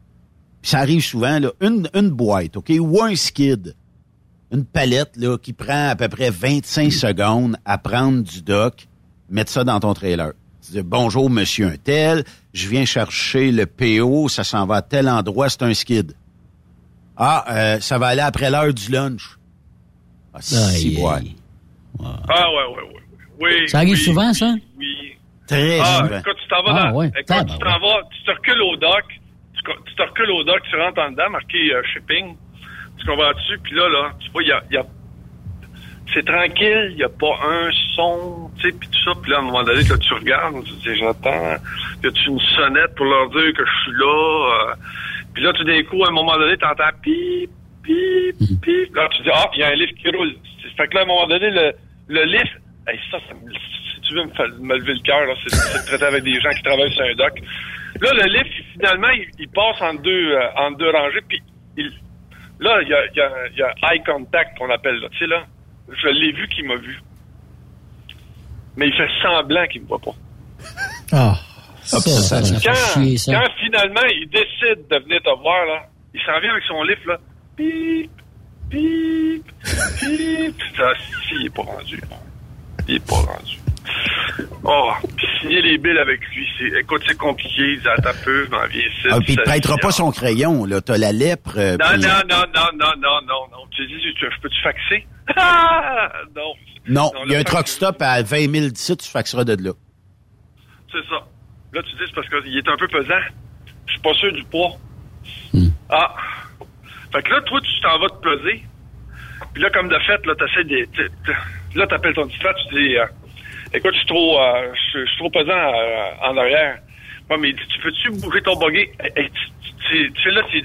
ça arrive souvent, là, une, une boîte, OK? Ou un skid. Une palette, là, qui prend à peu près 25 secondes à prendre du dock, mettre ça dans ton trailer. Tu dis, bonjour, monsieur un tel, je viens chercher le PO, ça s'en va à tel endroit, c'est un skid. Ah, euh, ça va aller après l'heure du lunch. Ah, si, ouais. Ah ouais, ouais, ouais. Oui. Ça arrive oui, souvent, ça? Oui. Très Ah, souvent. écoute, tu t'en vas Ah, dans. ouais. Écoute, Tabarouette. tu t'en vas, tu te recules au dock. Tu, te recules au dock, tu rentres en dedans, marqué euh, shipping. Tu comprends dessus, puis là, là, tu vois, il y a. y a- c'est tranquille, il n'y a pas un son, tu sais, puis tout ça. Puis là, à un moment donné, là, tu regardes, tu te dis, j'attends. Y a-tu une sonnette pour leur dire que je suis là? euh, puis là, tout d'un coup, à un moment donné, t'entends pip, pip, pip. Là, tu dis, ah, il y a un lift qui roule. Fait que là, à un moment donné, le, le lift, hey, ça, ça me- si tu veux me, me lever le cœur, c'est de traiter avec des gens qui travaillent sur un dock. Là, le lift, finalement, il, il passe en deux, euh, en deux rangées, puis il, là, il y a, y, a, il y a eye contact qu'on appelle, là. Tu sais, là, je l'ai vu qu'il m'a vu. Mais il fait semblant qu'il me voit pas. Ah. Ça, ça, ça fait Quand, chier, ça. quand finalement il décide de venir te voir, là, il s'en vient avec son lift, là. Pip, pip, pip. Ça, si, il est pas rendu. Il est pas rendu. Oh, signer les billes avec lui, c'est, écoute, c'est compliqué. Il dit, attends un peu, m'en viens ici. Ah, puis il te ça- prêtera pas son crayon, là. T'as la lèpre. euh, Non, non, non, non, non, non, non, non. Tu dis, tu- je peux-tu faxer? Ah! non. Non, il y a un truck stop à 20 000 d'ici, tu faxeras de là. C'est ça. Là, tu dis, c'est parce qu'il est un peu pesant. Je suis pas sûr du poids. Ah. Fait que là, toi, tu t'en vas te peser. Puis là, comme de fait, là, t'essaies de... t- t- Là, t'appelles ton dispatch, tu dis, euh, écoute, je suis trop, euh, trop pesant euh, en arrière. Moi, mais tu peux-tu bouger ton buggy? Eh, eh, tu- tu tu là, tu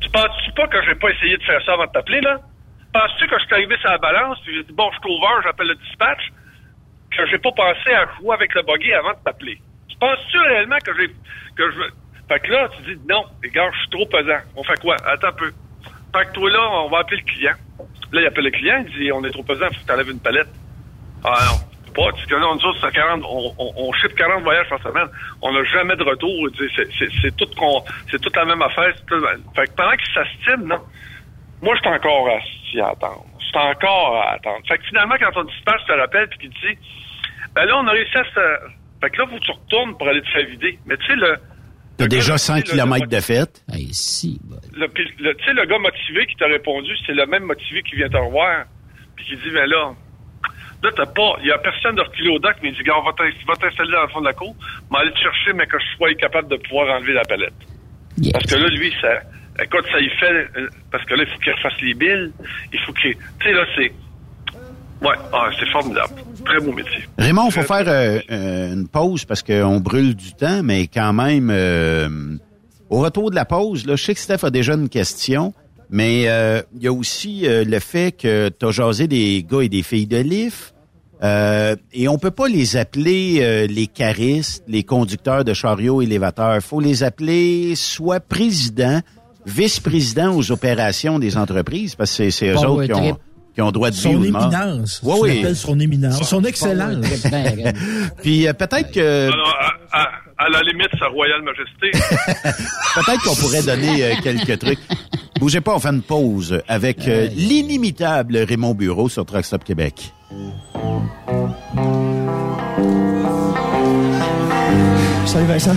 tu penses-tu pas que j'ai pas essayé de faire ça avant de t'appeler, là? Penses-tu que je suis arrivé sur la balance, puis j'ai dit, bon, je suis over, j'appelle le dispatch, que j'ai pas pensé à jouer avec le buggy avant de t'appeler? Tu penses-tu réellement que j'ai, que je, fait que là, tu dis, non, les gars, je suis trop pesant. On fait quoi? Attends un peu. Fait que toi, là, on va appeler le client. Là, il appelle le client, il dit, on est trop pesant, faut que t'enlèves une palette. Ah non, pas, là, on dit, c'est 40, on, on, on ship 40 voyages par semaine. On n'a jamais de retour. C'est, c'est, c'est tout qu'on, c'est toute la même affaire. tout- fait que pendant qu'il s'astime, non. Moi, je suis encore assis à attendre. Je suis encore à attendre. Fait que finalement, quand on dispatch te rappelle puis qu'il dit, ben là, on a réussi à se... Fait que là, faut que tu retournes pour aller te faire vider. Mais tu sais, le... T'as déjà gars, 100 tu sais, le- km de fête? Bah. le, le- tu sais, le gars motivé qui t'a répondu, c'est le même motivé qui vient te revoir, puis qui dit, mais là, là, t'as pas, il y a personne de reculer au dock, mais il dit, gars, on va t'in- va t'installer dans le fond de la cour, mais aller te chercher, mais que je sois capable de pouvoir enlever la palette. Yes. Parce que là, lui, ça, écoute, ça y fait, euh, parce que là, il faut qu'il refasse les billes, il faut qu'il, tu sais, là, c'est, ouais, ah, c'est formidable. Très beau métier. Raymond, faut faire euh, euh, une pause parce qu'on brûle du temps, mais quand même, euh, au retour de la pause, là, je sais que Steph a déjà une question, mais euh, il y a aussi euh, le fait que tu as jasé des gars et des filles de l'IF. Euh, et on peut pas les appeler euh, les caristes, les conducteurs de chariots élévateurs. faut les appeler soit président, vice-président aux opérations des entreprises, parce que c'est, c'est eux Bon, autres ouais, qui, ont, très- qui ont droit de vie Son ou de mort. éminence. Oui, Tu oui. l'appelles son éminence. Son excellence. Puis euh, peut-être que Alors, à, à- à la limite, sa royale majesté. peut-être qu'on pourrait donner euh, quelques trucs. Bougez pas, on fait une pause avec euh, l'inimitable Raymond Bureau sur Truck Stop Québec. Salut Vincent.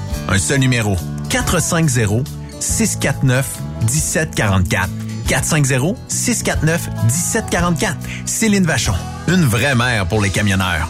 Un seul numéro. 450 649 1744. 450 649 1744. Céline Vachon. Une vraie mère pour les camionneurs.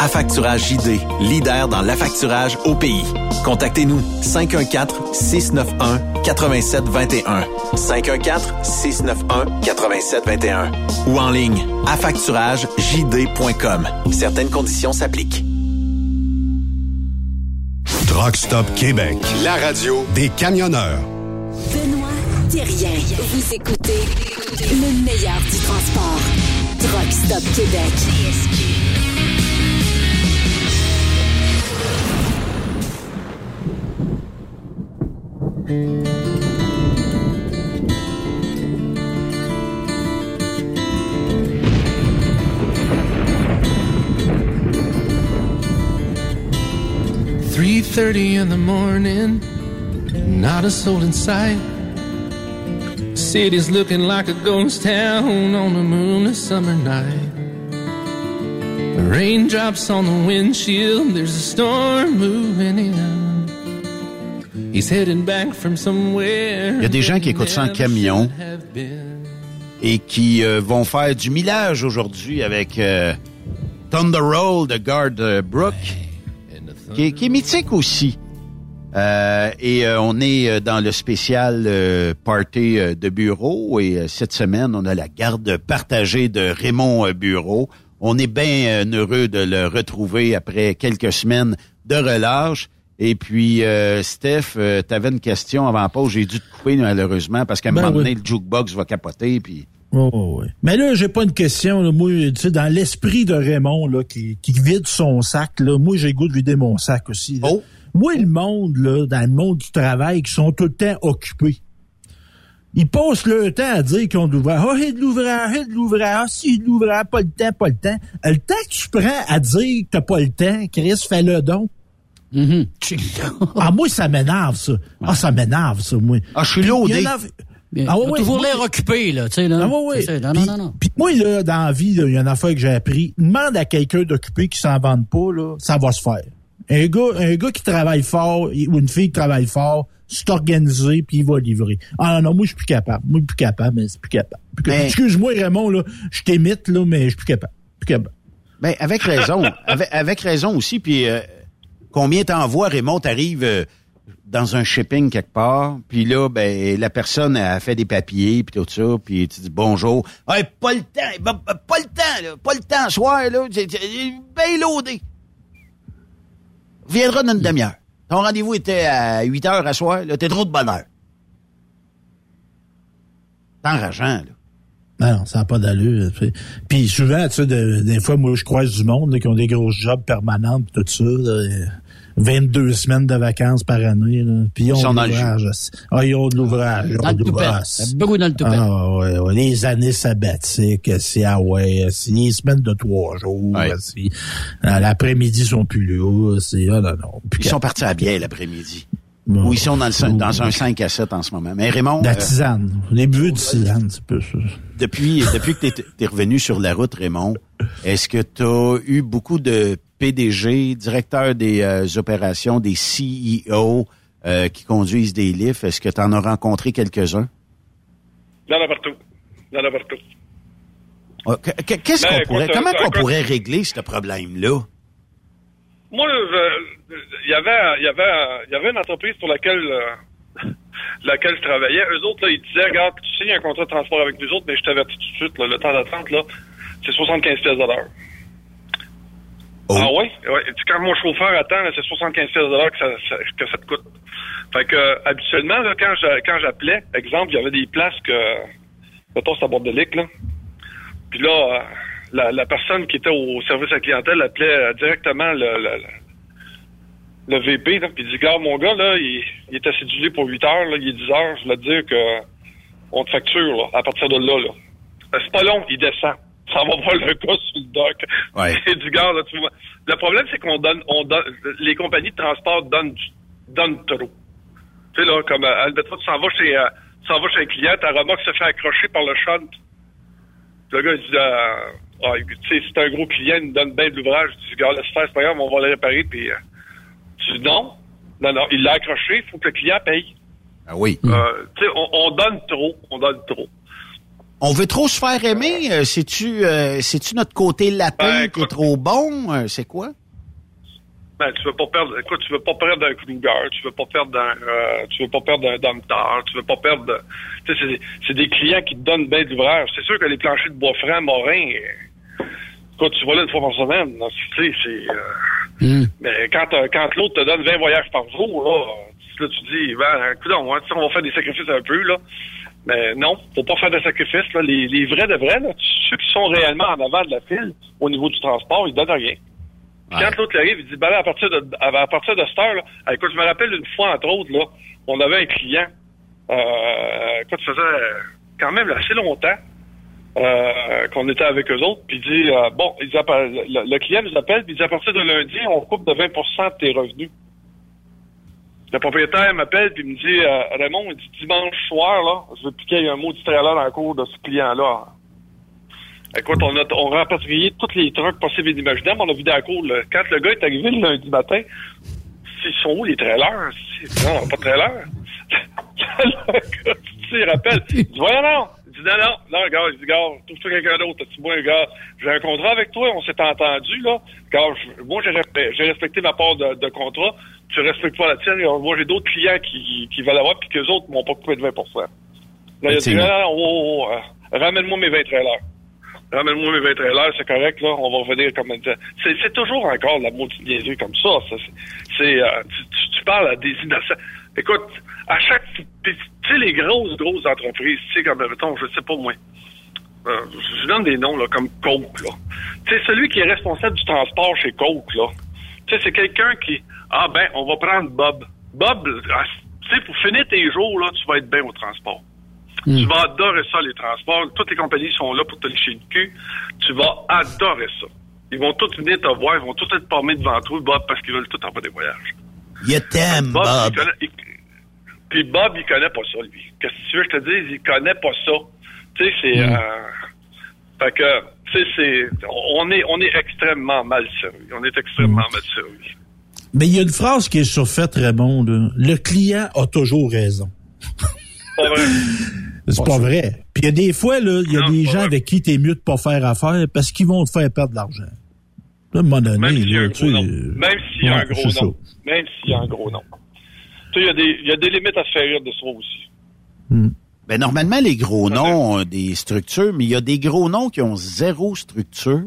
Affacturage JD, leader dans l'affacturage au pays. Contactez-nous 514-691-8721. 514-691-8721. Ou en ligne, affacturagejd.com. Certaines conditions s'appliquent. Truck Stop Québec, la radio des camionneurs. Benoît Thérien. Vous écoutez le meilleur du transport. Truck Stop Québec. Thirty in the morning, not a soul in sight. City's looking like a ghost town on a moonless summer night. The raindrops on the windshield, there's a storm moving in. Il y a des gens qui écoutent ça en camion et qui euh, vont faire du millage aujourd'hui avec euh, Thunder Roll de Guard euh, Brook, qui, est- qui est mythique aussi. Euh, et on est dans le spécial party de bureau et cette semaine, on a la garde partagée de Raymond Bureau. On est bien heureux de le retrouver après quelques semaines de relâche. Et puis, euh, Steph, tu avais une question avant pause. J'ai dû te couper malheureusement parce qu'à un Ben moment oui. donné, le jukebox va capoter. Puis... Oh, oh, ouais. Mais là, j'ai pas une question. Là. Moi, tu sais, dans l'esprit de Raymond, là, qui, qui vide son sac, là, moi, j'ai goût de vider mon sac aussi. là. Moi, le monde, là, dans le monde du travail, qui sont tout le temps occupés. Ils passent leur temps à dire qu'ils ont de l'ouvrage. Ah, j'ai de l'ouvrage, j'ai de l'ouvrage, ah, si, de l'ouvrage, pas le temps, pas le temps. Euh, Le temps que tu prends à dire que t'as pas le temps, Chris, fais-le donc. Ah, moi, ça m'énerve, ça. Ah, ça m'énerve, ça, moi. Ah, je suis loadé. il y en a- Il Ah, ouais, toujours l'air occupé, là, tu sais, là. ah. C'est ça. Non, Puis- non, non, non. Puis moi, là, dans la vie, il y a une affaire que j'ai appris. Demande à quelqu'un d'occupé qui s'en vende pas, là, ça va se faire. Un gars, un gars qui travaille fort ou une fille qui travaille fort, c'est organisé puis il va livrer. Ah non, non, moi je suis plus capable. Moi je suis plus capable, mais c'est plus capable. Capable. Excuse-moi Raymond là, je t'imite là, mais je suis plus capable. Plus capable. Ben, avec raison. avec, avec raison aussi. Puis, euh, combien t'envoies, Raymond, t'arrives euh, dans un shipping quelque part, puis là, ben, la personne a fait des papiers, puis tout ça, puis tu dis bonjour. Hey, pas le temps, ben, ben, pas le temps, là, pas le temps, soir, là, bien loadé. Viendra dans une demi-heure. Ton rendez-vous était à 8 heures à soir, là, t'es trop de bonne heure. C'est enrageant, là. Non, ça n'a pas d'allure. Puis souvent, tu sais, de- des fois, moi, je croise du monde qui ont des grosses jobs permanentes tout ça. 22 semaines de vacances par année. Là. Puis ils ont Ils de l'ouvrage. Ah, ils ont de l'ouvrage. Dans le l'ouvrage. Beaucoup dans le toupette. Ah, ouais, ouais. Les années sabbatiques, c'est ah ouais, c'est les semaines de trois jours. c'est- à L'après-midi, ils sont plus là. C'est, ah non, non. Puis Ils sont partis à bière l'après-midi. Ou ils sont dans, le, dans un 5 à 7 en ce moment. Mais Raymond, La euh, tisane. Les buts de tisane, c'est peu ça. depuis, depuis que tu es, revenu sur la route, Raymond, est-ce que tu as eu beaucoup de PDG, directeurs des euh, opérations, des CEO euh, qui conduisent des lifts? Est-ce que tu en as rencontré quelques-uns? Il y en a partout. Il y en a partout. Ah, que- que- Qu'est-ce Ben, qu'on pourrait, comment qu'on pourrait régler ce problème-là? Moi, il y avait, y avait, y avait une entreprise pour laquelle, euh, laquelle je travaillais. Eux autres, là, ils disaient, regarde, tu signes un contrat de transport avec nous autres, mais je t'avertis tout de suite, là, le temps d'attente, là, c'est 75 pièces l'heure. Ah ouais? ouais? Quand mon chauffeur attend, c'est 75 pièces de l'heure que ça, que ça te coûte. Fait que euh, habituellement, là, quand je- quand j'appelais, exemple, il y avait des places que mettons c'est à bord de lick, là. Puis là, euh, la, la personne qui était au service à la clientèle appelait euh, directement le, le, le- VP, là, puis il dit Regarde, mon gars, là, il, il est assidulé pour 8 heures, là, il est 10 heures, je te dire que on te facture là, à partir de là. là. C'est pas long, il descend. Ça va voir le gars sur le dock. Ouais. Et du gars, là, tu vois. Le problème, c'est qu'on donne, on donne, les compagnies de transport donnent, donnent trop. Tu sais, là, comme, euh, admettons, tu s'en vas chez, euh, tu s'en vas chez un client, ta remorque se fait accrocher par le shunt. Le gars, il dit, euh, ah, tu sais, c'est un gros client, il nous donne bien de l'ouvrage. Tu dis, gars, laisse faire, c'est pas grave, on va le réparer, puis, euh, tu dis, non. Non, non, il l'a accroché, il faut que le client paye. Ah oui. Euh, tu sais, on, on donne trop, on donne trop. On veut trop se faire aimer? Euh, C'est-tu euh, c'est-tu notre côté latin Ben, qui est trop bon? Euh, c'est quoi? Ben, tu veux pas perdre, écoute, tu veux pas perdre un Kruger, tu veux pas perdre un, euh, tu veux pas perdre un Domtar, tu veux pas perdre, de- tu sais, c'est des- clients qui te donnent bien de l'ouvrage. C'est sûr que les planchers de bois franc, Morin, euh, écoute, tu vas là une fois par semaine, tu sais, c'est, euh, mais quand, euh, quand l'autre te donne 20 voyages par jour, là, tu- là, tu dis, ben, écoute, va- on va faire des sacrifices un peu, là. Mais non, faut pas faire de sacrifices, là. Les, les vrais de vrais, là, ceux qui sont réellement en avant de la file, au niveau du transport, ils donnent rien. Puis Quand l'autre arrive, il dit, ben là, à partir de, à, partir de cette heure, là, ah, écoute, je me rappelle une fois, entre autres, là, on avait un client, euh, écoute, ça faisait quand même assez longtemps, euh, qu'on était avec eux autres, puis il dit, euh, bon, il dit, le, le client nous appelle, puis il dit, à partir de lundi, on coupe de 20 de tes revenus. Le propriétaire m'appelle, il me dit, euh, Raymond, il dit, dimanche soir, là, je veux piquer un mot du trailer dans le cours de ce client-là. Écoute, on a on rapatrié tous les trucks possibles et inimaginables. On a vidé la cour. là. Quand le gars est arrivé le lundi matin, ils sont où les trailers? Non, pas de trailers. le gars, tu sais, il rappelle. Il dit, voyons non. Dit, non, non, non, gars, il dit, gars, trouve-toi quelqu'un d'autre. Tu moi, gars, j'ai un contrat avec toi, on s'est entendu, là. Gars, je- moi, j'ai respecté, ma part de, de contrat. Tu respectes pas la tienne. Moi, j'ai d'autres clients qui, qui veulent avoir, puis qu'eux autres m'ont pas coupé de 20% Là, il a dit, non, non, oh, oh, euh, ramène-moi mes 20 trailers. Ramène-moi mes 20 trailers, c'est correct, là, on va revenir comme c'est, c'est toujours encore la maudite niaiserie comme ça. c'est, c'est, euh, tu, tu- tu parles à des innocents. Écoute, à chaque, tu sais, les grosses, grosses entreprises, tu sais, comme, mettons, je sais pas moi, euh, je donne des noms, là, comme Coke, là. Tu sais, celui qui est responsable du transport chez Coke, là, tu sais, c'est quelqu'un qui, ah ben, on va prendre Bob. Bob, ah, tu sais, pour finir tes jours, là, tu vas être bien au transport. Tu vas adorer ça, les transports. Toutes les compagnies sont là pour te lécher le cul. Tu vas adorer ça. Ils vont tous venir te voir, ils vont tous être parmés devant toi, Bob, parce qu'ils veulent tout avoir des voyages. Je t'aime, Bob, Bob. il connaît- il- Puis Bob, il connaît pas ça, lui. Qu'est-ce que tu veux que je te dise? Il connaît pas ça. Tu sais, c'est... Mm. euh, Fait que, tu sais, c'est... On est, on est extrêmement mal servi. On est extrêmement Mm. mal servi. Mais il y a une phrase qui est surfaite, Raymond. là. Le client a toujours raison. Pas vrai. C'est pas vrai. Puis il y a des fois, là, il y a des gens avec qui t'es mieux de pas faire affaire parce qu'ils vont te faire perdre de l'argent. Là, à un moment donné, Même s'il y a un gros nom. Même s'il y a un gros nom. Même s'il y a un gros nom. Tu sais, il y, a des- il y a des limites à se faire rire de ça aussi. Ben, normalement, les gros noms ont des structures, mais il y a des gros noms qui ont zéro structure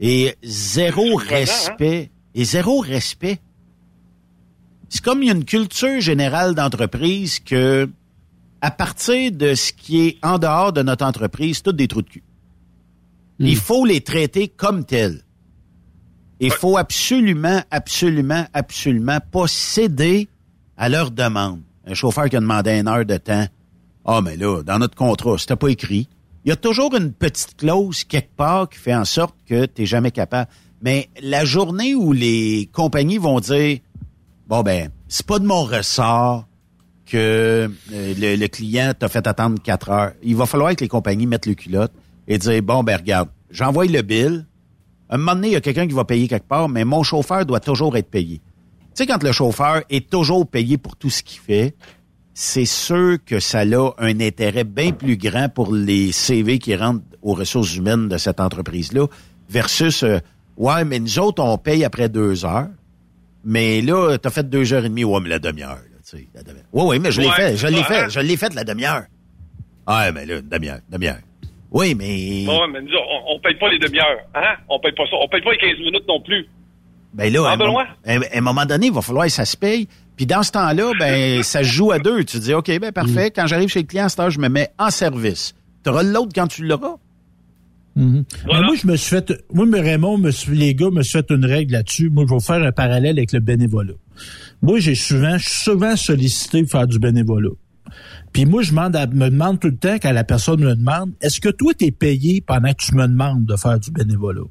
et zéro respect. Et zéro respect. C'est comme il y a une culture générale d'entreprise que, à partir de ce qui est en dehors de notre entreprise, tout des trous de cul. Il faut les traiter comme tels. Il faut absolument, absolument, absolument pas céder à leurs demandes. Un chauffeur qui a demandé une heure de temps. Ah, mais là, dans notre contrat, c'était pas écrit. Il y a toujours une petite clause quelque part qui fait en sorte que tu jamais capable. Mais la journée où les compagnies vont dire Bon ben, c'est pas de mon ressort que euh, le, le client t'a fait attendre quatre heures. Il va falloir que les compagnies mettent le culotte et dire Bon ben regarde, j'envoie le bill. Un moment donné, il y a quelqu'un qui va payer quelque part, mais mon chauffeur doit toujours être payé. Tu sais, quand le chauffeur est toujours payé pour tout ce qu'il fait, c'est sûr que ça a un intérêt bien plus grand pour les CV qui rentrent aux ressources humaines de cette entreprise-là versus, euh, ouais, mais nous autres, on paye après deux heures. Mais là, t'as fait deux heures et demie, ouais, mais la demi-heure, là, tu sais, la demi-heure. Ouais, oui, mais je l'ai Ouais, fait, je l'ai fait, je l'ai fait la demi-heure. Ouais, mais là, une demi-heure, demi-heure. Oui, mais... Bon, mais nous, on, on paye pas les demi-heures. Hein? On paye pas ça. On paye pas les 15 minutes non plus. Ben là, à, un moment, à un- à un moment donné, il va falloir que ça se paye. Puis dans ce temps-là, ben ça se joue à deux. Tu dis, OK, ben parfait, Mm. quand j'arrive chez le client, à cette heure, je me mets en service. Tu auras l'autre quand tu l'auras. Mhm. Mais moi, je me suis fait, moi, mais Raymond, me suis- les gars, me suis fait une règle là-dessus. Moi, je vais faire un parallèle avec le bénévolat. Moi, j'ai souvent, je suis souvent sollicité pour faire du bénévolat. Puis moi, je demande à- me demande tout le temps quand la personne me demande, est-ce que toi, t'es payé pendant que tu me demandes de faire du bénévolat?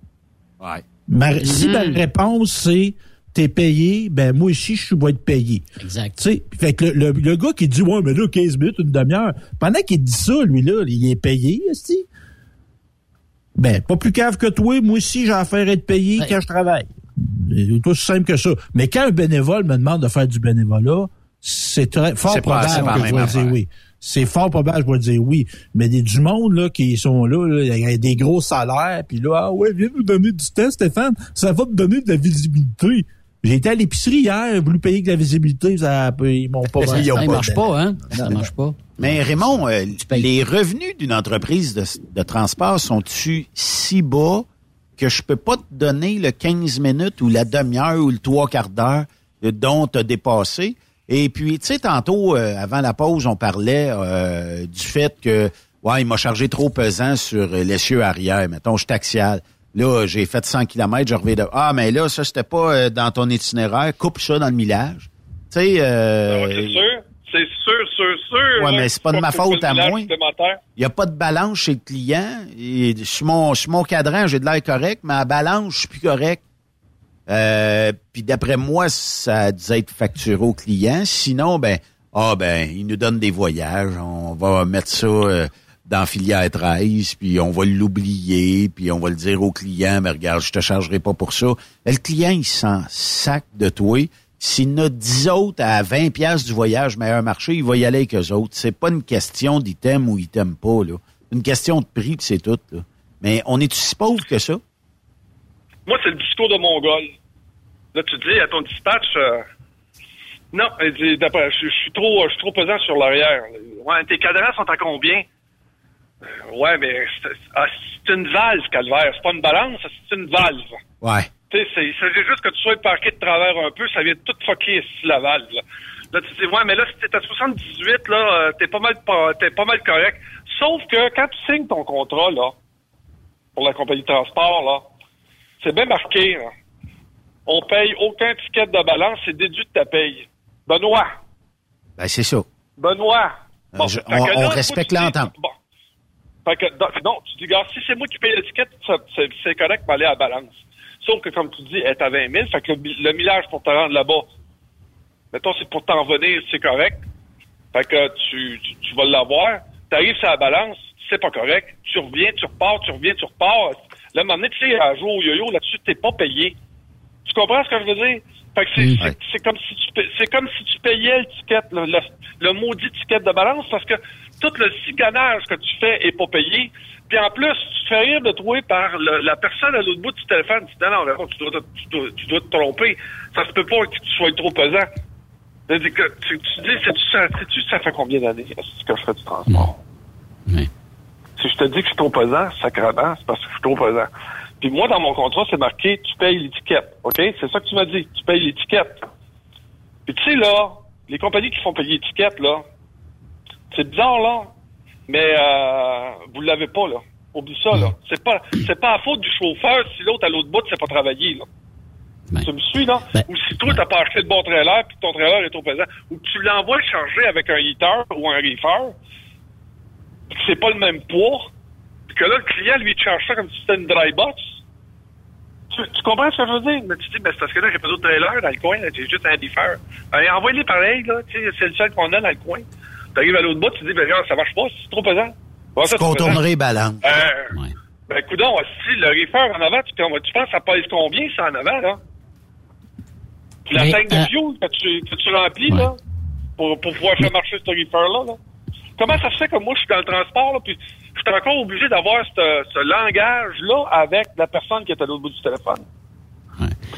Ouais. Ma- Si Mhm. ma réponse, c'est t'es payé, ben moi aussi, je dois être payé. Exact. Tu sais, fait que le, le- le gars qui dit, ouais, mais là, 15 minutes, une demi-heure, pendant qu'il dit ça, lui-là, il est payé, esti. Ben, pas plus cave que toi, moi aussi, j'ai affaire à être payé quand je travaille. C'est tout aussi simple que ça. Mais quand un bénévole me demande de faire du bénévolat, c'est très fort probable la que je vais dire oui. C'est fort probable que je vais dire oui. Mais des, du monde là, qui sont là, là, il y a des gros salaires, puis là, ah ouais, viens nous donner du temps, Stéphane, ça va te donner de la visibilité. J'ai été à l'épicerie hier, j'ai voulu payer de la visibilité, ça, ils m'ont pas Ça, ça marche de- pas, hein? Ça Non, marche pas. Mais Raymond, euh, les revenus d'une entreprise de, de transport sont-tu si bas que je peux pas te donner le 15 minutes ou la demi-heure ou le trois quarts d'heure dont tu as dépassé? Et puis, tu sais, tantôt, euh, avant la pause, on parlait euh, du fait que, ouais, il m'a chargé trop pesant sur l'essieu arrière. Mettons, je suis axial. Là, j'ai fait 100 km, je reviens de... Ah, mais là, ça, c'était pas euh, dans ton itinéraire. Coupe ça dans le millage. Tu sais... euh, Ah c'est sûr. C'est sûr, sûr, sûr. Ouais, là, mais c'est pas de ma faute à moi. Il n'y a pas de balance chez le client. Et sur, mon, sur mon cadran, j'ai de l'air correct, mais à balance, je suis plus correct. Euh, Puis d'après moi, ça dû être facturé au client. Sinon, ben, ah ben, il nous donne des voyages. On va mettre ça euh, dans filière 13, puis on va l'oublier, puis on va le dire au client, mais regarde, je te chargerai pas pour ça. Et le client, il s'en sac de toi. S'il y a 10 autres à 20 pièces du voyage meilleur marché, il va y aller avec eux autres. C'est pas une question d'item ou item pas, là. Une question de prix, c'est tout, là. Mais on est si pauvre que ça? Moi, c'est le discours de Mongol. Là, tu dis à ton dispatch, euh, non, il dit, d'après, je, suis trop, je suis trop pesant sur l'arrière. Ouais, tes cadrans sont à combien? Euh, ouais, mais c'est ah, une valve, calvaire. C'est pas une balance, c'est une valve. Ouais. Tu sais, c'est- il s'agit juste que tu sois parqué de travers un peu, ça vient tout fucker ici, la valve. Là. Là, tu te dis, ouais, mais là, si t'es à 78, là, euh, t'es pas mal t'es pas mal correct. Sauf que quand tu signes ton contrat, là, pour la compagnie de transport, là, c'est bien marqué, là. On paye aucun ticket de balance, c'est déduit de ta paye. Benoît, Ben, c'est ça. Benoît. Euh, je- on- respecte tu l'entente. Bon. Fait que, donc, non, tu dis, gars, si c'est moi qui paye l'étiquette, c'est correct pour aller à la balance. Sauf que, comme tu dis, elle est à 20 000, fait que le, le millage pour te rendre là-bas, mettons, c'est pour t'en venir, c'est correct. Fait que tu, tu, tu vas l'avoir. T'arrives sur la balance, c'est pas correct. Tu reviens, tu repars, tu reviens, tu repars. Là, à un moment donné, tu sais, à jouer au yo-yo, là-dessus, t'es pas payé. Tu comprends ce que je veux dire? Fait que c'est c'est- c'est comme si tu pa- c'est comme si tu payais le ticket, le, le, le maudit ticket de balance, parce que tout le zigonage que tu fais est pas payé. Puis en plus, tu te fais rire de toi par le- la personne à l'autre bout du téléphone. Tu dis, non, tu dois, te- tu, dois, tu dois te tromper. Ça se peut pas que tu sois trop pesant. Que Tu, tu dis, sais-tu, ça, fait combien d'années est-ce que je fais du transport? Si je te dis que je suis trop pesant, sacrément, c'est parce que je suis trop pesant. Puis moi, dans mon contrat, c'est marqué, tu payes l'étiquette. OK? C'est ça que tu m'as dit. Tu payes l'étiquette. Puis tu sais, là, les compagnies qui font payer l'étiquette, là, c'est bizarre, là, mais euh, vous l'avez pas, là. Oublie ça, là. C'est pas, c'est pas la faute du chauffeur si l'autre à l'autre bout ne sait pas travailler, là. Tu me suis, là? Ou si toi, t'as pas acheté le bon trailer puis ton trailer est trop pesant, ou que tu l'envoies le charger avec un heater ou un reefer, c'est pas le même poids, que là, le client, lui, charge ça comme si c'était une dry box. Tu, tu comprends ce que je veux dire? Mais tu dis, mais c'est parce que là, j'ai pas d'autre trailer dans le coin, j'ai juste un reefer. Ben, envoie-les pareil, là, tu sais, c'est le seul qu'on a dans le coin. T'arrives à l'autre bout, tu dis, ben, regarde, ça marche pas, c'est trop pesant. Ouais, ça, Tu contournerais balance. Euh, Ben, coudon, si le reefer en avant, tu, tu penses que ça pèse combien, ça, en avant, là? Puis la tank de euh, fuel que tu, que tu remplis, là, pour, pour pouvoir faire marcher ce reefer-là, là. Comment ça se fait que moi, je suis dans le transport, là, puis je suis encore obligé d'avoir ce, ce langage-là avec la personne qui est à l'autre bout du téléphone?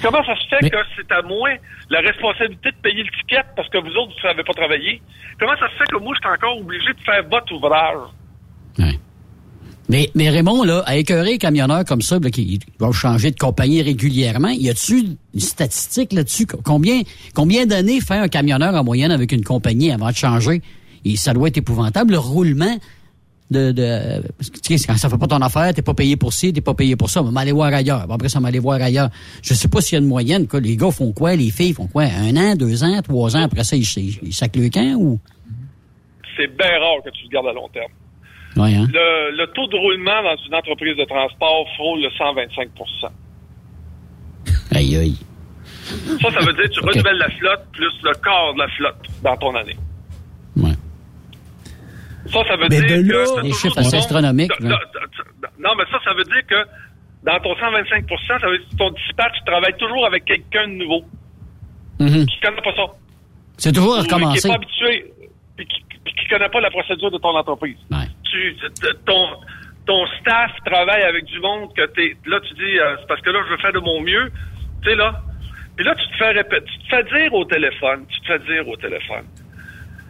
Comment ça se fait que c'est à moi la responsabilité de payer le ticket parce que vous autres, vous ne savez pas travailler? Comment ça se fait que moi, je suis encore obligé de faire votre ouvrage? Mais, mais Raymond, là, à écœurer les camionneurs comme ça, là, qui vont changer de compagnie régulièrement, y a-tu une statistique là-dessus? Combien, combien d'années fait un camionneur en moyenne avec une compagnie avant de changer? Et ça doit être épouvantable. Le roulement de, de tu sais, quand ça fait pas ton affaire, t'es pas payé pour ci, t'es pas payé pour ça, mais m'aller voir ailleurs. Bon, après ça, m'aller voir ailleurs. Je sais pas s'il y a une moyenne. Les gars font quoi? Les filles font quoi? Un an, deux ans, trois ans, après ça, ils, ils, sacent le camp ou? C'est bien rare que tu le gardes à long terme. Ouais, hein? Le, le taux de roulement dans une entreprise de transport frôle le 125% Aïe, aïe. Ça, ça veut dire que tu Ok. renouvelles la flotte plus le quart de la flotte dans ton année. Ouais. Ça, ça veut Mais dire que... là, chiffres astronomiques, Non, mais ça, ça veut dire que dans ton 125 ça veut dire que ton dispatch, tu travailles toujours avec quelqu'un de nouveau Mhm. qui connaît pas ça. C'est toujours à Ou Qui recommencer. n'est pas habitué, puis qui, qui connaît pas la procédure de ton entreprise. Tu, t- ton, ton staff travaille avec du monde que t'es. Là, tu dis, euh, c'est parce que là, je veux faire de mon mieux. Tu sais, là. Puis là, tu te fais répéter, tu te fais dire au téléphone, tu te fais dire au téléphone.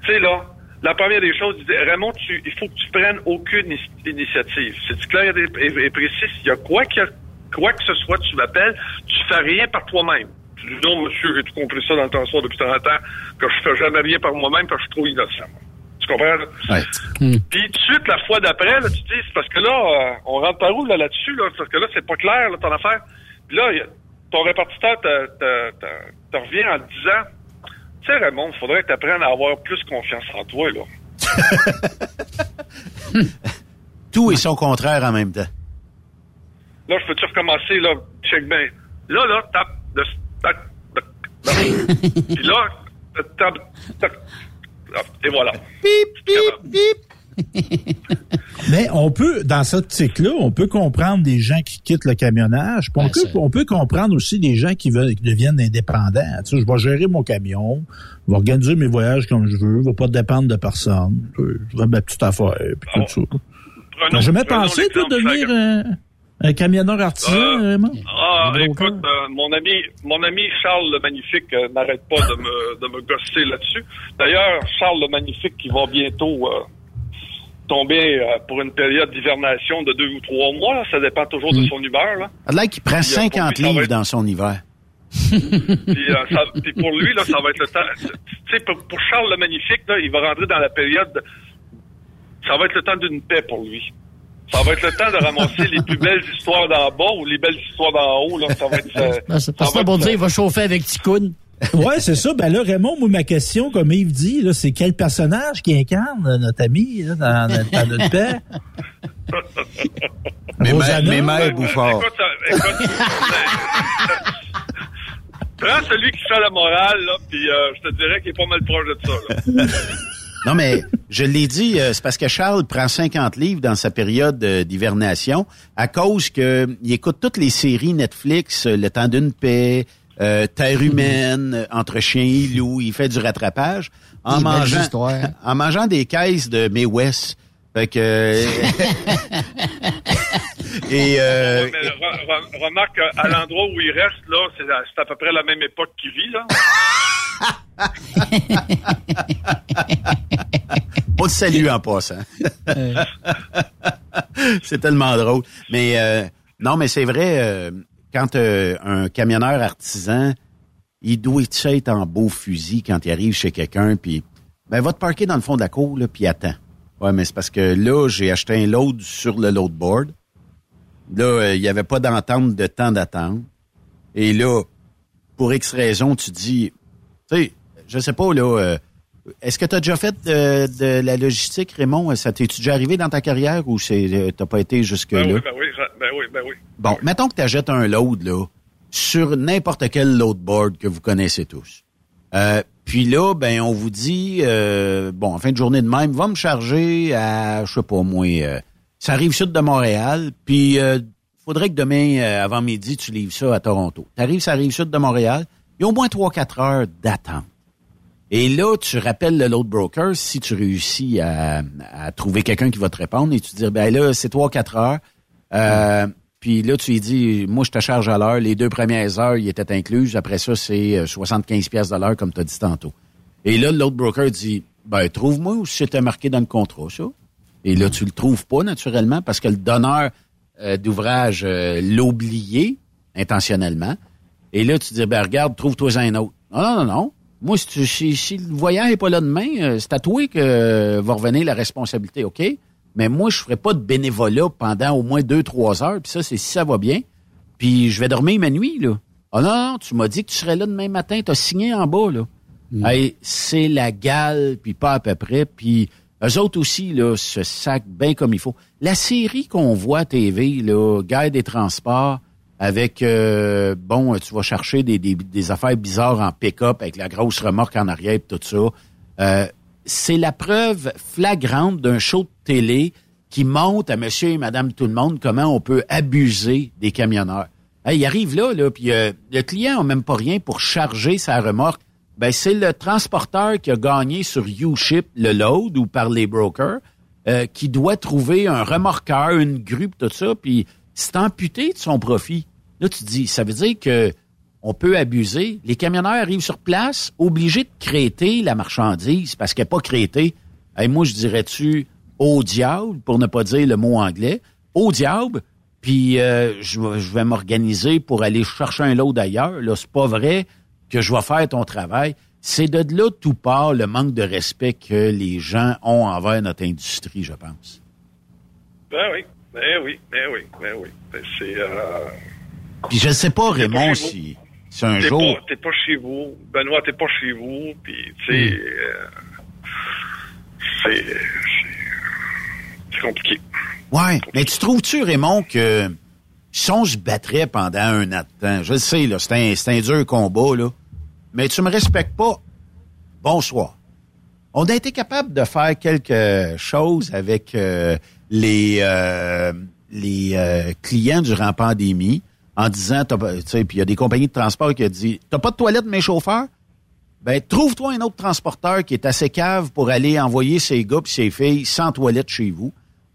Tu sais, là, la première des choses, il dit, Raymond, tu, il faut que tu prennes aucune initiative. C'est clair et, et- et précis? Il y a quoi que, quoi que ce soit, tu m'appelles, tu fais rien par toi-même. Tu dis, non, monsieur, j'ai tout compris ça dans le transport depuis 30 ans, que je fais jamais rien par moi-même, parce que je suis trop innocent. Tu comprends? là? Ouais. Puis tout de suite, la fois d'après, là, tu te dis, c'est parce que là, euh, on rentre par où là, là-dessus, là, parce que là, c'est pas clair, là, ton affaire. Puis là, ton répartiteur te, te, te- te revient en te disant, tu sais, Raymond, il faudrait que tu apprennes à avoir plus confiance en toi, là. Tout et son contraire en même temps. Là, je peux-tu recommencer, là, check bien. Là, là, tape, de, tac, tac, tac. Puis là, tape, tac, tac, et voilà. Mais on peut, dans cette optique-là, on peut comprendre des gens qui quittent le camionnage. on, peut, on peut comprendre aussi des gens qui veulent qui deviennent indépendants. Tu sais, je vais gérer mon camion, je vais organiser mes voyages comme je veux, je vais pas dépendre de personne. Je vais ma petite affaire, puis tout ça. T'as jamais pensé, toi, devenir un, un camionneur artisan, Raymond? Ah, écoute, euh, mon ami, mon ami Charles le Magnifique euh, n'arrête pas de me, de me gosser là-dessus. D'ailleurs, Charles le Magnifique qui va bientôt euh, tomber euh, pour une période d'hivernation de deux ou trois mois, là, ça dépend toujours de son humeur. Là. Il a l'air qu'il prend Puis, euh, pour 50 lui, ça va livres être- dans son hiver. Puis, euh, ça- puis pour lui, là, ça va être le temps. Tu sais, pour, pour Charles le Magnifique, là, il va rentrer dans la période. de- ça va être le temps d'une paix pour lui. Ça va être le temps de ramasser les plus belles histoires d'en bas ou les belles histoires d'en haut. Là. Ça va être. euh, c'est pas ça ça va pour être- dire, il va chauffer avec Ticoun. Ouais, c'est ça. Ben là, Raymond, moi, ma question, comme Yves dit, là, c'est quel personnage qui incarne euh, notre ami là, dans, dans notre paix? Mais mais mère Bouffard. Écoute, écoute, Prends celui qui fait la morale, là, puis euh, je te dirais qu'il est pas mal proche de ça. Là. Non, mais je l'ai dit, euh, c'est parce que Charles prend 50 livres dans sa période euh, d'hivernation à cause que il écoute toutes les séries Netflix, euh, Le temps d'une paix, euh, Terre humaine, euh, Entre chien et loup. Il fait du rattrapage en mangeant, en mangeant des caisses de May West. Fait que... et... euh, Mais re- re- remarque, euh, à l'endroit où il reste, là, c'est à, c'est à peu près la même époque qu'il vit, là. On te salue en passant. c'est tellement drôle. Mais euh, non, mais c'est vrai, euh, quand euh, un camionneur artisan, il doit être en beau fusil quand il arrive chez quelqu'un, puis ben va te parquer dans le fond de la cour, là, puis attends. Ouais, mais c'est parce que là, j'ai acheté un load sur le loadboard. Là, euh, il n'y avait pas d'entente de temps d'attente. Et là, pour X raison, tu dis, tu sais, je sais pas, là, euh, est-ce que tu as déjà fait de, de la logistique, Raymond? Ça t'est déjà arrivé dans ta carrière ou c'est euh, t'as pas été jusque-là? Ben oui, ben oui, ben oui, ben oui. Bon, mettons que tu achètes un load, là, sur n'importe quel loadboard que vous connaissez tous. Euh, puis là, ben, on vous dit, euh, bon, en fin de journée de même, va me charger à, je sais pas, moi, euh, ça arrive sud de Montréal, puis euh, faudrait que demain, euh, avant midi, tu livres ça à Toronto. T'arrives, ça arrive sud de Montréal, il y a au moins 3-4 heures d'attente. Et là, tu rappelles le load broker si tu réussis à, trouver quelqu'un qui va te répondre et tu dis, ben là, c'est 3-4 heures. Euh, Puis là, tu lui dis, moi, je te charge à l'heure. Les deux premières heures, il était inclus. Après ça, c'est euh, 75 pièces de l'heure, comme tu as dit tantôt. Et là, l'autre broker dit, ben, trouve-moi où c'était marqué dans le contrat, ça. Et là, tu le trouves pas naturellement parce que le donneur euh, d'ouvrage euh, l'a oublié intentionnellement. Et là, tu dis, ben regarde, trouve-toi un autre. Non, non, non, non. Moi, si, tu- si, si le voyant n'est pas là demain, euh, c'est à toi que euh, va revenir la responsabilité, OK? Mais moi, je ferai pas de bénévolat pendant au moins deux, trois heures. Puis ça, c'est si ça va bien. Puis je vais dormir ma nuit, là. Ah non, non, tu m'as dit que tu serais là demain matin. Tu as signé en bas, là. Hey, c'est la gale, puis pas à peu près. Puis eux autres aussi, là, se sac bien comme il faut. La série qu'on voit à TV, là, Guerre des transports, avec, euh, bon, tu vas chercher des, des, des affaires bizarres en pick-up avec la grosse remorque en arrière et tout ça. Euh, c'est la preuve flagrante d'un show de télé qui montre à monsieur et madame tout le monde comment on peut abuser des camionneurs. Il arrive là, là puis euh, le client n'a même pas rien pour charger sa remorque. Ben, c'est le transporteur qui a gagné sur U-Ship le load ou par les brokers euh, qui doit trouver un remorqueur, une grue, tout ça, puis c'est amputé de son profit. Là, tu dis, ça veut dire que on peut abuser. Les camionneurs arrivent sur place, obligés de créter la marchandise parce qu'elle n'est pas crétée. Hey, moi, je dirais-tu au diable, pour ne pas dire le mot anglais, au diable, puis euh, je, vais- je vais m'organiser pour aller chercher un lot d'ailleurs. Là, c'est pas vrai que je vais faire ton travail. C'est de là tout part le manque de respect que les gens ont envers notre industrie, je pense. Ben oui, ben oui, ben oui, ben oui. Ben, c'est... Euh... Puis je ne sais pas, Raymond, si, si un jour... pas, t'es pas chez vous. Benoît, t'es pas chez vous. Puis, tu sais, euh, c'est, c'est, c'est compliqué. Ouais, mais tu trouves-tu, Raymond, que si on se battrait pendant un an de temps, je le sais, là, c'est un, c'est un dur combat, là, mais tu me respectes pas, bonsoir. On a été capable de faire quelque chose avec euh, les, euh, les euh, clients durant la pandémie en disant, t'as pas- tu sais, puis il y a des compagnies de transport qui ont dit, t'as pas de toilette, mes chauffeurs? Ben, trouve-toi un autre transporteur qui est assez cave pour aller envoyer ses gars puis ses filles sans toilette chez vous.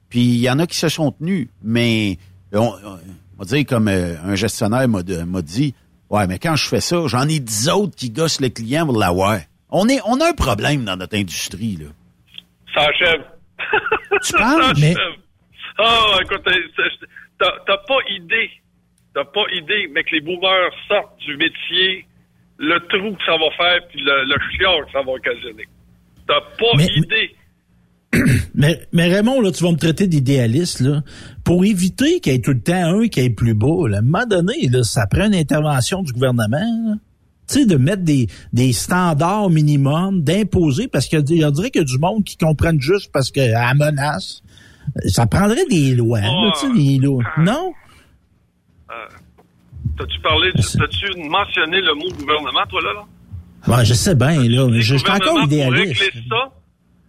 Puis il y en a qui se sont tenus, mais on, on va dire comme euh, un gestionnaire m'a de- m'a dit, ouais, mais quand je fais ça, j'en ai dix autres qui gossent le client pour l'avoir. On est, on a un problème dans notre industrie là. Ça achève. Tu penses? Ça Mais- achève. Ah, écoute, t'as pas idée. T'as pas idée, mais que les boomers sortent du métier, le trou que ça va faire, puis le, le que ça va occasionner. T'as pas Mais- idée. Mais, mais Raymond, là, tu vas me traiter d'idéaliste, là. Pour éviter qu'il y ait tout le temps un qui est plus beau, là, à un moment donné, là, ça prend une intervention du gouvernement, là. Tu sais, de mettre des, des standards minimums, d'imposer, parce qu'il y a- qu'il y a du monde qui comprennent juste parce qu'elle menace. Ça prendrait des lois, là, tu sais, des lois. Non? T'as-tu parlé, t'as-tu mentionné le mot gouvernement, toi, là? là? Ouais, je sais bien, là. Je, je suis encore Gouvernement, idéaliste. Pour régler ça,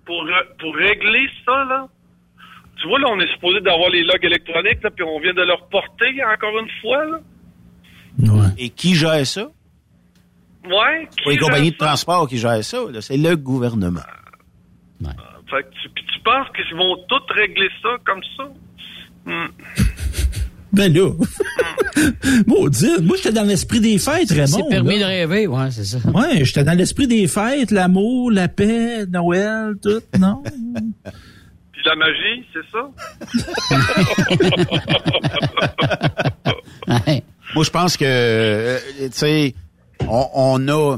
pour, pour régler ça, là, tu vois, là, on est supposé d'avoir les logs électroniques, là, puis on vient de leur porter encore une fois, là. Et qui gère ça? Ouais. Pas les qui compagnies de transport qui gèrent ça, là, c'est le gouvernement. Fait que tu, puis tu penses qu'ils vont tous régler ça comme ça? Hmm. Ben là. Maudit. Moi, j'étais dans l'esprit des fêtes, Raymond. C'est permis là. de rêver, ouais, c'est ça. Ouais, j'étais dans l'esprit des fêtes, l'amour, la paix, Noël, tout, non? Puis la magie, c'est ça? Moi, je pense que, euh, tu sais, on, on a,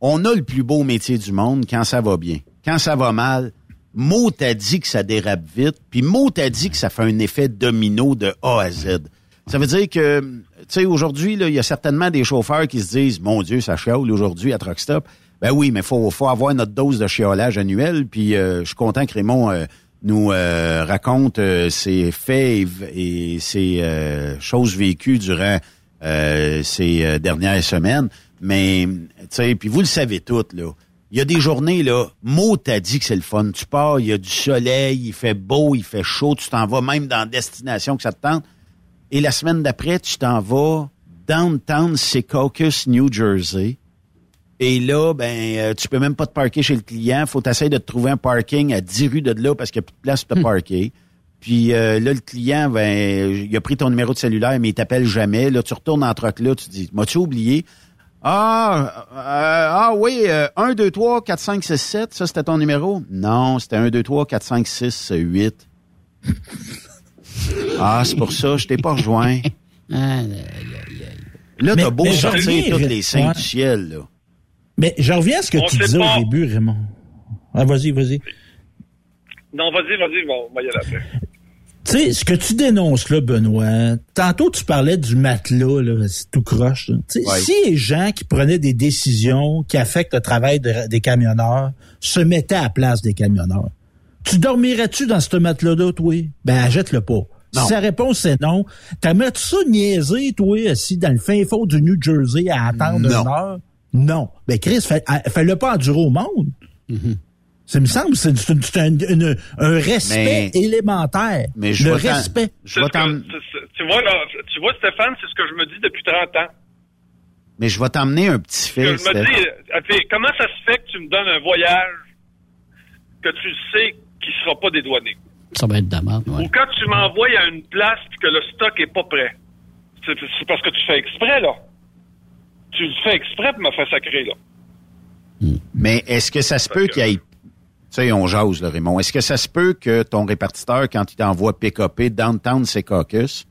on a le plus beau métier du monde quand ça va bien. Quand ça va mal, mot t'a dit que ça dérape vite, puis mot t'a dit que ça fait un effet domino de A à Z. Ça veut dire que, tu sais, aujourd'hui, il y a certainement des chauffeurs qui se disent, mon Dieu, ça chiale aujourd'hui à Truck Stop. Ben oui, mais faut, faut avoir notre dose de chiolage annuel. Puis euh, je suis content que Raymond euh, nous euh, raconte euh, ses faits et, ses euh, choses vécues durant euh, ces dernières semaines. Mais, tu sais, puis vous le savez toutes, là. Il y a des journées, là, mot t'a dit que c'est le fun. Tu pars, il y a du soleil, il fait beau, il fait chaud, tu t'en vas même dans la destination que ça te tente. Et la semaine d'après, tu t'en vas downtown Secaucus, New Jersey. Et là, ben, euh, tu peux même pas te parquer chez le client. Faut t'essayer de te trouver un parking à 10 rues de là parce qu'il n'y a plus de place pour te parquer. Puis euh, là, le client, ben, il a pris ton numéro de cellulaire, mais il t'appelle jamais. Là, tu retournes en troc là, tu dis, m'as-tu oublié? Ah, euh, ah oui, euh, 1, 2, 3, 4, 5, 6, 7, ça c'était ton numéro? Non, c'était 1, 2, 3, 4, 5, 6, 8. Ah, c'est pour ça, je t'ai pas rejoint. Ah, Là, t'as beau mais sortir reviens, tous les saints ouais. du ciel, là. Mais je reviens à ce que On tu disais pas. au début, Raymond. Ah, vas-y, vas-y. Non, vas-y, vas-y, bon, on va y aller après. Tu sais, ce que tu dénonces là, Benoît, tantôt tu parlais du matelas, là, c'est tout croche. là. Tu sais, Ouais. Si les gens qui prenaient des décisions qui affectent le travail de- des camionneurs se mettaient à la place des camionneurs, tu dormirais-tu dans ce matelas-là, toi? Ben, achète-le pas. Non. Si la réponse est non, t'aimerais-tu ça niaiser, toi, assis dans le fin fond du New Jersey à attendre Non. une heure? Non. Ben, Chris, fais- ah, fais-le pas endurer au monde. Ça me semble, c'est un, respect Mais- élémentaire. mais je le respect. Je tu vois, là, tu vois, Stéphane, c'est ce que je me dis depuis 30 ans. mais je vais t'emmener un petit fait, je me dis, euh, comment ça se fait que tu me donnes un voyage que tu sais qu'il sera pas dédouané? Ça va être d'amende, Ou ouais. quand tu m'envoies à une place que le stock est pas prêt? C'est parce que tu fais exprès, là. Tu le fais exprès pour me faire sacrer, là. Mais est-ce que ça se peut qu'il y ait... Tu sais, on jase, là, Raymond. Est-ce que ça se peut que ton répartiteur, quand il t'envoie PKP Downtown Secaucus,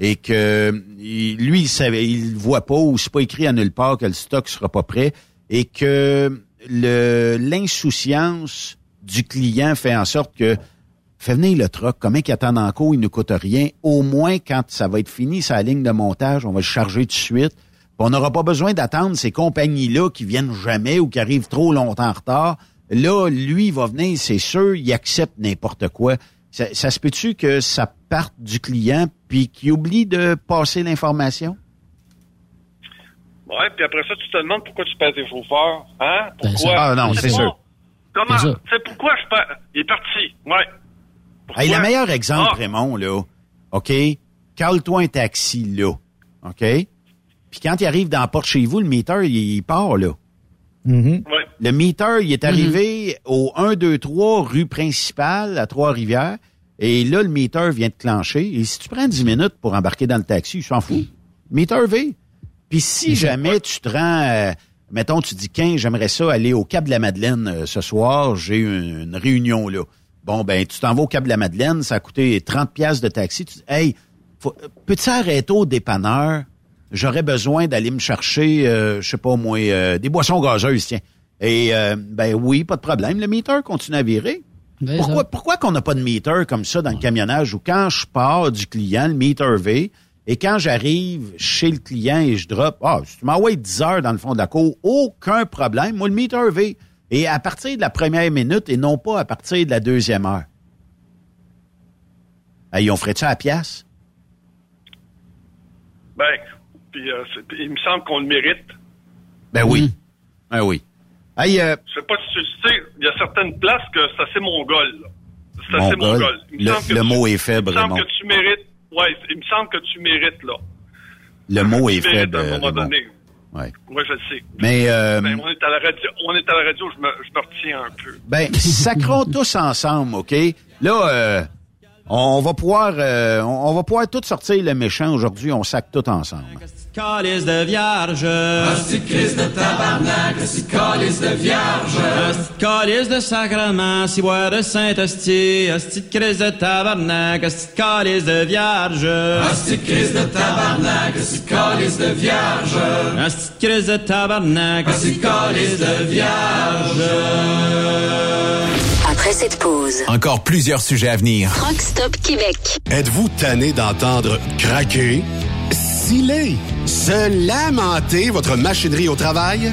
et que lui, il savait, il voit pas ou c'est pas écrit à nulle part que le stock sera pas prêt, et que le l'insouciance du client fait en sorte que fait venir le troc, comment qu'il attend en cours, il ne coûte rien. Au moins, quand ça va être fini, sa ligne de montage, on va le charger tout de suite. Puis on n'aura pas besoin d'attendre ces compagnies-là qui viennent jamais ou qui arrivent trop longtemps en retard. Là, lui, il va venir, c'est sûr, il accepte n'importe quoi. Ça, ça se peut-tu que ça parte du client puis qu'il oublie de passer l'information? Ouais, puis après ça, tu te demandes pourquoi tu payes tes chauffeurs. Hein? Ben, Pourquoi? Ah, non, c'est sûr. Comment? C'est pourquoi je paie. Il est parti. Ouais. Hey, le meilleur exemple, Ah. Raymond, là, OK? Cale-toi un taxi, là. OK? Puis quand il arrive dans la porte chez vous, le meter, il, il part, là. Le meter, il est arrivé au 1, 2, 3 rue principale à Trois-Rivières. Et là, le meter vient de clencher. Et si tu prends 10 minutes pour embarquer dans le taxi, il s'en fout. Meter V. Puis si jamais tu te rends, euh, mettons, tu dis 15, j'aimerais ça aller au Cap de la Madeleine euh, ce soir, j'ai une, une réunion là. Bon, ben, tu t'en vas au Cap de la Madeleine, ça a coûté 30 pièces de taxi. Tu dis, hey, faut- peux-tu arrêter au dépanneur? J'aurais besoin d'aller me chercher, euh, je sais pas moi, euh, des boissons gazeuses, tiens. Et, euh, ben oui, pas de problème. Le meter continue à virer. Ben, Pourquoi, pourquoi qu'on n'a pas de meter comme ça dans le camionnage où quand je pars du client, le meter V, et quand j'arrive chez le client et je drop, ah, si tu m'envoies 10 heures dans le fond de la cour, aucun problème. Moi, le meter V. Et à partir de la première minute et non pas à partir de la deuxième heure. Hey, on ferait ça à la pièce? Ben, puis euh, c'est- puis il me semble qu'on le mérite. Ben oui. Ben oui. Hey, euh, Je sais pas si tu le sais, il y a certaines places que c'est assez mongol. là. C'est Mongol. mongol. Il me Le- semble que le tu- mot est faible, Il me semble que tu mérites. Ouais, il me semble que tu mérites, là. le mot est Tu faible, à un moment Raymond. donné. Ouais. Oui, je le sais. Mais, euh, Ben, on est à la radio, on est à la radio, je me, je me retiens un peu. Ben, sacrons tous ensemble, OK? Là, euh, on va pouvoir euh, on va pouvoir tout sortir le méchant aujourd'hui, on sac tout ensemble. Calice de vierge. De Christ de tabarnak, hostie de calice de vierge. Hostie de calice de sacrement, si boire de Saint-Hostie. Hostie de Christ de tabarnak, hostie de calice de vierge. De Christ de tabarnak, hostie de calice de vierge. Hostie de Christ de tabarnak, calice de vierge. Après cette pause, Encore plusieurs sujets à venir. Truck Stop Québec. Êtes-vous tanné d'entendre craquer, sciller, se lamenter votre machinerie au travail?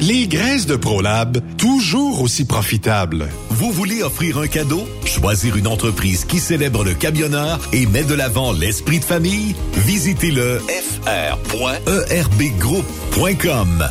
Les graisses de ProLab, toujours aussi profitables. Vous voulez offrir un cadeau? Choisir une entreprise qui célèbre le camionneur et met de l'avant l'esprit de famille? Visitez le fr.erbgroup.com.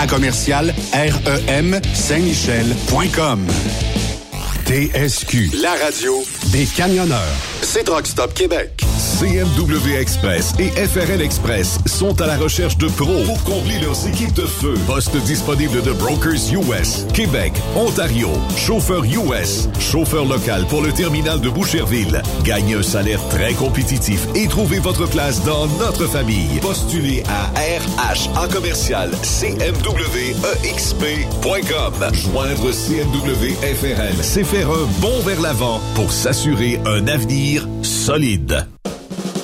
à commercial REM Saint-Michel.com. TSQ, la radio des camionneurs. C'est Truck Stop Québec. CMW Express et FRL Express sont à la recherche de pros pour combler leurs équipes de feu. Poste disponible de Brokers US, Québec, Ontario, chauffeur US, chauffeur local pour le terminal de Boucherville. Gagnez un salaire très compétitif et trouvez votre place dans notre famille. Postulez à RH en commercial cmwexp.com. Joindre CMW FRL, c'est un bond vers l'avant pour s'assurer un avenir solide.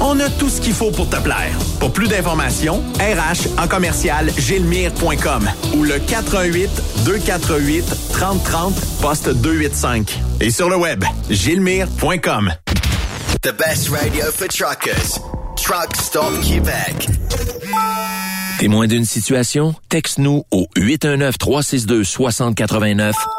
On a tout ce qu'il faut pour te plaire. Pour plus d'informations, RH en commercial gilmire.com ou le 418 248 3030 poste 285. Et sur le web, gilmire.com. The best radio for truckers. Truck Stop Québec. Témoin d'une situation? Texte-nous au 819-362-6089,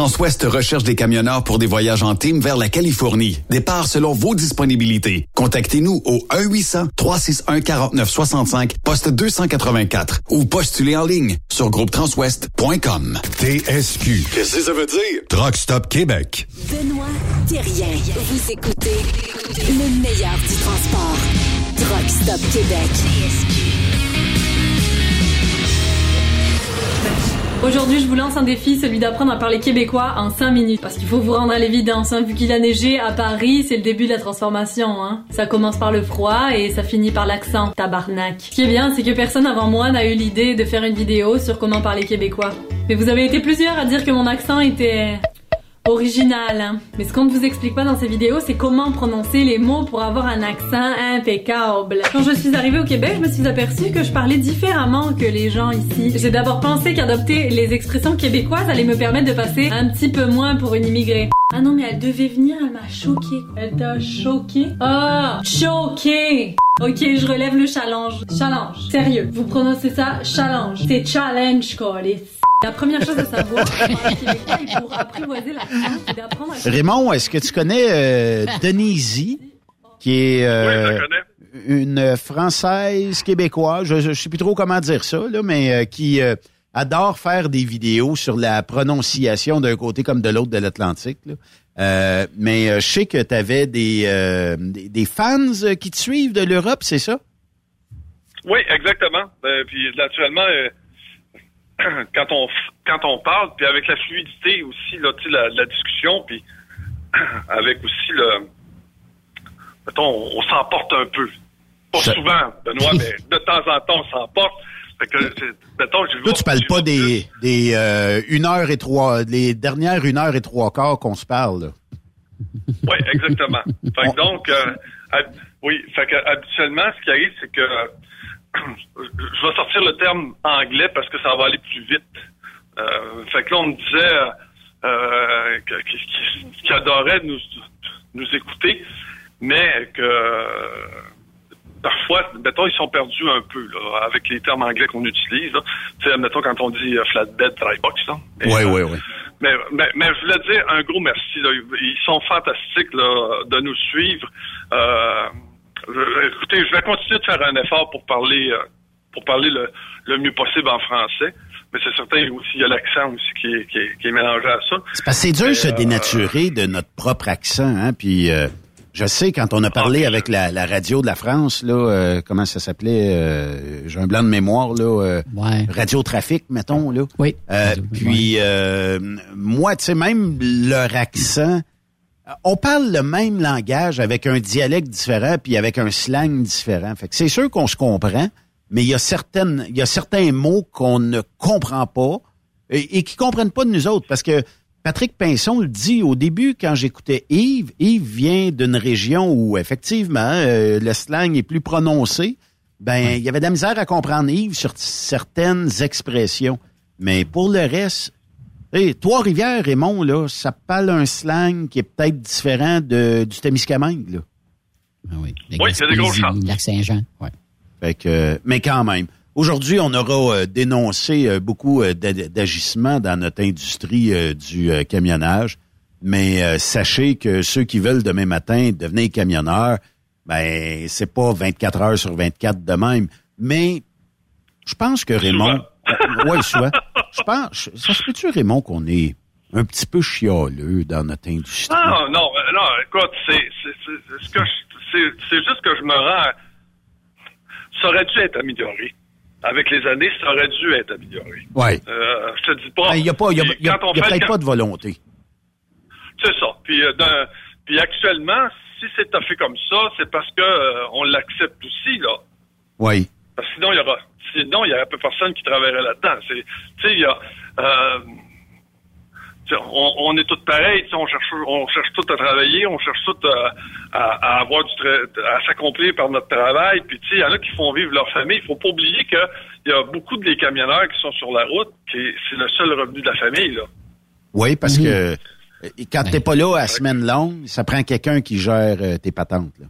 Transwest recherche des camionneurs pour des voyages en team vers la Californie. Départ selon vos disponibilités. Contactez-nous au 1-800-361-4965, poste 284 ou postulez en ligne sur groupetranswest.com. TSQ. Qu'est-ce que ça veut dire? Truck Stop Québec. Benoît Thérien. Vous écoutez le meilleur du transport. Truck Stop Québec. Aujourd'hui, je vous lance un défi, celui d'apprendre à parler québécois en 5 minutes. Parce qu'il faut vous rendre à l'évidence, hein, vu qu'il a neigé à Paris, c'est le début de la transformation. Hein. Ça commence par le froid et ça finit par l'accent, tabarnak. Ce qui est bien, c'est que personne avant moi n'a eu l'idée de faire une vidéo sur comment parler québécois. Mais vous avez été plusieurs à dire que mon accent était original. Mais ce qu'on ne vous explique pas dans ces vidéos, c'est comment prononcer les mots pour avoir un accent impeccable. Quand je suis arrivée au Québec, je me suis aperçue que je parlais différemment que les gens ici. J'ai d'abord pensé qu'adopter les expressions québécoises allait me permettre de passer un petit peu moins pour une immigrée. Ah non, mais elle devait venir, elle m'a choquée. Elle t'a choquée? Ah! choquée! Ok, je relève le challenge. Challenge. Sérieux, vous prononcez ça challenge. C'est challenge, colis. La première chose à savoir pour apprivoiser l'accent, c'est d'apprendre à Raymond, est-ce que tu connais euh, Denise, qui est euh, une française québécoise, je, je sais plus trop comment dire ça, là, mais euh, qui euh, adore faire des vidéos sur la prononciation d'un côté comme de l'autre de l'Atlantique. là. Euh, mais euh, je sais que tu avais des, euh, des, des fans euh, qui te suivent de l'Europe, c'est ça? Oui, exactement. Euh, puis naturellement, euh, quand on quand on parle, puis avec la fluidité aussi, là, tu sais, la, la discussion, puis avec aussi le, mettons, on, on s'emporte un peu. Pas souvent, Benoît, mais de temps en temps, on s'emporte. Fait que, mettons, je Toi, tu parles pas des, des euh, une heure et trois, les dernières une heure et trois quarts qu'on se parle. là. Oui, exactement. Fait que donc, euh, hab- oui, fait que habituellement, ce qui arrive, c'est que je vais sortir le terme anglais parce que ça va aller plus vite. Euh, fait que là, on me disait euh, que- qu'il adorait nous, nous écouter, mais que euh, parfois, mettons, ils sont perdus un peu là, avec les termes anglais qu'on utilise. Tu sais, mettons, quand on dit euh, flatbed, dry box. Là. Et, Oui, euh, oui, oui. mais, mais, mais je voulais dire un gros merci. Là. Ils sont fantastiques là, de nous suivre. Euh, écoutez, je vais continuer de faire un effort pour parler euh, pour parler le, le mieux possible en français. Mais c'est certain aussi il y a l'accent aussi qui est, qui, est, qui est mélangé à ça. C'est parce que c'est dur de se euh, dénaturer de notre propre accent, hein. Puis euh, je sais quand on a parlé avec la, la radio de la France, là, euh, comment ça s'appelait euh, J'ai un blanc de mémoire là. euh, Radio Trafic, mettons là. Oui. Euh, puis euh, moi, tu sais, même leur accent. On parle le même langage avec un dialecte différent puis avec un slang différent. Fait que c'est sûr qu'on se comprend, mais il y a certaines, il y a certains mots qu'on ne comprend pas et, et qui comprennent pas de nous autres parce que Patrick Pinson le dit au début quand j'écoutais Yves. Yves vient d'une région où effectivement euh, le slang est plus prononcé. Ben, il y avait de la misère à comprendre Yves sur certaines expressions, mais pour le reste, Hey, Trois-Rivières, Raymond, là, ça parle un slang qui est peut-être différent de, du Témiscamingue, là. Oui, il y a des grosses chances. Lac Saint-Jean, ouais. Fait que, mais quand même. Aujourd'hui, on aura euh, dénoncé euh, beaucoup euh, d'a- d'agissements dans notre industrie euh, du euh, camionnage. Mais euh, sachez que ceux qui veulent demain matin devenir camionneurs, ben c'est pas 24 heures sur 24 de même. Mais je pense que Raymond, ouais, souvent. Je pense, ça se peut-tu Raymond qu'on est un petit peu chialeux dans notre industrie? Non, non, euh, non, écoute, c'est c'est- c'est- ce que juste que je me rends. Ça aurait dû être amélioré. Avec les années, ça aurait dû être amélioré. Ouais. Euh, je te dis pas. Il n'y a pas, y a, y a- y peut-être pas de volonté. C'est ça. Puis, euh, dans- puis actuellement, si c'est fait comme ça, c'est parce que euh, on l'accepte aussi, là. Oui. Parce que sinon, il y aura, sinon, il y aurait peu personne qui travaillerait là-dedans. C'est, tu sais, il y a, euh, on, on est tous pareils, tu sais, on cherche, on cherche tous à travailler, on cherche tous à, à- à avoir du, tra- à s'accomplir par notre travail. Puis, tu sais, il y en a qui font vivre leur famille. Il faut pas oublier que il y a beaucoup de des camionneurs qui sont sur la route, qui c'est le seul revenu de la famille, là. Oui, parce Mhm. que euh, quand t'es pas là à semaine longue, ça prend quelqu'un qui gère euh, tes patentes. Là.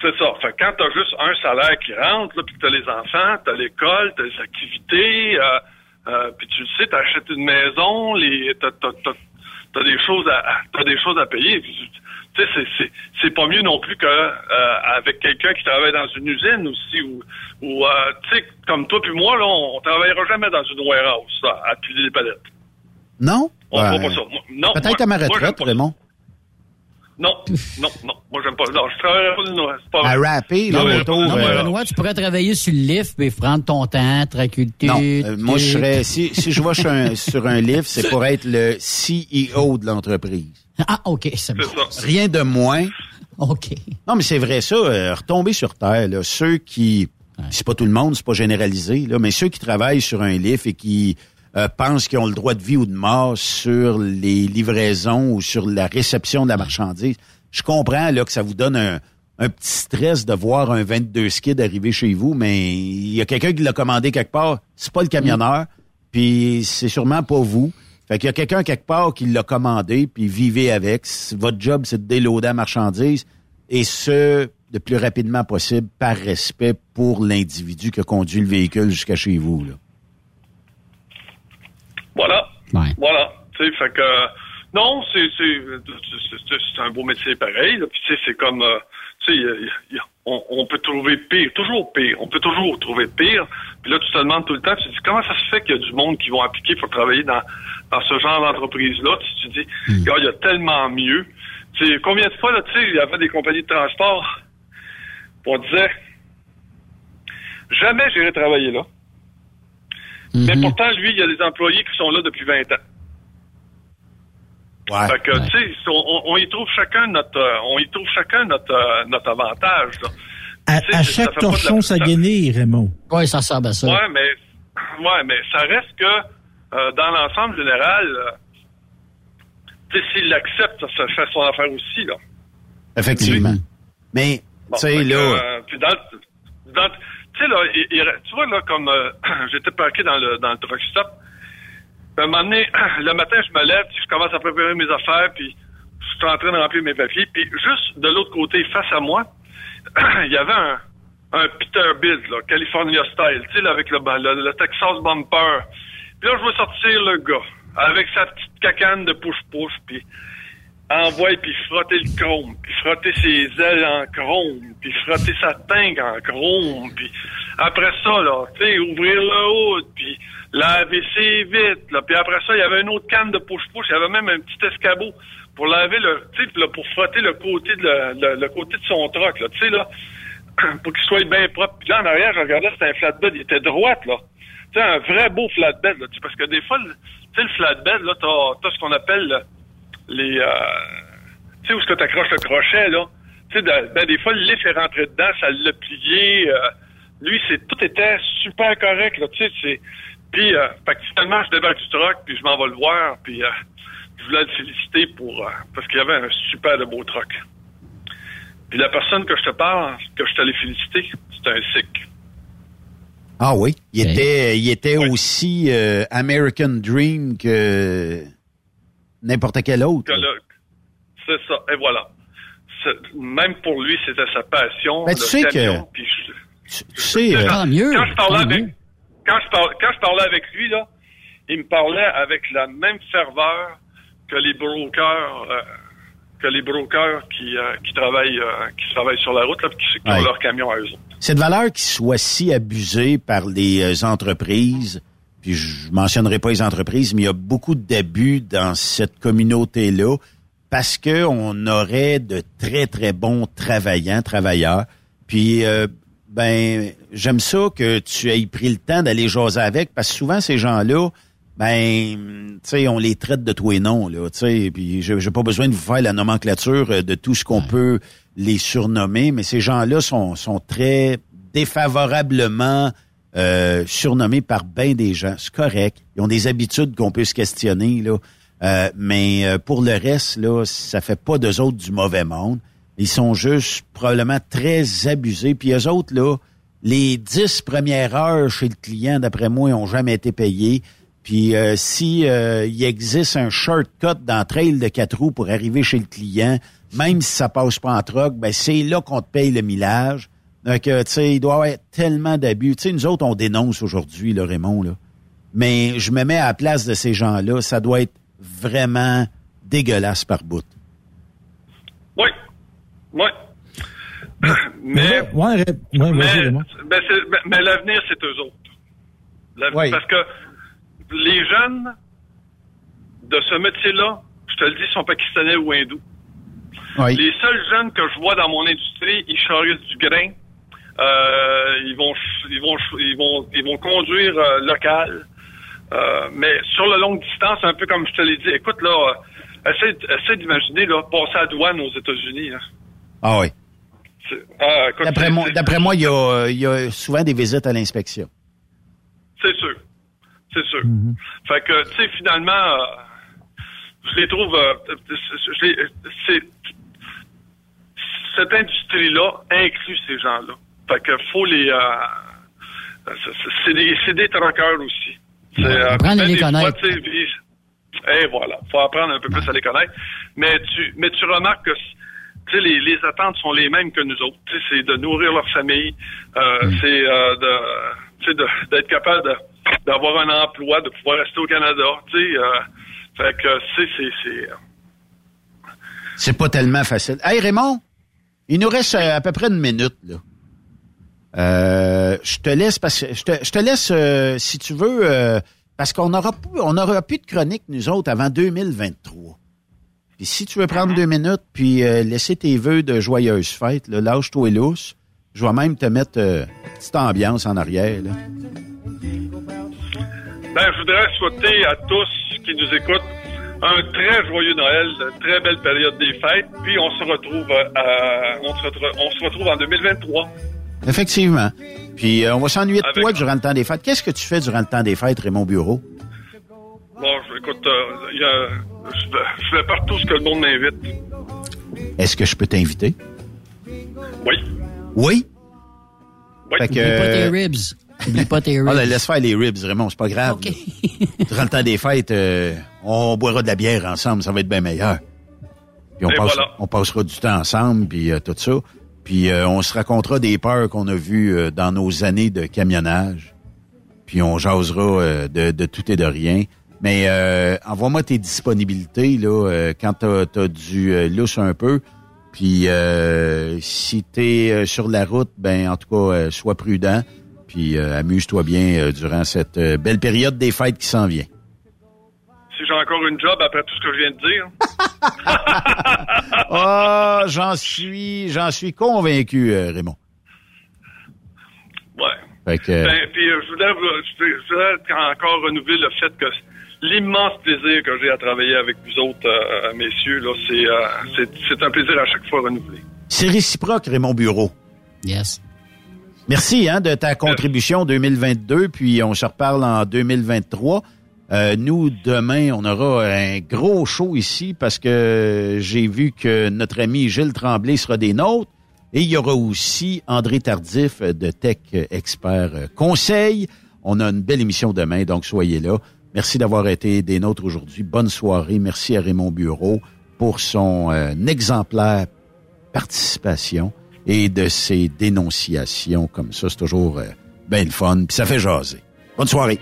C'est ça. Fait que quand t'as juste un salaire qui rentre, là, puis t'as les enfants, t'as l'école, t'as les activités, euh, euh, puis tu le sais, t'achètes une maison, les, t'as, t'as, t'as, t'as des choses à, t'as des choses à payer. Tu sais, c'est, c'est, c'est pas mieux non plus que euh, avec quelqu'un qui travaille dans une usine aussi, ou, ou euh, tu sais, comme toi puis moi, là, on, on travaillera jamais dans une warehouse, là, à piler des palettes. Non? On pas ça. Moi- Non, Peut-être moi- à ma retraite, Raymond. Non, non, non. Moi, j'aime pas. Non, je travaillerai pas c'est pas À rapper, Je là, travaillerai autour, Non, mais euh, Benoît, tu pourrais travailler sur le lift, mais prendre ton temps, tranquillité. Non, euh, moi, je serais, si, si je vais sur un, sur un livre, c'est pour être le CEO de l'entreprise. Ah, OK, c'est bon. Rien de moins. OK. Non, mais c'est vrai ça, euh, retomber sur terre, là, ceux qui, c'est pas tout le monde, c'est pas généralisé, là, mais ceux qui travaillent sur un lift et qui euh, pensent qu'ils ont le droit de vie ou de mort sur les livraisons ou sur la réception de la marchandise, je comprends là que ça vous donne un, un petit stress de voir un 22 skid arriver chez vous, mais il y a quelqu'un qui l'a commandé quelque part, c'est pas le camionneur, puis c'est sûrement pas vous. Fait qu'il y a quelqu'un quelque part qui l'a commandé, puis vivez avec. Votre job, c'est de déloader la marchandise, et ce, le plus rapidement possible, par respect pour l'individu qui a conduit le véhicule jusqu'à chez vous. Voilà. Ouais. Voilà. Tu sais, fait que euh, non, c'est un beau métier pareil. Puis tu sais, c'est comme euh, tu sais, on, on peut trouver pire, toujours pire. On peut toujours trouver pire. Puis là, tu te demandes tout le temps, tu te dis comment ça se fait qu'il y a du monde qui vont appliquer pour travailler dans dans ce genre d'entreprise-là? Tu te dis, Regarde, il y a tellement mieux. Tu sais, combien de fois là, tu sais, il y avait des compagnies de transport. On disait jamais j'irai travailler là. Mais pourtant, lui, il y a des employés qui sont là depuis 20 ans. Fait que, tu sais, on, y trouve chacun notre, euh, on y trouve chacun notre, euh, notre avantage. là. À, ça chaque la- torchon, sa ça- guenille, Raymond. Oui, ça ressemble à ça. Ouais, mais, ouais, mais ça reste que, euh, dans l'ensemble général, euh, tu sais, s'il l'accepte, ça fait son affaire aussi, là. Effectivement. Mais, Bon, tu sais, là, euh, puis dans, dans- tu sais, là, tu vois, là, comme euh, j'étais parqué dans le, dans le un le matin, je me lève, je commence à préparer mes affaires, puis je suis en train de remplir mes papiers, puis juste de l'autre côté, face à moi, il y avait un, un Peterbilt, là, California style, tu sais, avec le, le, le Texas bumper. Puis là, je vois sortir le gars, avec sa petite cacane de push-push, puis envoie puis frotter le chrome, puis frotter ses ailes en chrome, puis frotter sa tangue en chrome, puis après ça, là, tu sais, ouvrir le haut, puis laver ses vitres, là, puis après ça, il y avait une autre canne de push-push, il y avait même un petit escabeau pour laver le, tu sais, là, pour frotter le côté de le, côté de son troc, là, tu sais, là, pour qu'il soit bien propre. Puis là, en arrière, je regardais, c'était un flatbed, il était droite, là. Tu sais, un vrai beau flatbed, là, parce que des fois, tu sais, le flatbed, là, t'as, ce qu'on appelle le- les, euh, tu sais, où est-ce que t'accroches le crochet, là? Tu sais, de- ben, des fois, le lift est rentré dedans, ça l'a plié. euh, lui, c'est, tout était super correct, là, tu sais, c'est... Puis, euh, fait que finalement, je débarque du truck, puis je m'en vais le voir, puis euh, je voulais le féliciter pour... euh, parce qu'il y avait un super de beau truck. Puis la personne que je te parle, que je t'allais féliciter, c'est un Sikh. ah oui, il était, il était aussi euh, American Dream que n'importe quel autre. C'est ça, et voilà. Même pour lui, c'était sa passion. Ben, tu sais que- camion, puis je- Tu sais, euh, quand, quand je parlais avec, quand je parlais, quand je parlais avec lui là, il me parlait avec la même ferveur que les brokers, euh, que les brokers qui, euh, qui travaillent, euh, qui travaillent sur la route là, qui, ont leur camion à eux autres. cette valeur qui soit si abusée par les entreprises, puis je mentionnerai pas les entreprises, mais il y a beaucoup d'abus dans cette communauté-là parce que on aurait de très très bons travaillants, travailleurs. Puis euh, ben j'aime ça que tu aies pris le temps d'aller jaser avec parce que souvent ces gens-là ben, tu sais, on les traite de tous et non, là, tu sais, puis j'ai pas besoin de vous faire la nomenclature euh, de tout ce qu'on peut les surnommer, mais ces gens-là sont, sont très défavorablement euh, surnommés par bien des gens. C'est correct. Ils ont des habitudes qu'on peut se questionner, là. Euh, mais euh, pour le reste, là, ça fait pas d'eux autres du mauvais monde. Ils sont juste probablement très abusés. Puis eux autres, là, les dix premières heures chez le client, d'après moi, ils ont jamais été payés. Puis euh, si il existe un shortcut dans de quatre roues pour arriver chez le client, même si ça passe pas en troc, ben c'est là qu'on te paye le millage. Donc, tu sais, il doit y avoir tellement d'abus. Tu sais, nous autres, on dénonce aujourd'hui, le Raymond, là. Mais je me mets à la place de ces gens-là. Ça doit être vraiment dégueulasse par bout. Oui. Oui. Mais, ouais, ouais, mais, mais l'avenir, c'est eux autres. Parce que les jeunes de ce métier-là, je te le dis, sont pakistanais ou hindous. Les seuls jeunes que je vois dans mon industrie, ils charrient du grain, euh, ils vont ils vont ils vont ils vont conduire euh, local. Euh, mais sur la longue distance, un peu comme je te l'ai dit, écoute là, euh, essaie, essaie d'imaginer là, passer à douane aux États-Unis. Hein. Ah oui. Ah, écoute, D'après moi, d'après moi, il y a, il y a souvent des visites à l'inspection. C'est sûr. C'est sûr. Fait que, tu sais, finalement, euh, je les trouve. euh, je les- c'est, cette industrie-là inclut ces gens-là. Fait que faut les. euh, c'est- des, c'est des troqueurs aussi. C'est, euh, apprendre à les connaître. Et voilà, faut apprendre un peu plus à les connaître. Mais tu, mais tu remarques que les, les attentes sont les mêmes que nous autres. C'est de nourrir leur famille, euh, c'est euh, de, tu sais, de- d'être capable d'avoir un emploi, de pouvoir rester au Canada. Euh, fait que c'est c'est c'est. euh, C'est pas tellement facile. Hey Raymond, il nous reste euh, à peu près une minute là. Euh, je te laisse parce que je te, je te laisse euh, si tu veux euh, parce qu'on aura on aura plus de chronique nous autres avant 2023. Puis si tu veux prendre deux minutes puis euh, laisser tes vœux de joyeuses fêtes, là, lâche-toi lousse. Je vais même te mettre euh, une petite ambiance en arrière là. Ben, je voudrais souhaiter à tous qui nous écoutent un très joyeux Noël, une très belle période des fêtes, puis on se retrouve euh, à- on se retrouve, on se retrouve en 2023. Effectivement. Puis euh, on va s'ennuyer de Avec- toi durant le temps des fêtes. Qu'est-ce que tu fais durant le temps des fêtes, Raymond Bureau? Bon, écoute, euh, il y a- je, vais partout ce que le monde m'invite. Est-ce que je peux t'inviter? Oui. Oui? Oui. Fait que, Oublie pas tes ribs. Oublie pas tes ribs. Ah, là, laisse faire les ribs, Raymond, c'est pas grave. Durant le temps des fêtes, euh, on boira de la bière ensemble, ça va être bien meilleur. Puis on, Et passe- voilà. on passera du temps ensemble, puis euh, tout ça. Puis euh, on se racontera des peurs qu'on a vues euh, dans nos années de camionnage. Puis on jasera euh, de, tout et de rien. Mais envoie-moi tes disponibilités là quand t'as as du lousse un peu. Puis si t'es sur la route, ben en tout cas, sois prudent. Puis amuse-toi bien durant cette belle période des fêtes qui s'en vient. Si j'ai encore une job après tout ce que je viens de dire. Ah, j'en suis, j'en suis convaincu, euh, Raymond. Ouais. Fait que, Ben, puis euh, je voudrais, je encore renouveler le fait que l'immense plaisir que j'ai à travailler avec vous autres, euh, messieurs, là, c'est, euh, c'est, c'est un plaisir à chaque fois renouvelé. c'est réciproque, Raymond Bureau. Yes. Merci hein, de ta contribution 2022, puis on se reparle en 2023. Euh, nous, demain, on aura un gros show ici parce que j'ai vu que notre ami Gilles Tremblay sera des nôtres. Et il y aura aussi André Tardif de Tech Expert Conseil. On a une belle émission demain, donc soyez là. Merci d'avoir été des nôtres aujourd'hui. Bonne soirée. Merci à Raymond Bureau pour son euh, exemplaire participation et de ses dénonciations comme ça. C'est toujours euh, bien le fun, puis ça fait jaser. Bonne soirée.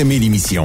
Aimez l'émission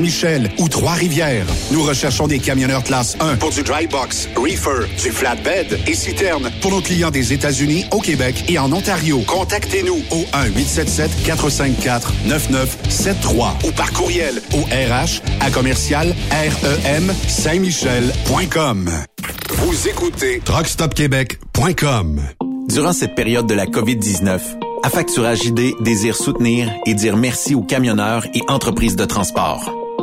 Saint-Michel ou Trois-Rivières. Nous recherchons des camionneurs classe 1 pour du dry box, reefer, du flatbed et citerne pour nos clients des États-Unis, au Québec et en Ontario. Contactez-nous au 1-877-454-9973 ou par courriel au RH à commercial REM Saint-Michel.com. Vous écoutez truckstopquebec.com. Durant cette période de la COVID-19, Affacturage ID désire soutenir et dire merci aux camionneurs et entreprises de transport.